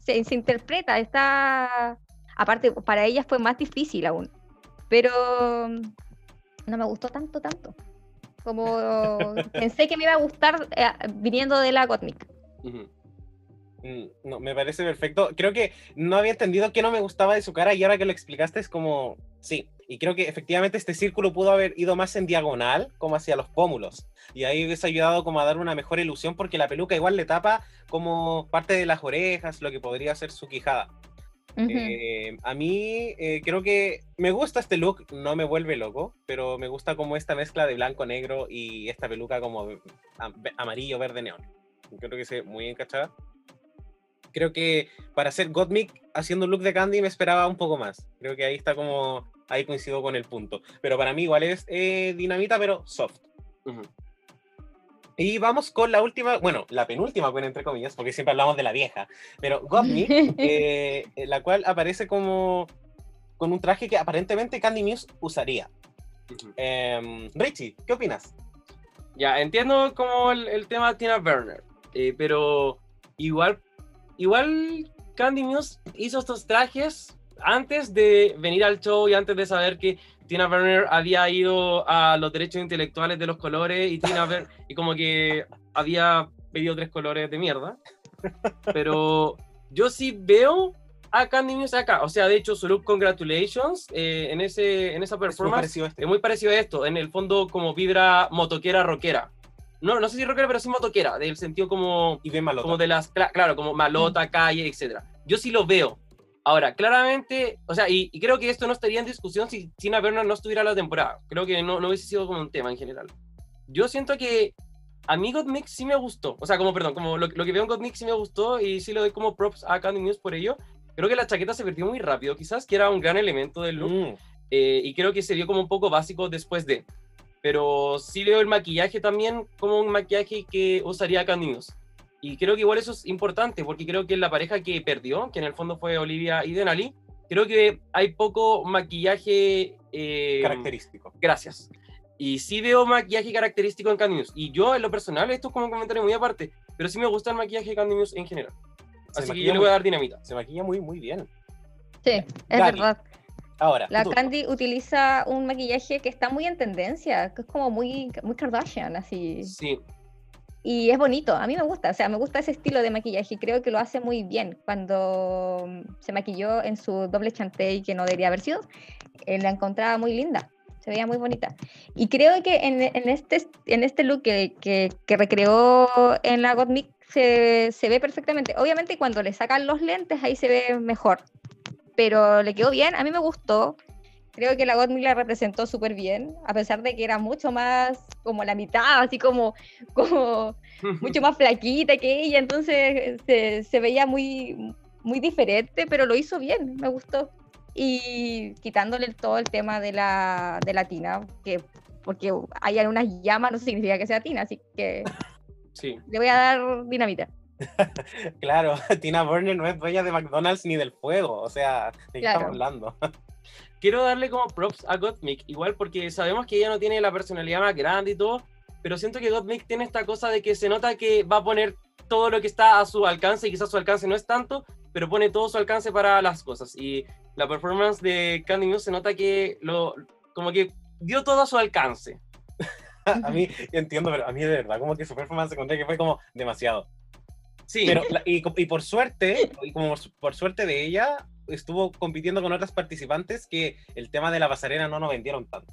se, se interpreta, está, aparte para ella fue más difícil aún, pero no me gustó tanto, tanto, como pensé que me iba a gustar eh, viniendo de la Gottmik. Ujú. Mm, No, me parece perfecto. Creo que no había entendido que no me gustaba de su cara y ahora que lo explicaste es como, sí. Y creo que efectivamente este círculo pudo haber ido más en diagonal, como hacia los pómulos. Y ahí hubiese ayudado como a dar una mejor ilusión porque la peluca igual le tapa como parte de las orejas, lo que podría ser su quijada. Eh, a mí eh, creo que me gusta este look, no me vuelve loco, pero me gusta como esta mezcla de blanco, negro y esta peluca como am- amarillo, verde, neón. Creo que se ve muy encachada. Creo que para hacer Gottmik haciendo un look de Candy me esperaba un poco más. Creo que ahí está como, ahí coincido con el punto. Pero para mí igual es eh, dinamita, pero soft. Y vamos con la última, bueno, la penúltima, bueno, entre comillas, porque siempre hablamos de la vieja. Pero Gottmik, eh, en la cual aparece como con un traje que aparentemente Candy Muse usaría. Em, Richie, ¿qué opinas? Ya, entiendo como el, el tema de Tina Burner, eh, pero igual, igual Candy Muse hizo estos trajes antes de venir al show y antes de saber que Tina Burner había ido a los derechos intelectuales de los colores y Tina Burner, y como que había pedido tres colores de mierda. Pero yo sí veo a Candy Muse acá, o sea, de hecho su look Congratulations eh, en, ese, en esa Es muy performance este. es muy parecido a esto, en el fondo como vibra motoquera rockera. No, no sé si rockera, pero sí motoquera, del sentido como, Y bien malota. como de las, cla- claro, como malota, calle, etc. Yo sí lo veo. Ahora, claramente, o sea, y, y creo que esto no estaría en discusión si Tina Burner no estuviera la temporada. Creo que no, no hubiese sido como un tema en general. Yo siento que a mí Gottmik sí me gustó. O sea, como, perdón, como lo, lo que veo en Gottmik sí me gustó y sí le doy como props a Candy News por ello. Creo que la chaqueta se perdió muy rápido, quizás, que era un gran elemento del look. Mm, Eh, y creo que se vio como un poco básico después de. Pero sí veo el maquillaje también como un maquillaje que usaría Candy News. Y creo que igual eso es importante, porque creo que la pareja que perdió, que en el fondo fue Olivia y Denali, creo que hay poco maquillaje... eh, característico. Gracias. Y sí veo maquillaje característico en Candy News. Y yo, en lo personal, esto es como un comentario muy aparte, pero sí me gusta el maquillaje de Candy News en general. Se Así que maquilla yo le muy- voy a dar dinamita. Se maquilla muy, muy bien. Sí, es Gaby, verdad. Ahora, La tú. Candy utiliza un maquillaje que está muy en tendencia, que es como muy, muy Kardashian, así. Sí. Y es bonito, a mí me gusta, o sea, me gusta ese estilo de maquillaje y creo que lo hace muy bien. Cuando mm, se maquilló en su doble chantey, que no debería haber sido, eh, la encontraba muy linda, se veía muy bonita. Y creo que en, este, en este look que, que, que recreó en la Gottmik se, se ve perfectamente. Obviamente cuando le sacan los lentes ahí se ve mejor, pero le quedó bien, a mí me gustó. Creo que la Gottmik la representó súper bien, a pesar de que era mucho más como la mitad, así como, como mucho más flaquita que ella, entonces se, se veía muy, muy diferente, pero lo hizo bien, me gustó. Y quitándole todo el tema de la, de la tina, que porque hay unas llamas no significa que sea tina, así que Sí. le voy a dar dinamita. Claro, Tina Burner no es dueña de McDonald's ni del fuego. O sea, ¿de qué Claro. estamos hablando? Quiero darle como props a Gottmik, igual porque sabemos que ella no tiene la personalidad más grande y todo, pero siento que Gottmik tiene esta cosa de que se nota que va a poner todo lo que está a su alcance y quizás su alcance no es tanto, pero pone todo su alcance para las cosas. Y la performance de Candy Muse se nota que lo como que dio todo a su alcance. a mí, entiendo, pero a mí de verdad, como que su performance encontré que fue como demasiado. Sí, Pero, y, y por suerte, y como por suerte de ella, estuvo compitiendo con otras participantes que el tema de la pasarela no nos vendieron tanto,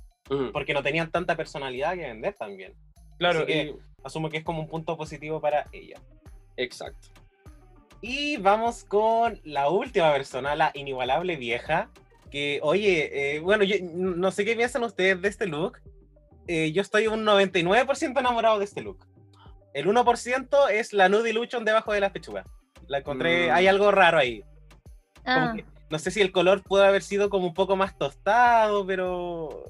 porque no tenían tanta personalidad que vender también. claro, así que- y- Asumo que es como un punto positivo para ella. exacto. Y vamos con la última persona, la inigualable vieja, Que, oye, eh, bueno, yo no sé qué piensan ustedes de este look. Eh, yo estoy un 99% enamorado de este look. El 1% es la Nudie Luchon debajo de la pechuga. La encontré, Mm. hay algo raro ahí. Como Ah, que- no sé si el color puede haber sido como un poco más tostado, pero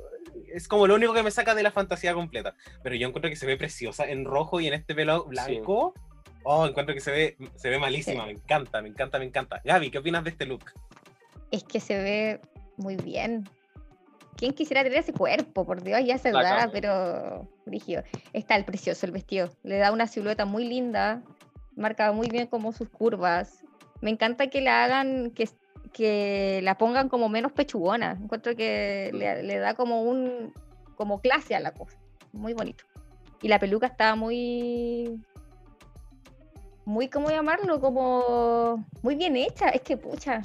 es como lo único que me saca de la fantasía completa. Pero yo encuentro que se ve preciosa en rojo y en este pelo blanco. Oh, encuentro que se ve, se ve malísima. Sí. Me encanta, me encanta, me encanta. Gaby, ¿qué opinas de este look? es que se ve muy bien. ¿Quién quisiera tener ese cuerpo? Por Dios, ya se da, pero rígido. Está el precioso el vestido. Le da una silueta muy linda. Marca muy bien como sus curvas. Me encanta que la hagan, que, que la pongan como menos pechugona. Encuentro que le, da como un como clase a la cosa. Muy bonito. Y la peluca está muy muy, ¿cómo llamarlo? Como muy bien hecha. Es que, pucha,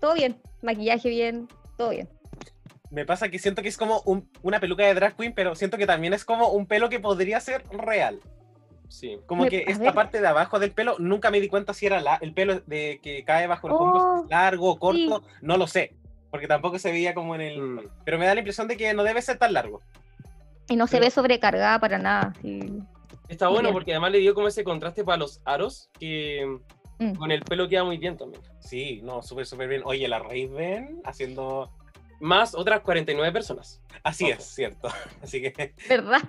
todo bien. Maquillaje bien, todo bien. Me pasa que siento que es como un- una peluca de drag queen, pero siento que también es como un pelo que podría ser real. Sí. Como Me- que esta ver. parte de abajo del pelo, nunca me di cuenta si era la- el pelo de que cae bajo los hombros, Oh, largo, corto, no lo sé. Porque tampoco se veía como en el. Mm. Pero me da la impresión de que no debe ser tan largo. Y no se Pero- ve sobrecargada para nada. sí. Está bueno Bien. porque además le dio como ese contraste para los aros que Mm. con el pelo queda muy bien también. Sí, no, súper, súper bien. Oye, la Raven haciendo. Más otras 49 personas. Así Ojo. es, cierto. Así que, ¿Verdad?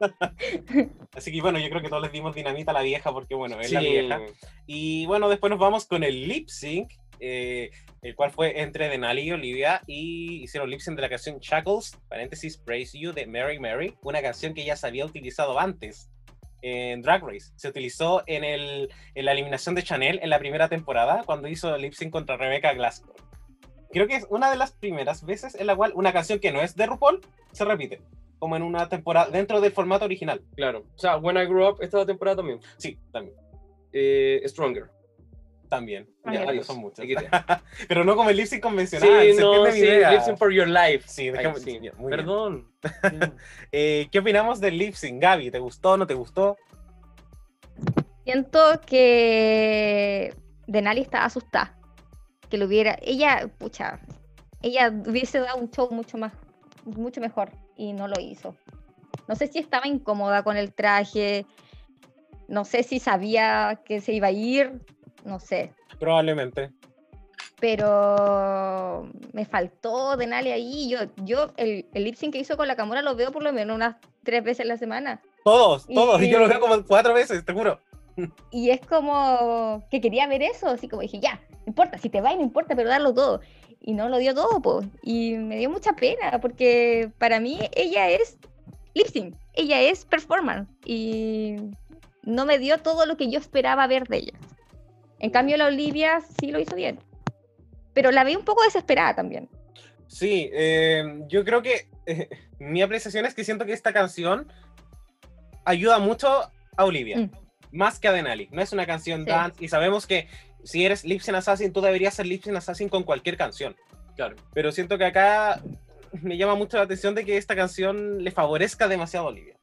así que bueno, yo creo que todos les dimos dinamita a la vieja porque bueno, es la vieja. Y bueno, después nos vamos con el lip sync, eh, el cual fue entre Denali y Olivia, y hicieron lip sync de la canción Shackles, paréntesis, Praise You de Mary Mary, una canción que ya se había utilizado antes en Drag Race. Se utilizó en, el, en la eliminación de Chanel en la primera temporada, cuando hizo el lip sync contra Rebecca Glasgow. Creo que es una de las primeras veces en la cual una canción que no es de RuPaul se repite, como en una temporada, dentro del formato original. Claro. O sea, When I Grew Up, esta temporada también. Sí, también. Eh, Stronger. También. Ah, Ya, ya. varios son muchos. Pero no como el lip sync Sí, convencional. ¿se no, sí, idea? Lipsing for Your Life. Sí, déjame- sí. ya, muy bien. Perdón. Eh, ¿Qué opinamos del lip sync, Gaby? ¿Te gustó no te gustó? Siento que Denali está asustada. Que lo hubiera. Ella, pucha, ella hubiese dado un show mucho más, mucho mejor y no lo hizo. No sé si estaba incómoda con el traje. No sé si sabía que se iba a ir. No sé. Probablemente. Pero me faltó Denali ahí. Yo, yo el, el lip sync que hizo con la cámara lo veo por lo menos unas tres veces a la semana. Todos, todos. Y- Yo lo veo como cuatro veces, te juro. Y es como que quería ver eso, así como dije, ya, no importa, si te va, no importa, pero darlo todo. Y no lo dio todo, pues. Y me dio mucha pena, porque para mí ella es lip sync, ella es performance. Y no me dio todo lo que yo esperaba ver de ella. En cambio, la Olivia sí lo hizo bien. Pero la vi un poco desesperada también. Sí, eh, yo creo que eh, mi apreciación es que siento que esta canción ayuda mucho a Olivia, Mm. más que a Denali. No es una canción Sí. dance y sabemos que si eres lip sync assassin, tú deberías ser lip sync assassin con cualquier canción. Claro. Pero siento que acá me llama mucho la atención de que esta canción le favorezca demasiado a Olivia.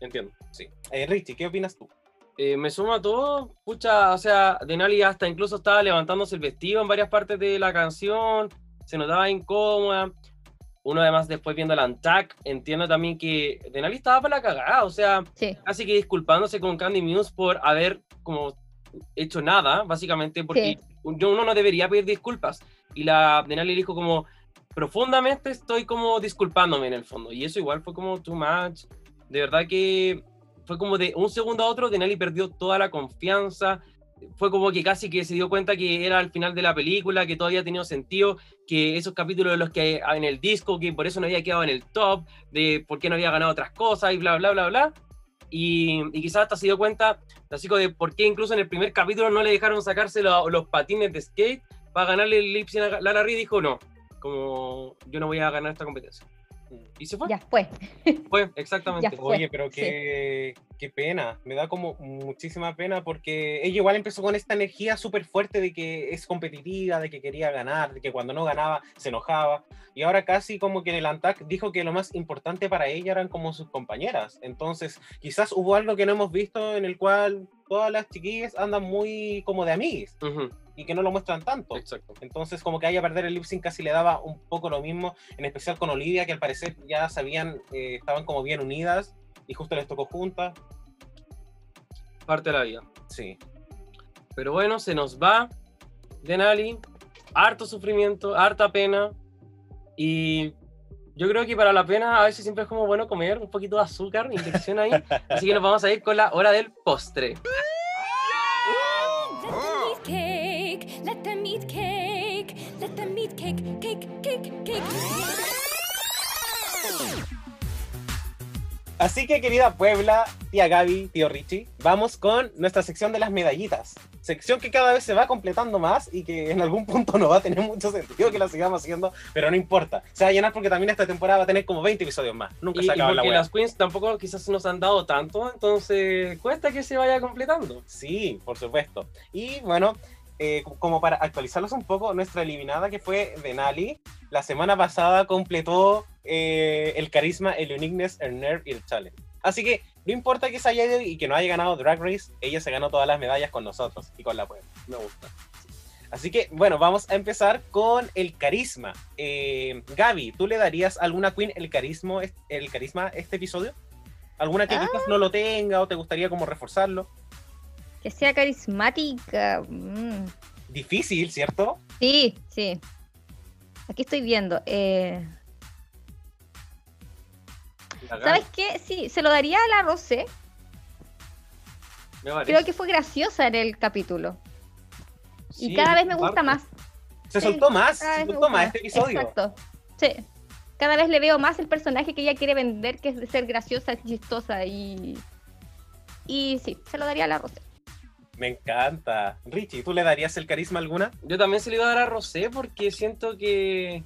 Entiendo. Sí. Eh, Richie, ¿qué opinas tú? Eh, me suma todo, pucha, o sea, Denali hasta incluso estaba levantándose el vestido en varias partes de la canción, se notaba incómoda. Uno además después viendo el Antac, entiendo también que Denali estaba para la cagada, o sea, Sí, casi que disculpándose con Candy Muse por haber como hecho nada, básicamente, porque yo uno no debería pedir disculpas. Y la Denali dijo como, profundamente estoy como disculpándome en el fondo. Y eso igual fue como too much. De verdad que fue como de un segundo a otro, Denali perdió toda la confianza. Fue como que casi que se dio cuenta que era al final de la película, que todo había tenido sentido, que esos capítulos de los que en el disco, que por eso no había quedado en el top, de por qué no había ganado otras cosas y bla, bla, bla, bla. Y, quizás hasta se dio cuenta, como de por qué incluso en el primer capítulo no le dejaron sacarse lo- los patines de skate para ganarle el lip sync a Lala Ri, dijo no, como yo no voy a ganar esta competencia. Y se fue, ya fue. fue, exactamente. Ya fue. Oye, pero sí. qué, qué pena, me da como muchísima pena porque ella igual empezó con esta energía súper fuerte de que es competitiva, de que quería ganar, de que cuando no ganaba se enojaba. Y ahora casi como que en el ANTAC dijo que lo más importante para ella eran como sus compañeras. Entonces, quizás hubo algo que no hemos visto en el cual todas las chiquillas andan muy como de amiguis. Ujú. Y que no lo muestran tanto. Exacto. Entonces, como que ahí a perder el lip sync casi le daba un poco lo mismo, en especial con Olivia, que al parecer ya sabían, eh, estaban como bien unidas y justo les tocó juntas. Parte de la vida. Sí. Pero bueno, se nos va Denali. Harto sufrimiento, harta pena. Y yo creo que para la pena a veces siempre es como bueno comer un poquito de azúcar, inyección ahí. Así que nos vamos a ir con la hora del postre. Así que, querida Puebla, tía Gaby, tío Richie, vamos con nuestra sección de las medallitas. Sección que cada vez se va completando más y que en algún punto no va a tener mucho sentido que la sigamos haciendo, pero no importa. Se va a llenar porque también esta temporada va a tener como 20 episodios más. Nunca Y, se y acaba la porque wea. las queens tampoco quizás nos han dado tanto, entonces cuesta que se vaya completando. Sí, por supuesto. Y bueno, eh, como para actualizarlos un poco, nuestra eliminada que fue Denali, la semana pasada completó eh, el carisma, el uniqueness, el nerve y el challenge. Así que no importa que se haya ido y que no haya ganado Drag Race, ella se ganó todas las medallas con nosotros y con la puebla. Me gusta. Así que, bueno, vamos a empezar con el carisma. Eh, Gaby, ¿tú le darías a alguna queen el carisma, el carisma este episodio? ¿Alguna que quizás no lo tenga o te gustaría como reforzarlo? Que sea carismática. mm. Difícil, ¿cierto? Sí, sí. Aquí estoy viendo. eh, ¿Sabes qué? Sí, se lo daría a la Rosé. Creo que fue graciosa en el capítulo. Sí, y cada vez me parte. gusta más. Se Sí, soltó más, se soltó más este episodio. Exacto. Sí. Cada vez le veo más el personaje que ella quiere vender, que es de ser graciosa, chistosa y. Y sí, se lo daría a la Rosé. Me encanta. Richie, ¿tú le darías el carisma alguna? Yo también se le iba a dar a Rosé porque siento que.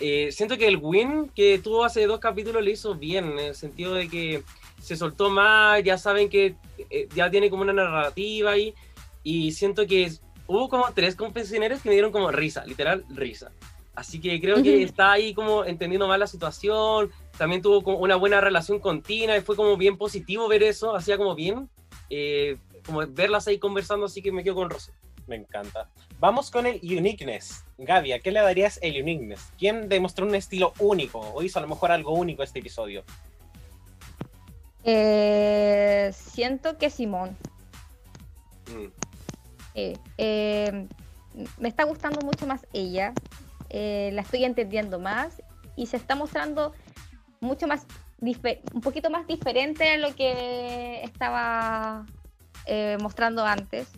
eh, siento que el win que tuvo hace dos capítulos le hizo bien, en el sentido de que se soltó más, ya saben que eh, ya tiene como una narrativa ahí, y siento que hubo como tres confesionarios que me dieron como risa, literal risa. Así que creo que está ahí como entendiendo más la situación, también tuvo como una buena relación con Tina y fue como bien positivo ver eso, hacía como bien, eh, como verlas ahí conversando, así que me quedo con Rosé. Me encanta. Vamos con el uniqueness. Gaby, ¿a qué le darías el uniqueness? ¿Quién demostró un estilo único o hizo a lo mejor algo único este episodio? Eh, siento que Simón. Mm. eh, eh, me está gustando mucho más ella. eh, la estoy entendiendo más y se está mostrando mucho más un poquito más diferente a lo que estaba eh, mostrando antes.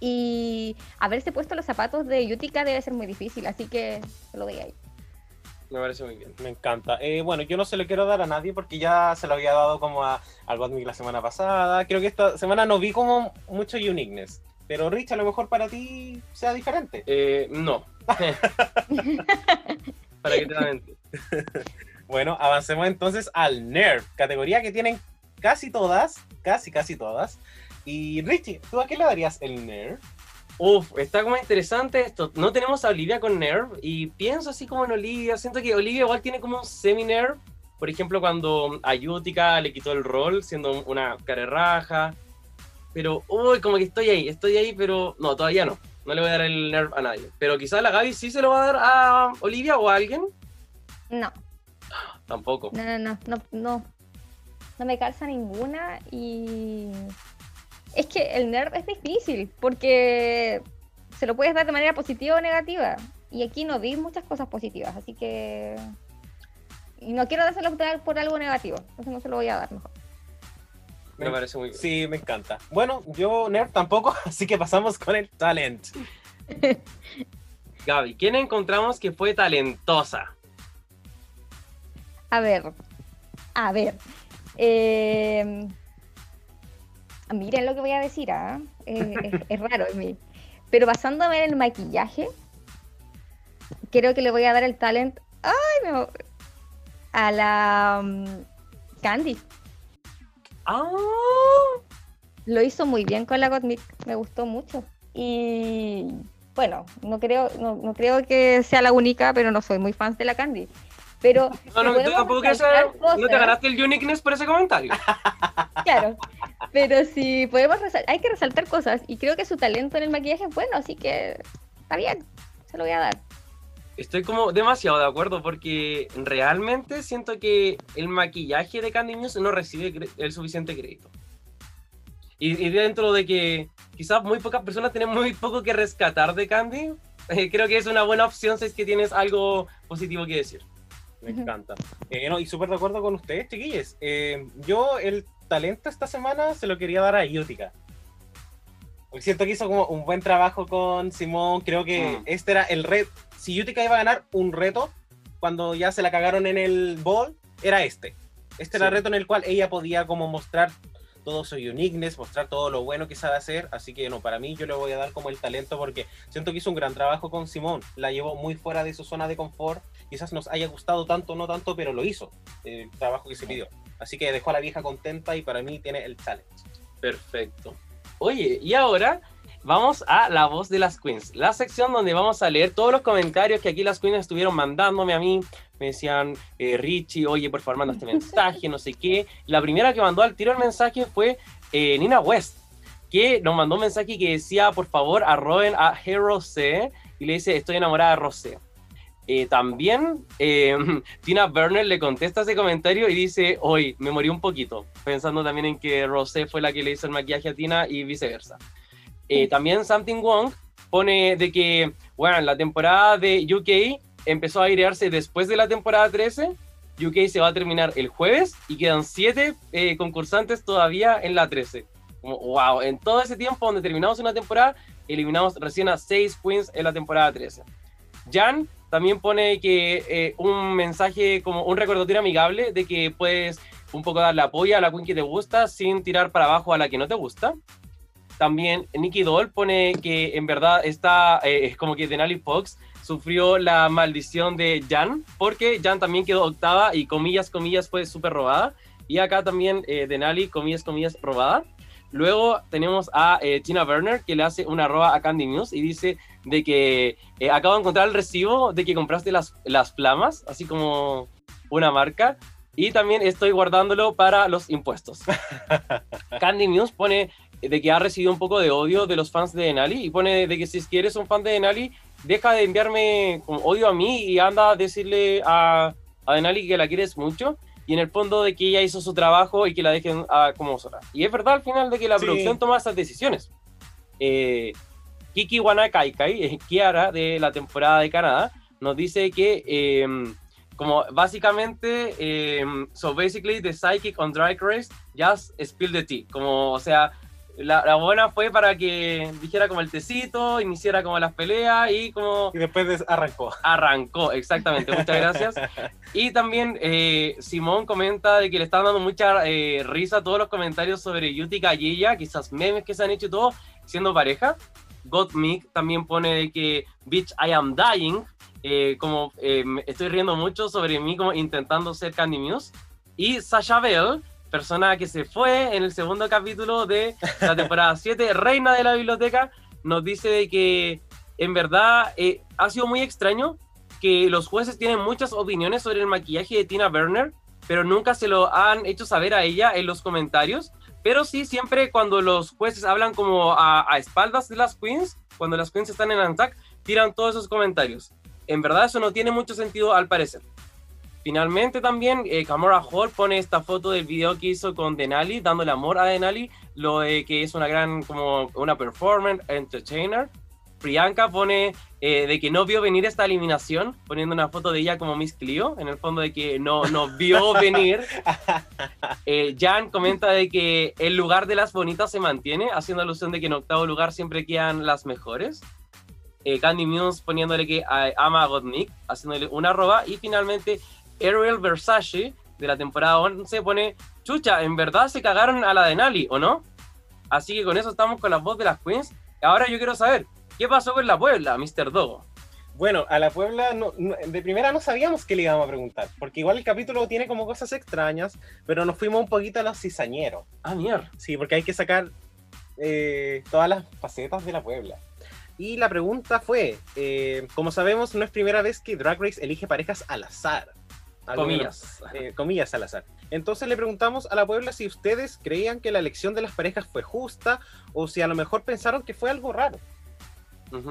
Y haberse puesto los zapatos de Yutika debe ser muy difícil, así que lo doy ahí. Me parece muy bien. Me encanta. Eh, bueno, yo no se lo quiero dar a nadie porque ya se lo había dado como a, al Godmick la semana pasada. Creo que esta semana no vi como mucho uniqueness. Pero Rich, a lo mejor para ti sea diferente. Eh, no. Para que te la mente. Bueno, avancemos entonces al Nerf, categoría que tienen casi todas, casi, casi todas. Y Richie, ¿tú a qué le darías el Nerf? Uf, está como interesante esto. No tenemos a Olivia con Nerve y pienso así como en Olivia. Siento que Olivia igual tiene como un semi-Nerve. Por ejemplo, cuando a Yutica le quitó el rol siendo una carerraja. Pero, uy, como que estoy ahí, estoy ahí, pero no, todavía no. No le voy a dar el Nerve a nadie. Pero quizás la Gaby sí se lo va a dar a Olivia o a alguien. No, Tampoco. no, no, no, no, no, no me calza ninguna y es que el nerf es difícil porque se lo puedes dar de manera positiva o negativa y aquí no vi muchas cosas positivas, así que y no quiero dárselo por- por algo negativo, entonces no se lo voy a dar mejor. Me parece muy bien. Sí, me encanta. Bueno, yo Nerf tampoco, así que pasamos con el talent. Gaby, ¿quién encontramos que fue talentosa? A ver, a ver. eh, miren lo que voy a decir, ¿ah? Eh, es, es raro en mí. Pero basándome en el maquillaje, creo que le voy a dar el talent ay, me- a la mm, Candy. Ah, Lo hizo muy bien con la Gottmik, me gustó mucho. Y bueno, no creo, no, no creo que sea la única, pero no soy muy fan de la Candy. Pero no, no, tampoco no te ganaste el uniqueness por ese comentario. Claro. Pero sí, podemos hay que resaltar cosas y creo que su talento en el maquillaje es bueno, así que está bien, se lo voy a dar. Estoy como demasiado de acuerdo porque realmente siento que el maquillaje de Candy Muse no recibe el suficiente crédito. Y, y dentro de que quizás muy pocas personas tienen muy poco que rescatar de Candy, eh, creo que es una buena opción si es que tienes algo positivo que decir. Me encanta. Eh, no, y súper de acuerdo con ustedes, chiquillos. Eh, yo el talento esta semana se lo quería dar a. Porque siento que hizo como un buen trabajo con Simón. Creo que Mm. este era el reto. Si Iutica iba a ganar un reto cuando ya se la cagaron en el ball, era este. Este era el reto en el cual ella podía como mostrar todo su uniqueness, mostrar todo lo bueno que sabe hacer. Así que no, para mí yo le voy a dar como el talento porque siento que hizo un gran trabajo con Simón. La llevó muy fuera de su zona de confort. Quizás nos haya gustado tanto, no tanto, pero lo hizo. El trabajo que se pidió. Así que dejó a la vieja contenta y para mí tiene el talent. Perfecto. Oye, y ahora vamos a la voz de las queens, la sección donde vamos a leer todos los comentarios que aquí las queens estuvieron mandándome a mí. Me decían, eh, Richie, oye, por favor, manda este mensaje, no sé qué. La primera que mandó al tiro el mensaje fue eh, Nina West, que nos mandó un mensaje que decía, por favor, arroben a C y le dice, estoy enamorada de Rosé. Eh, también Tina Burner le contesta ese comentario y dice, hoy me morí un poquito, pensando también en que Rosé fue la que le hizo el maquillaje a Tina y viceversa. También Something Wong pone de que, bueno, la temporada de UK empezó a airearse después de la temporada 13. UK se va a terminar el jueves y quedan siete eh, concursantes todavía en la 13. Como, wow, en todo ese tiempo donde terminamos una temporada, eliminamos recién a seis queens en la temporada 13. Jan también pone que eh, un mensaje como un recordatorio amigable de que puedes un poco darle apoyo a la queen que te gusta sin tirar para abajo a la que no te gusta. También Nicky Doll pone que en verdad está, eh, es como que Denali Fox sufrió la maldición de Jan, porque Jan también quedó octava y comillas, comillas fue súper robada. Y acá también eh, Denali, comillas, comillas, robada. Luego tenemos a eh, Tina Werner que le hace una arroba a Candy News y dice de que eh, acabo de encontrar el recibo de que compraste las, las flamas, así como una marca. Y también estoy guardándolo para los impuestos. Candy News pone de que ha recibido un poco de odio de los fans de Denali y pone de que si es que eres un fan de Denali, deja de enviarme como odio a mí y anda a decirle a, a Denali que la quieres mucho y en el fondo de que ella hizo su trabajo y que la dejen ah, como sola. Y es verdad al final de que la Sí. producción toma esas decisiones. Eh, Kiki Wanakaikai, eh, Kiara de la temporada de Canadá, nos dice que eh, como básicamente, eh, so basically the psychic on Drag Race just spill the tea, como, o sea, la, la buena fue para que dijera como el tecito, iniciara como las peleas y como... Y después des- arrancó. Arrancó, exactamente, muchas gracias. Y también eh, Simón comenta de que le están dando mucha eh, risa todos los comentarios sobre Yutika y ella, quizás memes que se han hecho y todo, siendo pareja. Gottmik también pone de que Bitch I am dying, eh, como eh, estoy riendo mucho sobre mí como intentando ser Candy Muse. Y Sasha Bell, persona que se fue en el segundo capítulo de la temporada 7, reina de la biblioteca, nos dice de que en verdad eh, ha sido muy extraño que los jueces tienen muchas opiniones sobre el maquillaje de Tina Burner, pero nunca se lo han hecho saber a ella en los comentarios. Pero sí, siempre cuando los jueces hablan como a, a espaldas de las queens, cuando las queens están en attack, tiran todos esos comentarios. En verdad eso no tiene mucho sentido al parecer. Finalmente también eh, Camora Hall pone esta foto del video que hizo con Denali, dándole amor a Denali, lo de que es una gran, como una performer, entertainer. Priyanka pone eh, de que no vio venir esta eliminación, poniendo una foto de ella como Miss Clio, en el fondo de que no, no vio venir. Eh, Jan comenta de que el lugar de las bonitas se mantiene, haciendo alusión de que en octavo lugar siempre quedan las mejores. Eh, Candy Muse poniéndole que a- ama a Godnick, haciéndole una arroba. Y finalmente Ariel Versace de la temporada 11 pone, chucha, en verdad se cagaron a la de Nali, ¿o no? Así que con eso estamos con la voz de las queens. Ahora yo quiero saber, ¿qué pasó con la Puebla, Mr. Dogo? Bueno, a la Puebla no- no- de primera no sabíamos qué le íbamos a preguntar, porque igual el capítulo tiene como cosas extrañas, pero nos fuimos un poquito a los cizañeros. Ah, mierda. Sí, porque hay que sacar eh, todas las facetas de la Puebla. Y la pregunta fue, eh, como sabemos, no es primera vez que Drag Race elige parejas al azar. Comillas. eh, comillas al azar. Entonces le preguntamos a la Puebla si ustedes creían que la elección de las parejas fue justa o si a lo mejor pensaron que fue algo raro.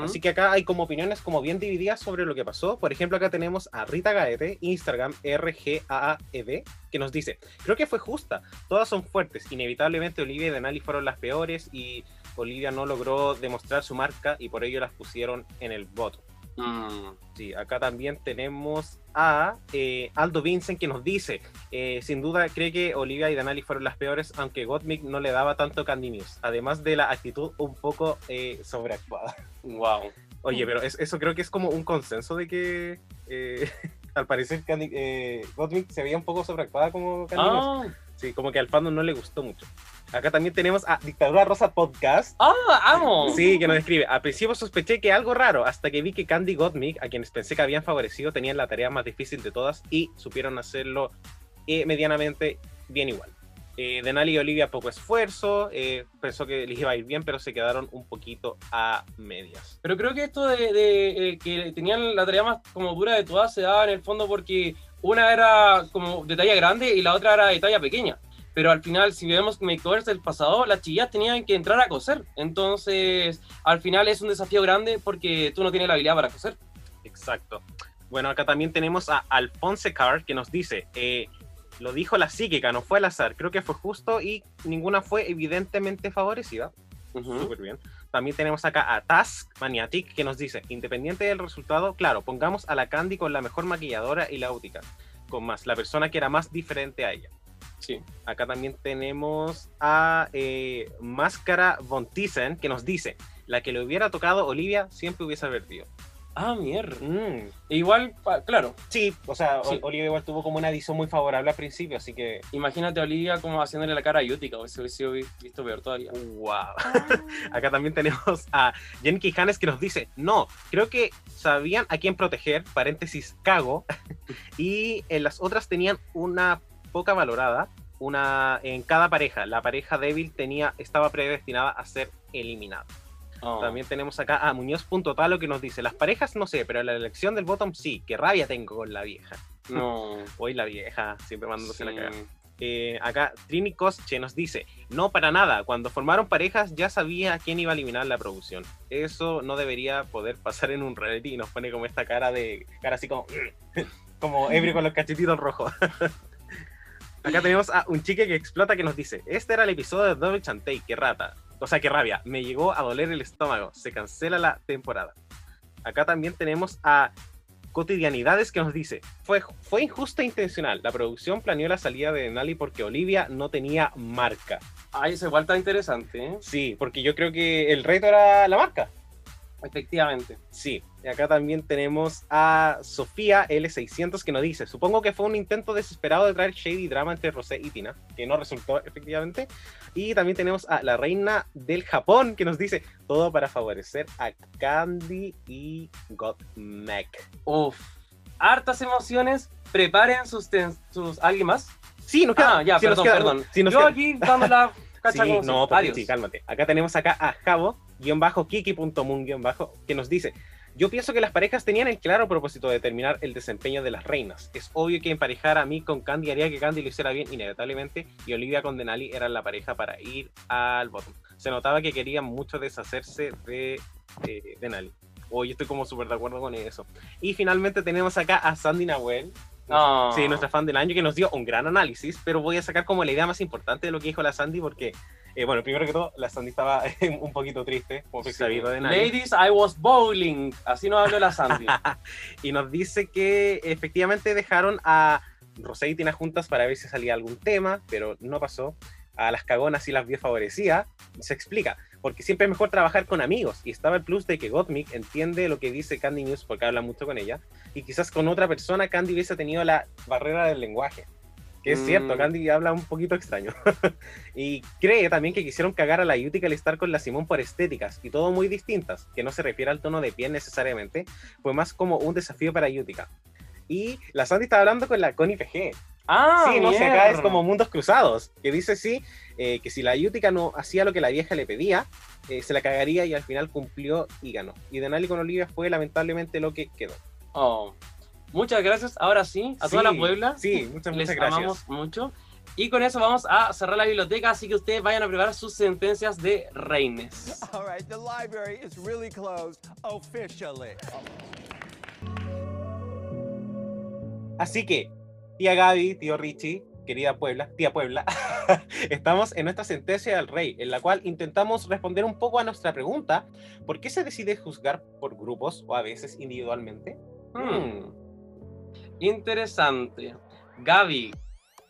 Así que acá hay como opiniones como bien divididas sobre lo que pasó. Por ejemplo, acá tenemos a Rita Gaete, Instagram RGAAED, E que nos dice, creo que fue justa, todas son fuertes, inevitablemente Olivia y Denali fueron las peores y Olivia no logró demostrar su marca y por ello las pusieron en el voto. Mm. Sí, acá también tenemos a eh, Aldo Vincent que nos dice, eh, sin duda cree que Olivia y Danali fueron las peores, aunque Gottmik no le daba tanto Candy News, además de la actitud un poco eh, sobreactuada. Wow. Oye, pero es- eso creo que es como un consenso de que al parecer Candy, se veía un poco sobreactuada como Candy News. Sí, como que al fandom no le gustó mucho. Acá también tenemos a Dictadura Rosa Podcast. ah, amo. Sí, que nos escribe. Al principio sospeché que algo raro, hasta que vi que Candy Gottmik, a quienes pensé que habían favorecido, tenían la tarea más difícil de todas y supieron hacerlo eh, medianamente bien igual. Eh, Denali y Olivia poco esfuerzo, eh, pensó que les iba a ir bien, pero se quedaron un poquito a medias. Pero creo que esto de, de, eh, que tenían la tarea más como dura de todas se daba en el fondo porque una era como de talla grande y la otra era de talla pequeña. Pero al final, si vemos makeovers del pasado, las chillas tenían que entrar a coser. Entonces, al final es un desafío grande porque tú no tienes la habilidad para coser. Exacto. Bueno, acá también tenemos a Alphonse Carr que nos dice, eh, lo dijo la psíquica, no fue al azar, creo que fue justo y ninguna fue evidentemente favorecida. Ujú. Súper bien. También tenemos acá a Task Maniatic que nos dice, independiente del resultado, claro, pongamos a la Candy con la mejor maquilladora y la óptica, con más, la persona que era más diferente a ella. Sí. Acá también tenemos a eh, Máscara Von Thyssen que nos dice, la que le hubiera tocado Olivia siempre hubiese perdido. Ah, mierda. Mm, igual, pa- claro, Sí, o sea, Sí. Olivia igual tuvo como una visión muy favorable al principio, así que. imagínate a Olivia como haciéndole la cara a Yutica, o se hubiese visto peor todavía. ¡Wow! Acá también tenemos a Jen Quijanes que nos dice: No, creo que sabían a quién proteger, paréntesis, cago, y en las otras tenían una poca valorada. Una en cada pareja, la pareja débil tenía, estaba predestinada a ser eliminada. Oh. También tenemos acá a Muñoz.talo que nos dice: Las parejas no sé, pero la elección del bottom sí, qué rabia tengo con la vieja. No. Hoy la vieja, siempre mandándose la Sí. cagada. Eh, acá Trini Cosche nos dice, no para nada, cuando formaron parejas ya sabía quién iba a eliminar la producción. Eso no debería poder pasar en un reality y nos pone como esta cara de, cara así como, como ebrio con los cachetitos rojos. Acá tenemos a un chique que explota que nos dice, este era el episodio de Double Chantey, qué rata. O sea, qué rabia, me llegó a doler el estómago, se cancela la temporada. Acá también tenemos a Cotidianidades que nos dice, fue, fue injusta e intencional. La producción planeó la salida de Denali porque Olivia no tenía marca. Ay, eso igual está interesante, ¿eh? Sí, porque yo creo que el reto era la marca. Efectivamente. Sí, y acá también tenemos a Sofía L600 que nos dice, supongo que fue un intento desesperado de traer shady drama entre Rosé y Tina, que no resultó efectivamente. Y también tenemos a la reina del Japón que nos dice, todo para favorecer a Candy y Gottmik. Uf. Hartas emociones. Preparen sus, sus... ¿Alguien más? Sí, nos queda. Ah, ya, sí, nos perdón, queda- perdón. nos Yo queda. aquí dando la cacha Sí, no, sí, cálmate. Acá tenemos acá a Javo, guion bajo, kiki.moon, guion bajo, que nos dice, yo pienso que las parejas tenían el claro propósito de determinar el desempeño de las reinas. Es obvio que emparejar a mí con Candy haría que Candy lo hiciera bien inevitablemente y Olivia con Denali eran la pareja para ir al bottom. Se notaba que querían mucho deshacerse de eh, Denali. Hoy estoy como súper de acuerdo con eso. Y finalmente tenemos acá a Sandy Nahuel, Sí, nuestra fan del año que nos dio un gran análisis, pero voy a sacar como la idea más importante de lo que dijo la Sandy porque, eh, bueno, primero que todo, la Sandy estaba un poquito triste, como fue sabido de nadie. Ladies, I was bowling. Así nos habló la Sandy. y nos dice que efectivamente dejaron a Rosé y Tina juntas para ver si salía algún tema, pero no pasó. A las cagonas sí las vio favorecida. Se explica, porque siempre es mejor trabajar con amigos. Y estaba el plus de que Gottmik entiende lo que dice Candy News porque habla mucho con ella. Y quizás con otra persona Candy hubiese tenido la barrera del lenguaje. Que es Mm. cierto, Candy habla un poquito extraño. y cree también que quisieron cagar a la Utica al estar con la Simón por estéticas y todo muy distintas, que no se refiere al tono de piel necesariamente, fue más como un desafío para Utica. Y la Sandy estaba hablando con la Connie PG. Ah, sí, no sé, acá es como mundos cruzados, que dice sí, eh, que si la Utica no hacía lo que la vieja le pedía, eh, se la cagaría y al final cumplió y ganó. Y Denali con Olivia fue lamentablemente lo que quedó. Oh. Muchas gracias. Ahora sí, a toda la Puebla. sí, muchas, Les gracias. amamos mucho. Y con eso vamos a cerrar la biblioteca, así que ustedes vayan a preparar sus sentencias de reines. All right, the library is really closed officially. Así que, tía Gaby, tío Richie, querida Puebla, tía Puebla, estamos en nuestra sentencia del rey, en la cual intentamos responder un poco a nuestra pregunta, ¿por qué se decide juzgar por grupos o a veces individualmente? Hmm. Interesante. Gaby,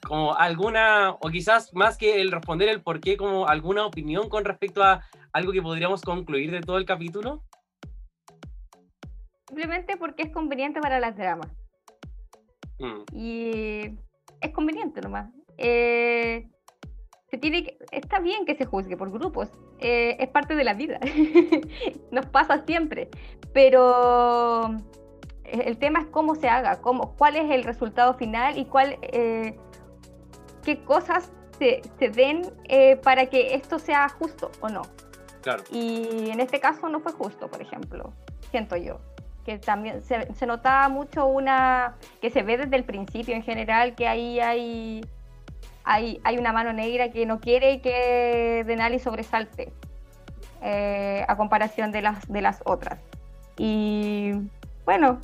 como alguna, o quizás más que el responder el por qué, como alguna opinión con respecto a algo que podríamos concluir de todo el capítulo. Simplemente porque es conveniente para las dramas. Mm, Y es conveniente nomás. Eh, se tiene que- está bien que se juzgue por grupos. eh, es parte de la vida. Nos pasa siempre. Pero eh, el tema es cómo se haga, cómo, cuál es el resultado final y cuál, eh, qué cosas se, se den eh, para que esto sea justo o no. Claro. Y en este caso no fue justo, por ejemplo, siento yo. Que también se, se notaba mucho una. que se ve desde el principio en general que ahí hay. Hay, hay una mano negra que no quiere que Denali sobresalte eh, a comparación de las, de las otras. Y bueno,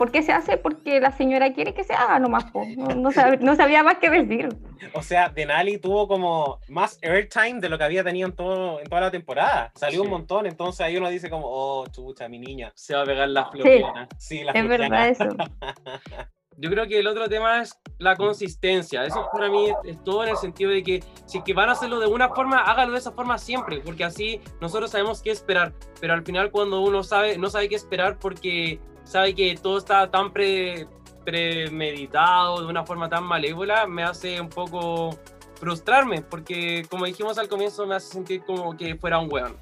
¿por qué se hace? Porque la señora quiere que se haga nomás. No, no sab- no sabía más que decir. O sea, Denali tuvo como más airtime de lo que había tenido en, todo, en toda la temporada. Salió un Sí. montón, entonces ahí uno dice como, oh, chucha, mi niña. Se va a pegar la Sí. floreana. Sí, la Es verdad eso. Yo creo que el otro tema es la consistencia. Eso para mí es, todo en el sentido de que si es que van a hacerlo de una forma, hágalo de esa forma siempre, porque así nosotros sabemos qué esperar. Pero al final cuando uno sabe, no sabe qué esperar porque sabe que todo está tan pre, premeditado, de una forma tan malévola, me hace un poco frustrarme, porque como dijimos al comienzo, me hace sentir como que fuera un weón.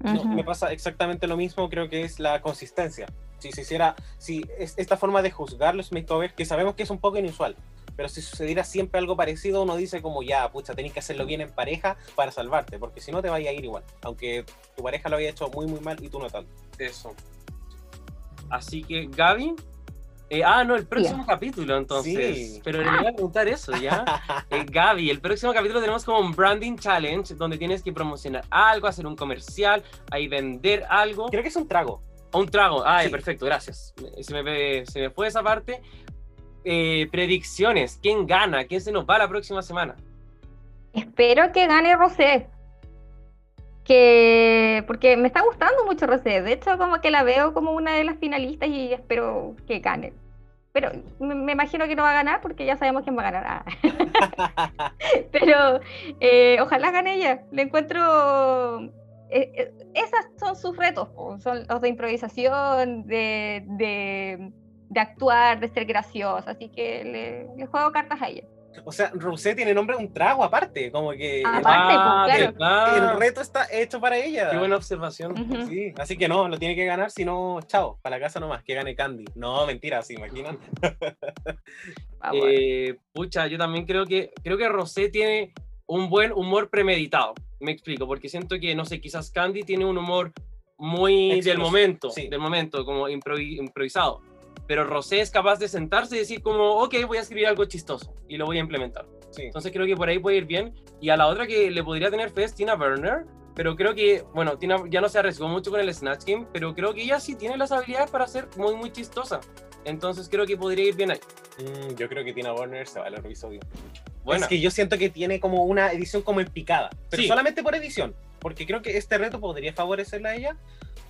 No, Ujú. me pasa exactamente lo mismo, creo que es la consistencia. Si se hiciera, si es esta forma de juzgar los makeovers, que sabemos que es un poco inusual, pero si sucediera siempre algo parecido, uno dice como ya, pucha, tenés que hacerlo bien en pareja para salvarte, porque si no te vaya a ir igual, aunque tu pareja lo haya hecho muy muy mal y tú no tanto. Eso. Así que, Gaby. eh, ah, no, el próximo capítulo, entonces. Sí. Pero le voy a preguntar eso, ¿ya? Eh, Gaby, el próximo capítulo tenemos como un branding challenge donde tienes que promocionar algo, hacer un comercial, ahí vender algo. Creo que es un trago. Un trago. Ay, Sí. perfecto, gracias. Me- Se me, se me fue esa parte. Eh, predicciones. ¿Quién gana? ¿Quién se nos va la próxima semana? Espero que gane Rosé. Que porque me está gustando mucho Rosé. De hecho, como que la veo como una de las finalistas y espero que gane. Pero me, me imagino que no va a ganar porque ya sabemos quién va a ganar. Ah. Pero eh, ojalá gane ella. Le encuentro. eh, eh, esas son sus retos, son los de improvisación, de, de, de actuar, de ser graciosa. Así que le, le juego cartas a ella. O sea, Rosé tiene nombre de un trago aparte, como que Aparte, pues, Ah, claro. el reto está hecho para ella. Qué buena observación. Ujú. Sí, así que no, lo tiene que ganar, si no, chao, para la casa nomás, que gane Candy. No, mentira, ¿se imaginan? Ah, bueno. Eh, pucha, yo también creo que creo que Rosé tiene un buen humor premeditado. Me explico, porque siento que, no sé, quizás Candy tiene un humor muy del momento, sí. del momento, como improvi- improvisado. Pero Rosé es capaz de sentarse y decir como, ok, voy a escribir algo chistoso y lo voy a implementar. Sí. Entonces creo que por ahí puede ir bien. Y a la otra que le podría tener fe es Tina Burner, pero creo que, bueno, Tina ya no se arriesgó mucho con el Snatch Game, pero creo que ella sí tiene las habilidades para ser muy, muy chistosa. Entonces creo que podría ir bien ahí. Mm, yo creo que Tina Warner se va al episodio. Bueno, Es que yo siento que tiene como una edición como en picada, pero Sí. solamente por edición, porque creo que este reto podría favorecerla a ella.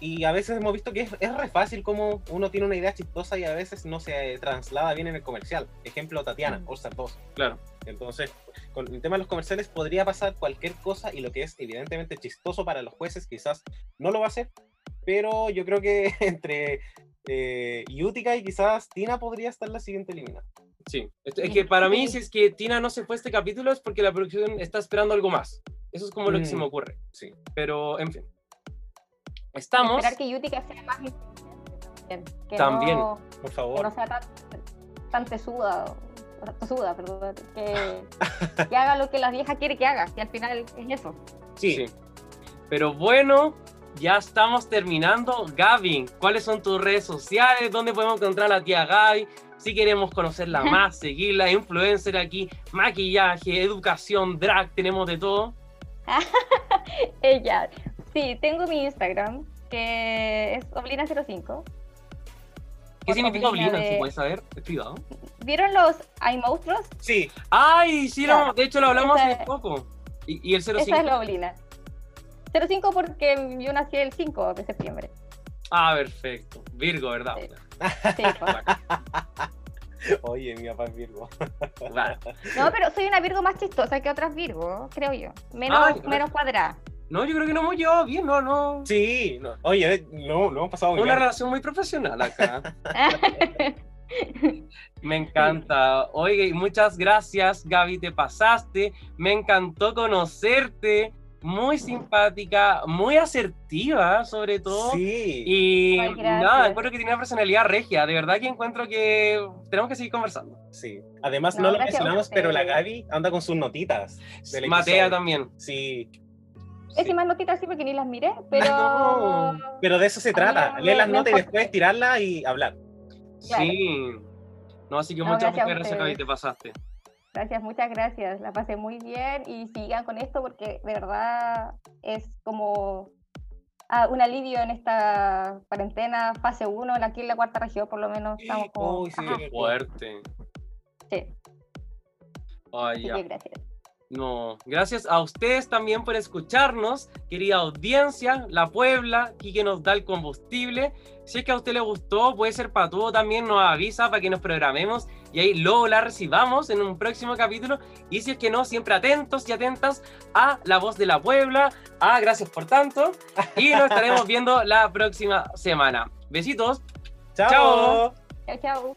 Y a veces hemos visto que es, es re fácil como uno tiene una idea chistosa y a veces no se traslada bien en el comercial. Ejemplo, Tatiana, Mm. All Star 2. claro. Entonces, con el tema de los comerciales podría pasar cualquier cosa y lo que es evidentemente chistoso para los jueces quizás no lo va a hacer, pero yo creo que entre eh, Utica y quizás Tina podría estar la siguiente eliminada. Sí, es es que para mí, si es que Tina no se fue este capítulo, es porque la producción está esperando algo más. Eso es como lo que se me Mm. ocurre. Sí. Pero, en fin. Estamos. Esperar que Utica sea más inteligente, que También, no, Por que favor. no sea tan, tan tesuda, tesuda, perdón, que, que haga lo que la vieja quiere que haga, que al final es eso. Sí. Sí. Pero bueno, ya estamos terminando. Gavin, ¿cuáles son tus redes sociales? ¿Dónde podemos encontrar a la tía Gaby? Si queremos conocerla más, seguirla, influencer aquí, maquillaje, educación, drag, tenemos de todo. Ella. Sí, tengo mi Instagram, que es Oblina05. ¿Qué significa Oblina Oblina? de- ¿Se puede saber? ¿Es privado? ¿Vieron los Hay monstruos? Sí. ¡Ay! Sí, lo- de hecho lo hablamos Esa- hace poco. ¿Y, y el 05? Esa es la Oblina. 05 porque yo nací el 5 de septiembre. Ah, perfecto. Virgo, ¿verdad? Sí, pues. Oye, mi papá es Virgo. Vale. No, pero soy una Virgo más chistosa que otras Virgo, creo yo. Menos, Ay, menos cuadrada. No, yo creo que no hemos llevado bien, no, no. Sí, no. oye, no, no hemos pasado muy Una bien. relación muy profesional acá. Me encanta. Oye, muchas gracias, Gaby, te pasaste. Me encantó conocerte. Muy simpática, muy asertiva, sobre todo. Sí. Y Ay, nada, encuentro que tiene una personalidad regia. De verdad que encuentro que tenemos que seguir conversando. Sí. Además, No, no, lo mencionamos, pero la. Gaby anda con sus notitas. del Matea episodio. también. Sí. Es más notitas sí porque ni las miré, pero. No. Pero de eso se trata. Leer las notas y después tirarlas y hablar. Claro. Sí. No, así que No, muchas, gracias a muchas gracias, Gaby, te pasaste. Gracias, muchas gracias. La pasé muy bien y sigan con esto porque de verdad es como ah, un alivio en esta cuarentena, fase 1, aquí en la cuarta región por lo menos estamos como... Uy, sí, fuerte. sí, que gracias. No, gracias a ustedes también por escucharnos, querida audiencia, La Puebla, aquí que nos da el combustible. Si es que a usted le gustó, puede ser patudo también, nos avisa para que nos programemos y ahí luego la recibamos en un próximo capítulo. Y si es que no, siempre atentos y atentas a La Voz de la Puebla. Ah, gracias por tanto. Y nos estaremos viendo la próxima semana. Besitos. Chao. Chao. Chao,